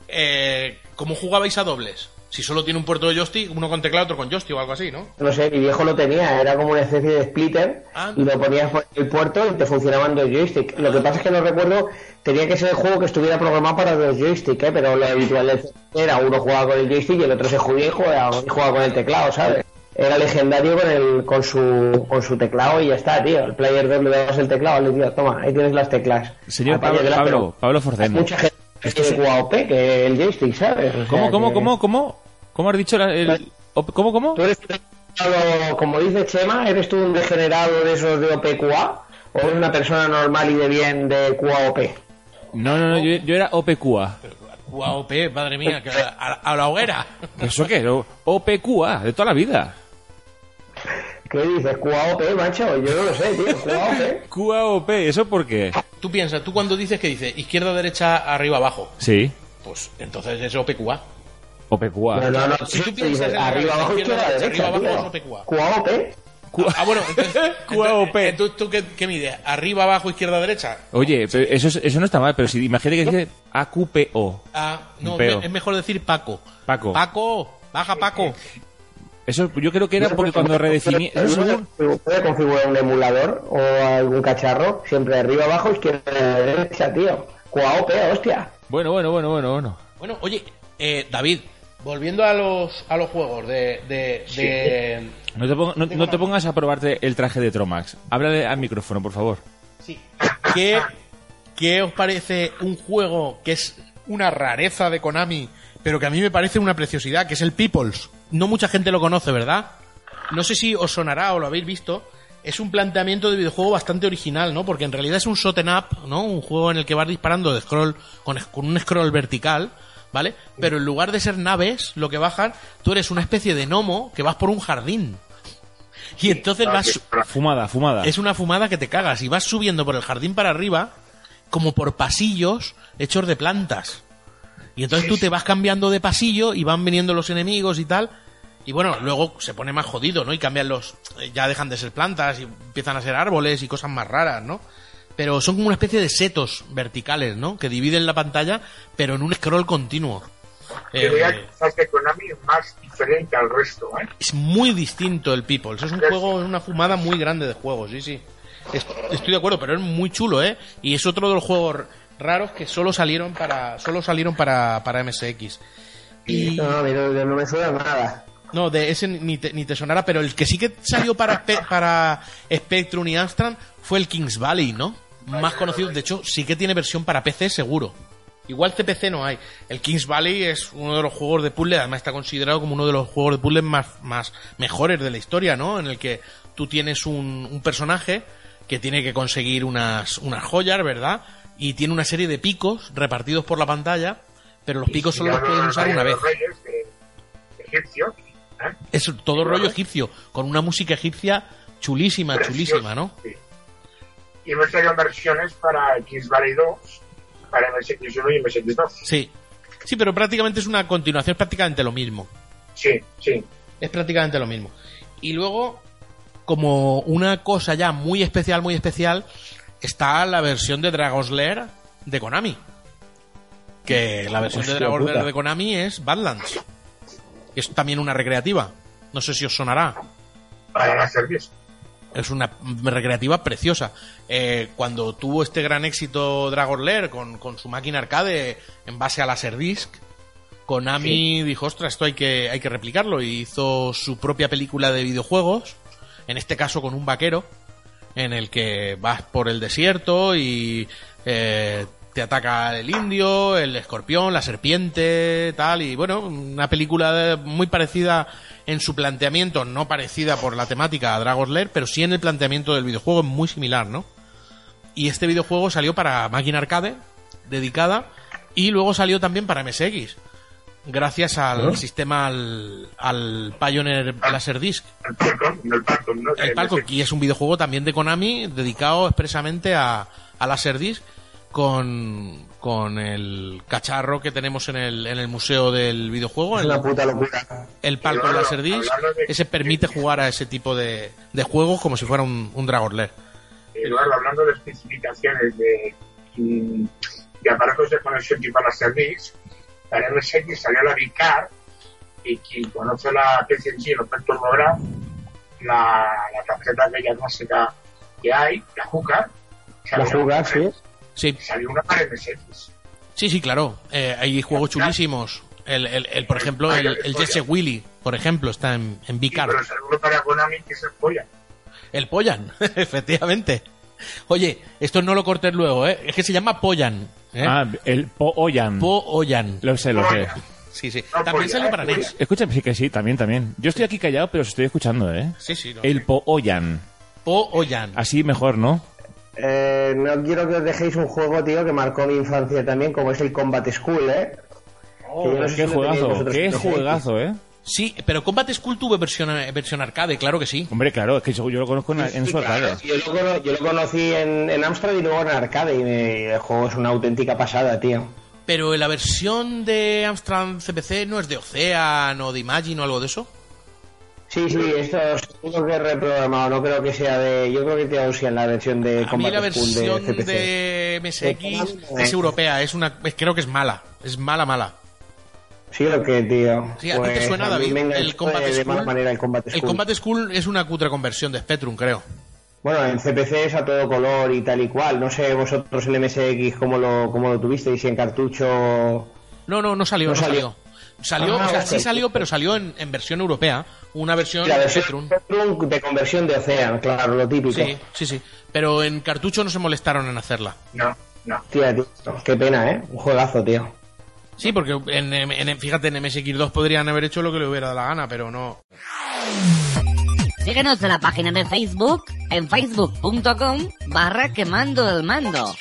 [SPEAKER 2] eh, ¿cómo jugabais a dobles? Si solo tiene un puerto de joystick, uno con teclado, otro con joystick o algo así, ¿no?
[SPEAKER 3] No sé, mi viejo lo tenía, era como una especie de splitter
[SPEAKER 2] Ah.
[SPEAKER 3] y lo ponías por el puerto y te funcionaban dos joysticks. Lo que pasa es que no recuerdo, tenía que ser el juego que estuviera programado para dos joysticks, ¿eh? pero lo habitual era uno jugaba con el joystick y el otro se judía y jugaba, y jugaba con el teclado, ¿sabes? Era legendario con el con su con su teclado y ya está, tío. El player 2 le dabas el teclado, le decías, toma, ahí tienes las teclas.
[SPEAKER 1] Señor Pablo, Pablo, Pablo
[SPEAKER 3] mucha gente que tiene QAOP que el joystick, ¿sabes? O sea
[SPEAKER 1] ¿Cómo, cómo,
[SPEAKER 3] que-
[SPEAKER 1] cómo, cómo? ¿Cómo has dicho la- el... op- ¿Cómo, cómo?
[SPEAKER 3] ¿Tú eres, degenerado, como dice Chema, eres tú un degenerado de esos de OPQA o eres una persona normal y de bien de QAOP?
[SPEAKER 1] No, no, no, yo, yo era OPQA.
[SPEAKER 2] UAOP, madre mía, que a, a- a la hoguera.
[SPEAKER 1] ¿Eso qué? OPQA, de toda la vida.
[SPEAKER 3] ¿Qué dices? QAOP, macho? Yo no lo sé, tío. QAOP.
[SPEAKER 1] QAOP, ¿eso por qué?
[SPEAKER 2] Tú piensas, tú cuando dices que dice izquierda, derecha, arriba, abajo,
[SPEAKER 1] Sí,
[SPEAKER 2] pues entonces es OPQA.
[SPEAKER 1] OPQA.
[SPEAKER 3] No, no, no.
[SPEAKER 2] Si tú piensas
[SPEAKER 3] dices
[SPEAKER 2] en
[SPEAKER 3] arriba, abajo,
[SPEAKER 2] izquierda, derecha,
[SPEAKER 3] derecha,
[SPEAKER 2] arriba, abajo, es OPQA.
[SPEAKER 3] QAOP.
[SPEAKER 2] Ah, bueno, entonces,
[SPEAKER 1] QAOP.
[SPEAKER 2] entonces, ¿tú qué, qué mides? ¿Arriba, abajo, izquierda, derecha?
[SPEAKER 1] Oye, pero eso, es- eso no está mal, pero si imagínate que dice AQPO.
[SPEAKER 2] Ah, no, es mejor decir Paco.
[SPEAKER 1] Paco.
[SPEAKER 2] Paco, baja Paco.
[SPEAKER 1] Eso yo creo que era porque cuando redefiní... Eso según-
[SPEAKER 3] Uno puede configurar un emulador o algún cacharro, siempre arriba, abajo, izquierda, derecha, tío. QAOP, hostia.
[SPEAKER 1] Bueno, bueno, bueno, bueno, bueno.
[SPEAKER 2] Bueno, oye, eh, David, volviendo a los, a los juegos de... de, de-
[SPEAKER 1] No te, pon- no- no te pongas a probarte el traje de Tromax. Háblale al micrófono, por favor.
[SPEAKER 2] Sí. ¿Qué, ¿Qué os parece un juego que es una rareza de Konami, pero que a mí me parece una preciosidad, que es el Peoples? No mucha gente lo conoce, ¿verdad? No sé si os sonará o lo habéis visto. Es un planteamiento de videojuego bastante original, ¿no? Porque en realidad es un shot up, ¿no? Un juego en el que vas disparando de scroll con, con un scroll vertical, ¿vale? Pero en lugar de ser naves, lo que bajan, tú eres una especie de gnomo que vas por un jardín. Y entonces vas,
[SPEAKER 1] Fumada, fumada.
[SPEAKER 2] es una fumada que te cagas y vas subiendo por el jardín para arriba como por pasillos hechos de plantas. Y entonces tú te vas cambiando de pasillo y van viniendo los enemigos y tal. Y bueno, luego se pone más jodido, ¿no? Y cambian los... eh, Ya dejan de ser plantas y empiezan a ser árboles y cosas más raras, ¿no? Pero son como una especie de setos verticales, ¿no? Que dividen la pantalla, pero en un scroll continuo.
[SPEAKER 4] Que
[SPEAKER 2] Eh,
[SPEAKER 4] que Konami es más diferente al resto, ¿eh?
[SPEAKER 2] es muy distinto el Peoples. Es un juego, es una fumada muy grande de juegos, sí, sí. Es- Estoy de acuerdo, pero es muy chulo, ¿eh? Y es otro de los juegos raros que solo salieron para solo salieron para, para MSX. Y
[SPEAKER 3] No, no, no, me suena nada.
[SPEAKER 2] No, de ese ni te, ni te sonará, pero el que sí que salió para, para Spectrum y Amstrad fue el Kings Valley, ¿no? Más conocido, de hecho, sí que tiene versión para PC seguro. Igual CPC no hay. El Kings Valley es uno de los juegos de puzzle, además está considerado como uno de los juegos de puzzle más, más mejores de la historia, ¿no? En el que tú tienes un, un personaje que tiene que conseguir unas, unas joyas, ¿verdad? Y tiene una serie de picos repartidos por la pantalla, pero los picos solo los puedes usar una vez.
[SPEAKER 4] ¿eh?
[SPEAKER 2] Es todo rollo egipcio, con una música egipcia chulísima, chulísima, ¿no?
[SPEAKER 4] sí. Y hemos traído versiones para Kings Valley 2, para MSX1 y MSX2.
[SPEAKER 2] Sí. Sí, pero prácticamente es una continuación, es prácticamente lo mismo.
[SPEAKER 4] Sí, sí.
[SPEAKER 2] Es prácticamente lo mismo. Y luego, como una cosa ya muy especial, muy especial, está la versión de Dragon's Lair de Konami. Que la versión de Dragon's Lair de Konami es Badlands. Es también una recreativa. No sé si os sonará. Es una recreativa preciosa. Eh, cuando tuvo este gran éxito Dragon Lair con, con su máquina arcade en base a Laserdisc, Konami dijo, ostras, esto hay que, hay que replicarlo. Y hizo su propia película de videojuegos, en este caso con un vaquero, en el que vas por el desierto y eh, te ataca el indio, el escorpión, la serpiente, tal. Y bueno, una película muy parecida en su planteamiento, no parecida por la temática a Dragon's Lair, pero sí en el planteamiento del videojuego, es muy similar, ¿no? Y este videojuego salió para máquina arcade, dedicada, y luego salió también para MSX, gracias al
[SPEAKER 4] ¿Eh?
[SPEAKER 2] sistema, al, al Pioneer Laserdisc.
[SPEAKER 4] El Falcon, el Falcon, ¿no?
[SPEAKER 2] El Falcon, y es un videojuego también de Konami dedicado expresamente a, a Laserdisc con, con el cacharro que tenemos en el, en el museo del videojuego.
[SPEAKER 3] Es
[SPEAKER 2] el-
[SPEAKER 3] una puta locura.
[SPEAKER 2] el palco
[SPEAKER 4] Hablando-
[SPEAKER 2] Laserdisc,
[SPEAKER 4] de-
[SPEAKER 2] ese permite jugar a ese tipo de, de juegos como si fuera un, un Dragon Lair.
[SPEAKER 4] Eduardo, hablando de especificaciones de, mm, de aparatos de conexión tipo la MSX salió la VCAR y quien conoce la PCNG, el Open TurboGrafx, la, la tarjeta aquella clásica que hay, la JUCA,
[SPEAKER 3] La jugar, sí.
[SPEAKER 2] Sí,
[SPEAKER 4] salió una para MSX.
[SPEAKER 2] sí, sí, claro. Eh, hay juegos chulísimos. El, el, el, por ejemplo, el, el Jesse Willy, por ejemplo, está en, en
[SPEAKER 4] Sí,
[SPEAKER 2] Vicar.
[SPEAKER 4] pero salió uno para Konami que se polla.
[SPEAKER 2] El Pollan, efectivamente. Oye, esto no lo cortes luego, ¿eh? Es que se llama Pollan. ¿eh?
[SPEAKER 1] Ah, el Po-Oyan.
[SPEAKER 2] Po-Oyan.
[SPEAKER 1] Lo sé, lo sé.
[SPEAKER 2] Sí, sí.
[SPEAKER 4] No,
[SPEAKER 2] También salió para. NES.
[SPEAKER 1] Escúchame, sí que sí, también, también. Yo estoy aquí callado, pero os estoy escuchando, ¿eh?
[SPEAKER 2] Sí, sí. no,
[SPEAKER 1] El. Po-Oyan.
[SPEAKER 2] Po-Oyan.
[SPEAKER 1] Así mejor, ¿no?
[SPEAKER 3] Eh, no quiero que os dejéis un juego, tío, que marcó mi infancia también, como es el Combat School, ¿eh? Que yo no sé
[SPEAKER 1] qué
[SPEAKER 3] si
[SPEAKER 1] juegazo, qué juegazo, ¿eh?
[SPEAKER 2] Sí, pero Combat School tuvo versión, eh, versión arcade, claro que sí.
[SPEAKER 1] Hombre, claro, es que yo, yo lo conozco en, en
[SPEAKER 3] Sí,
[SPEAKER 1] su
[SPEAKER 3] claro,
[SPEAKER 1] arcade.
[SPEAKER 3] yo, lo yo lo conocí en, en Amstrad y luego en arcade y me- el juego es una auténtica pasada, tío.
[SPEAKER 2] Pero la versión de Amstrad CPC no es de Ocean o de Imagine o algo de eso.
[SPEAKER 3] Sí, sí, esto tengo que reprogramado, no creo que sea de... Yo creo que te en la versión de
[SPEAKER 2] A mí
[SPEAKER 3] Combat
[SPEAKER 2] la
[SPEAKER 3] School
[SPEAKER 2] versión
[SPEAKER 3] de CPC.
[SPEAKER 2] de MSX es europea, es una, es- creo que es mala, es mala, mala.
[SPEAKER 3] Sí, lo que, tío.
[SPEAKER 2] Sí, ¿a ti te
[SPEAKER 3] Pues
[SPEAKER 2] suena, David, el Combat
[SPEAKER 3] de, de mala
[SPEAKER 2] School?
[SPEAKER 3] manera el Combat School.
[SPEAKER 2] El Combat School es una cutre conversión de Spectrum, creo.
[SPEAKER 3] Bueno, en CPC es a todo color y tal y cual. No sé vosotros en MSX cómo lo, cómo lo tuvisteis, si en cartucho...
[SPEAKER 2] No, no, no salió,
[SPEAKER 3] No
[SPEAKER 2] no, salió.
[SPEAKER 3] salió.
[SPEAKER 2] Salió,
[SPEAKER 3] Ah,
[SPEAKER 2] o sea, sí salió, pero salió en, en versión europea, una versión
[SPEAKER 3] La versión
[SPEAKER 2] Spectrum.
[SPEAKER 3] Spectrum de conversión de Ocean, claro, lo típico.
[SPEAKER 2] Sí, sí, sí. Pero en cartucho no se molestaron en hacerla.
[SPEAKER 4] No, no.
[SPEAKER 3] Tía, tío, qué pena, ¿eh? Un juegazo, tío.
[SPEAKER 2] Sí, porque en, en- fíjate, en MSX2 podrían haber hecho lo que le hubiera dado la gana, pero no.
[SPEAKER 10] Síguenos en la página de Facebook en facebook.com barra quemando el mando.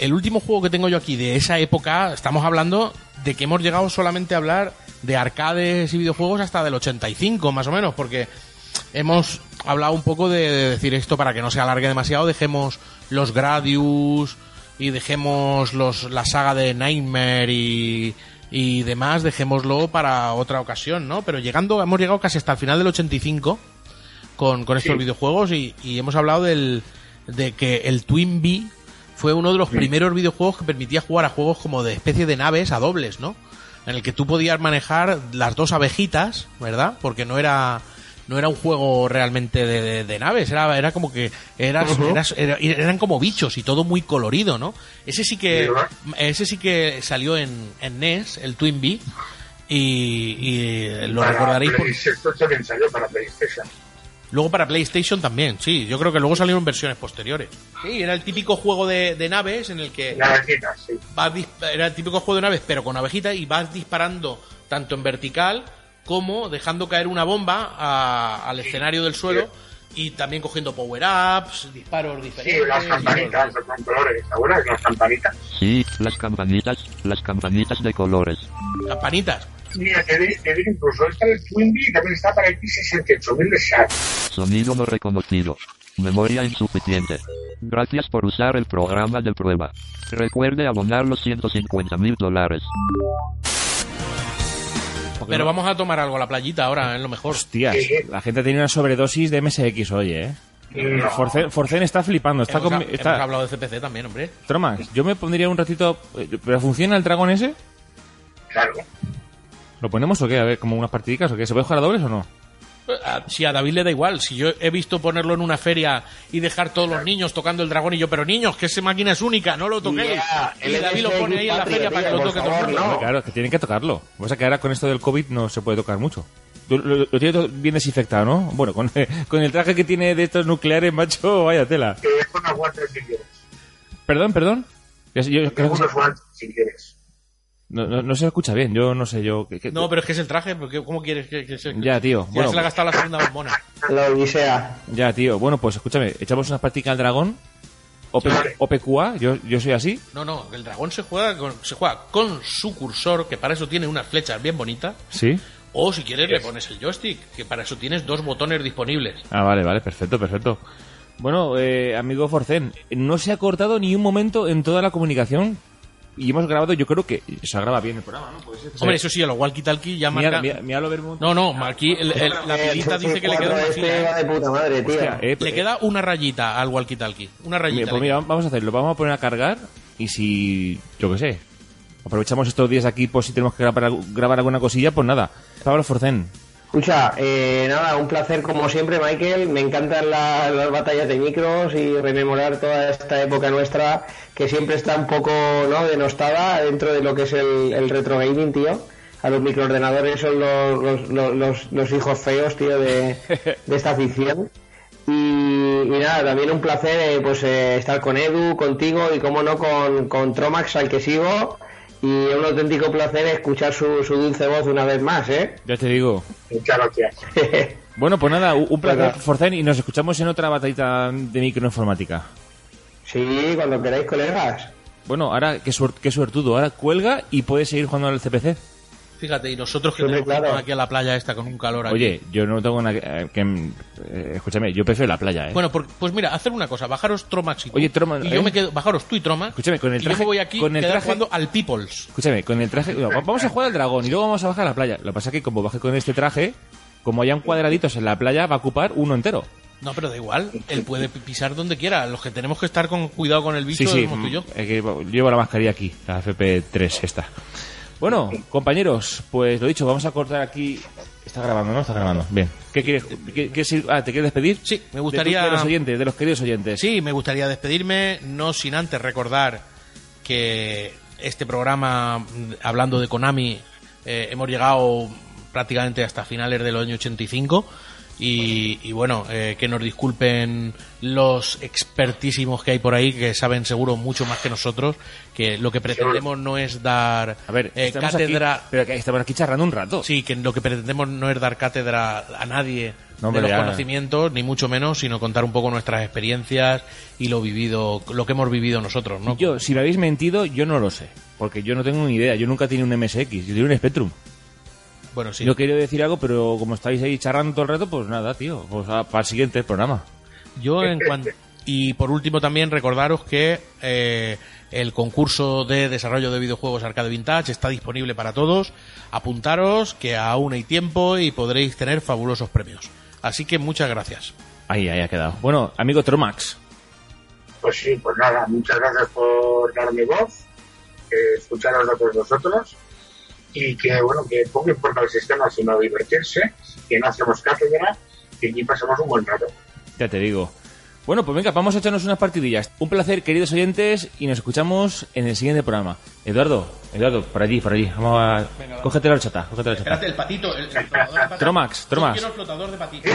[SPEAKER 2] El último juego que tengo yo aquí de esa época, estamos hablando de que hemos llegado solamente a hablar de arcades y videojuegos hasta del 85, más o menos, porque hemos hablado un poco de, de decir esto para que no se alargue demasiado, dejemos los Gradius y dejemos los, la saga de Nightmare y, y demás, dejémoslo para otra ocasión, ¿no? Pero llegando, hemos llegado casi hasta el final del 85 con, con estos
[SPEAKER 4] Sí.
[SPEAKER 2] videojuegos y, y hemos hablado del, de que el Twin Bee fue uno de los primeros videojuegos que permitía jugar a juegos como de especie de naves a dobles, ¿no? en el que tú podías manejar las dos abejitas, ¿verdad? Porque no era no era un juego realmente de, de- de naves, era, era como que eras-
[SPEAKER 3] Ujú.
[SPEAKER 2] eras- era- eran como bichos y todo muy colorido, ¿no? Ese sí que ese sí que salió en, en NES, el Twin Bee, y, y lo
[SPEAKER 4] Para
[SPEAKER 2] recordaréis por-
[SPEAKER 4] también salió para PlayStation.
[SPEAKER 2] Luego para PlayStation también, sí. Yo creo que luego salieron versiones posteriores. Sí, era el típico juego de, de naves en el que
[SPEAKER 4] Navecitas, sí.
[SPEAKER 2] vas era el típico juego de naves, pero con abejitas y vas disparando tanto en vertical como dejando caer una bomba a- al escenario del suelo y también cogiendo power-ups, disparos
[SPEAKER 4] Sí,
[SPEAKER 2] diferentes.
[SPEAKER 4] las
[SPEAKER 2] y todo.
[SPEAKER 4] campanitas con colores. ¿Ahora las campanitas?
[SPEAKER 9] Sí, las campanitas, las campanitas de colores.
[SPEAKER 2] Campanitas.
[SPEAKER 4] Mira, te digo incluso está el Twin Bee y también está para el X68000 de SAT.
[SPEAKER 9] Sonido no reconocido. Memoria insuficiente. Gracias por usar el programa de prueba. Recuerde abonar los 150 mil dólares.
[SPEAKER 2] Pero vamos a tomar algo a la playita ahora, es lo mejor.
[SPEAKER 1] Hostias, la gente tiene una sobredosis de MSX, oye, ¿eh?
[SPEAKER 2] No.
[SPEAKER 1] Forcen, Forcen está flipando, está
[SPEAKER 2] hemos,
[SPEAKER 1] con-
[SPEAKER 2] ha-
[SPEAKER 1] está-
[SPEAKER 2] hemos hablado de CPC también, hombre.
[SPEAKER 1] Tromax, yo me pondría un ratito... eh, ¿Pero funciona el dragón ese?
[SPEAKER 4] Claro.
[SPEAKER 1] ¿Lo ponemos o qué? A ver, como unas partidicas o qué? ¿Se puede jugar a dobles o no?
[SPEAKER 2] A- Si a David le da igual, si yo he visto ponerlo en una feria y dejar todos los niños tocando el dragón y yo, pero niños, que esa máquina es única, no lo toquéis.
[SPEAKER 3] Ya,
[SPEAKER 2] y
[SPEAKER 3] el
[SPEAKER 2] David lo pone ahí en la feria para que
[SPEAKER 3] tío,
[SPEAKER 2] lo toque todo el mundo.
[SPEAKER 3] no.
[SPEAKER 1] Claro, es que tienen que tocarlo. Lo que pasa es que ahora con esto del COVID no se puede tocar mucho. Lo, lo- lo tiene todo bien desinfectado, ¿no? Bueno, con, con el traje que tiene de estos nucleares, macho, vaya tela.
[SPEAKER 4] Te dejo unas guantes si quieres.
[SPEAKER 1] Perdón, perdón. Yo, yo- que
[SPEAKER 4] unos
[SPEAKER 1] se-
[SPEAKER 4] guantes si quieres.
[SPEAKER 1] No, no- no se escucha bien, yo no sé, yo... que- que-
[SPEAKER 2] No, pero es que es el traje, porque ¿cómo quieres que, que se.?
[SPEAKER 1] Ya, tío,
[SPEAKER 2] Ya
[SPEAKER 1] bueno.
[SPEAKER 2] se le ha gastado la segunda bombona.
[SPEAKER 3] La Odisea.
[SPEAKER 1] Ya, tío. Bueno, pues escúchame, echamos unas prácticas al dragón. OP, OPQA, yo, yo soy así.
[SPEAKER 2] No, no, el dragón se juega, con, se juega con su cursor, que para eso tiene unas flechas bien bonitas.
[SPEAKER 1] Sí.
[SPEAKER 2] O si quieres, le pones el joystick, que para eso tienes dos botones disponibles.
[SPEAKER 1] Ah, vale, vale, perfecto, perfecto. Bueno, eh, amigo Forcen, no se ha cortado ni un momento en toda la comunicación y hemos grabado, yo creo que se graba bien el programa, ¿no? Puede ser.
[SPEAKER 2] Hombre, eso sí, a los walkie-talkie ya
[SPEAKER 1] Mira,
[SPEAKER 2] marca.
[SPEAKER 1] mira, míralo, Vermont.
[SPEAKER 2] No, no, aquí el- el- la
[SPEAKER 3] Eh,
[SPEAKER 2] pilita dice que le queda una
[SPEAKER 3] 64
[SPEAKER 2] fila.
[SPEAKER 3] este
[SPEAKER 2] ¿eh?
[SPEAKER 3] va de puta madre, tío.
[SPEAKER 1] Hostia, eh,
[SPEAKER 2] Le queda una rayita al walkie-talkie. Una
[SPEAKER 1] Mira,
[SPEAKER 2] rayita.
[SPEAKER 1] pues mira, vamos a hacerlo, vamos a poner a cargar y si, yo qué sé, aprovechamos estos días aquí por si tenemos que grabar, grabar alguna cosilla, pues nada. Pablo Forcen,
[SPEAKER 3] Escucha, eh, nada, un placer como siempre, Michael. Me encantan la- las batallas de micros y rememorar toda esta época nuestra que siempre está un poco ¿no? denostada dentro de lo que es el, retro gaming, tío. A los microordenadores son los, los, los, los- hijos feos, tío, de, de esta ficción. Y, y nada, también un placer eh, pues eh, estar con Edu, contigo y como no con, con Tromax al que sigo. Y un auténtico placer escuchar su, su dulce voz una vez más, ¿eh?
[SPEAKER 1] ya te digo.
[SPEAKER 4] Muchas gracias.
[SPEAKER 1] Bueno, pues nada, un placer. Forcen, y nos escuchamos en otra batallita de microinformática.
[SPEAKER 3] Sí, cuando queráis, colegas.
[SPEAKER 1] Bueno, ahora, qué, suer- qué suertudo, ahora cuelga y puedes seguir jugando al CPC.
[SPEAKER 2] Fíjate, y nosotros que tenemos
[SPEAKER 3] claro.
[SPEAKER 2] ir aquí a la playa esta con un calor aquí.
[SPEAKER 1] Oye, yo no tengo nada que... eh, que, eh, escúchame, yo prefiero la playa, ¿eh?
[SPEAKER 2] Bueno, por- pues mira, hacer una cosa, bajaros Tromax y tú.
[SPEAKER 1] Oye, Troma-
[SPEAKER 2] y yo
[SPEAKER 1] ¿eh?
[SPEAKER 2] me quedo, bajaros tú y Tromax.
[SPEAKER 1] Escúchame, con el
[SPEAKER 2] y
[SPEAKER 1] traje-
[SPEAKER 2] yo me voy aquí
[SPEAKER 1] con el traje-
[SPEAKER 2] jugando al Peoples.
[SPEAKER 1] Escúchame, con el traje... no, vamos a jugar al dragón y luego vamos a bajar a la playa. Lo que pasa es que como baje con este traje, como hayan cuadraditos en la playa, va a ocupar uno entero.
[SPEAKER 2] No, pero da igual, él puede pisar donde quiera. Los que tenemos que estar con cuidado con el bicho
[SPEAKER 1] Sí, sí,
[SPEAKER 2] somos tú y yo.
[SPEAKER 1] es que llevo la mascarilla aquí, la FP3 esta. Bueno, compañeros, pues lo dicho, vamos a cortar aquí... Está grabando, ¿no? Está grabando. Bien. ¿Qué quieres? qué- ah, ¿te quieres despedir?
[SPEAKER 2] Sí, me
[SPEAKER 1] De,
[SPEAKER 2] gustaría...
[SPEAKER 1] tu- de los oyentes, de los queridos oyentes.
[SPEAKER 2] Sí, me gustaría despedirme, no sin antes recordar que este programa, mm, hablando de Konami, eh, hemos llegado prácticamente hasta finales del año 85 y, y bueno, eh, que nos disculpen los expertísimos que hay por ahí, que saben seguro mucho más que nosotros, que lo que pretendemos no es dar
[SPEAKER 1] A ver,
[SPEAKER 2] eh, cátedra...
[SPEAKER 1] aquí, pero que estamos aquí charlando un rato.
[SPEAKER 2] Sí, que lo que pretendemos no es dar cátedra a nadie
[SPEAKER 1] No,
[SPEAKER 2] de los
[SPEAKER 1] ya.
[SPEAKER 2] conocimientos, ni mucho menos, sino contar un poco nuestras experiencias y lo vivido, lo que hemos vivido nosotros, ¿no?
[SPEAKER 1] Yo, si me habéis mentido, yo no lo sé. Porque yo no tengo ni idea. Yo nunca he tenido un MSX. Yo tengo un Spectrum.
[SPEAKER 2] Bueno, sí.
[SPEAKER 1] Yo quería decir algo, pero como estáis ahí charrando todo el rato, pues nada, tío. Pues a- para el siguiente programa.
[SPEAKER 2] Yo en cuanto y por último también recordaros que eh, el concurso de desarrollo de videojuegos Arcade Vintage está disponible para todos. Apuntaros que aún hay tiempo y podréis tener fabulosos premios. Así que muchas gracias.
[SPEAKER 1] Ahí, ahí ha quedado. Bueno, amigo Tromax.
[SPEAKER 4] Pues sí, pues nada, muchas gracias por darme voz, eh, escucharos a todos vosotros. Y que, bueno, que poco importa el sistema, sino divertirse, que no hacemos cátedra, que aquí pasamos un buen rato.
[SPEAKER 1] Ya te digo. Bueno, pues venga, vamos a echarnos unas partidillas. Un placer, queridos oyentes, y nos escuchamos en el siguiente programa. Eduardo, Eduardo, por allí, por allí. Vamos a... cógete la horchata, cógete la horchata.
[SPEAKER 2] Espérate, el patito, el, el flotador de patito.
[SPEAKER 1] Tromax, Tromax.
[SPEAKER 2] Yo quiero el flotador de patito.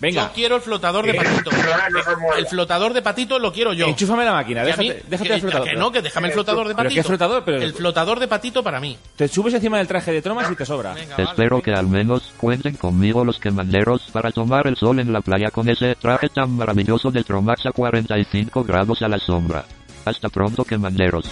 [SPEAKER 1] Venga.
[SPEAKER 2] Yo quiero el flotador de patito. El flotador de patito lo quiero yo.
[SPEAKER 1] Enchúfame la máquina,
[SPEAKER 2] mí-
[SPEAKER 1] déjate, déjate
[SPEAKER 2] que-
[SPEAKER 1] el flotador.
[SPEAKER 2] Que no, que déjame el flotador de
[SPEAKER 1] ¿Pero
[SPEAKER 2] patito.
[SPEAKER 1] qué flotador? Pero-
[SPEAKER 2] El flotador de patito para mí.
[SPEAKER 1] Te subes encima del traje de Tromas y te sobra.
[SPEAKER 9] Espero que al menos cuenten conmigo los quemanderos para tomar el sol en la playa con ese traje tan maravilloso de Tromax a 45 grados a la sombra. Hasta pronto quemanderos.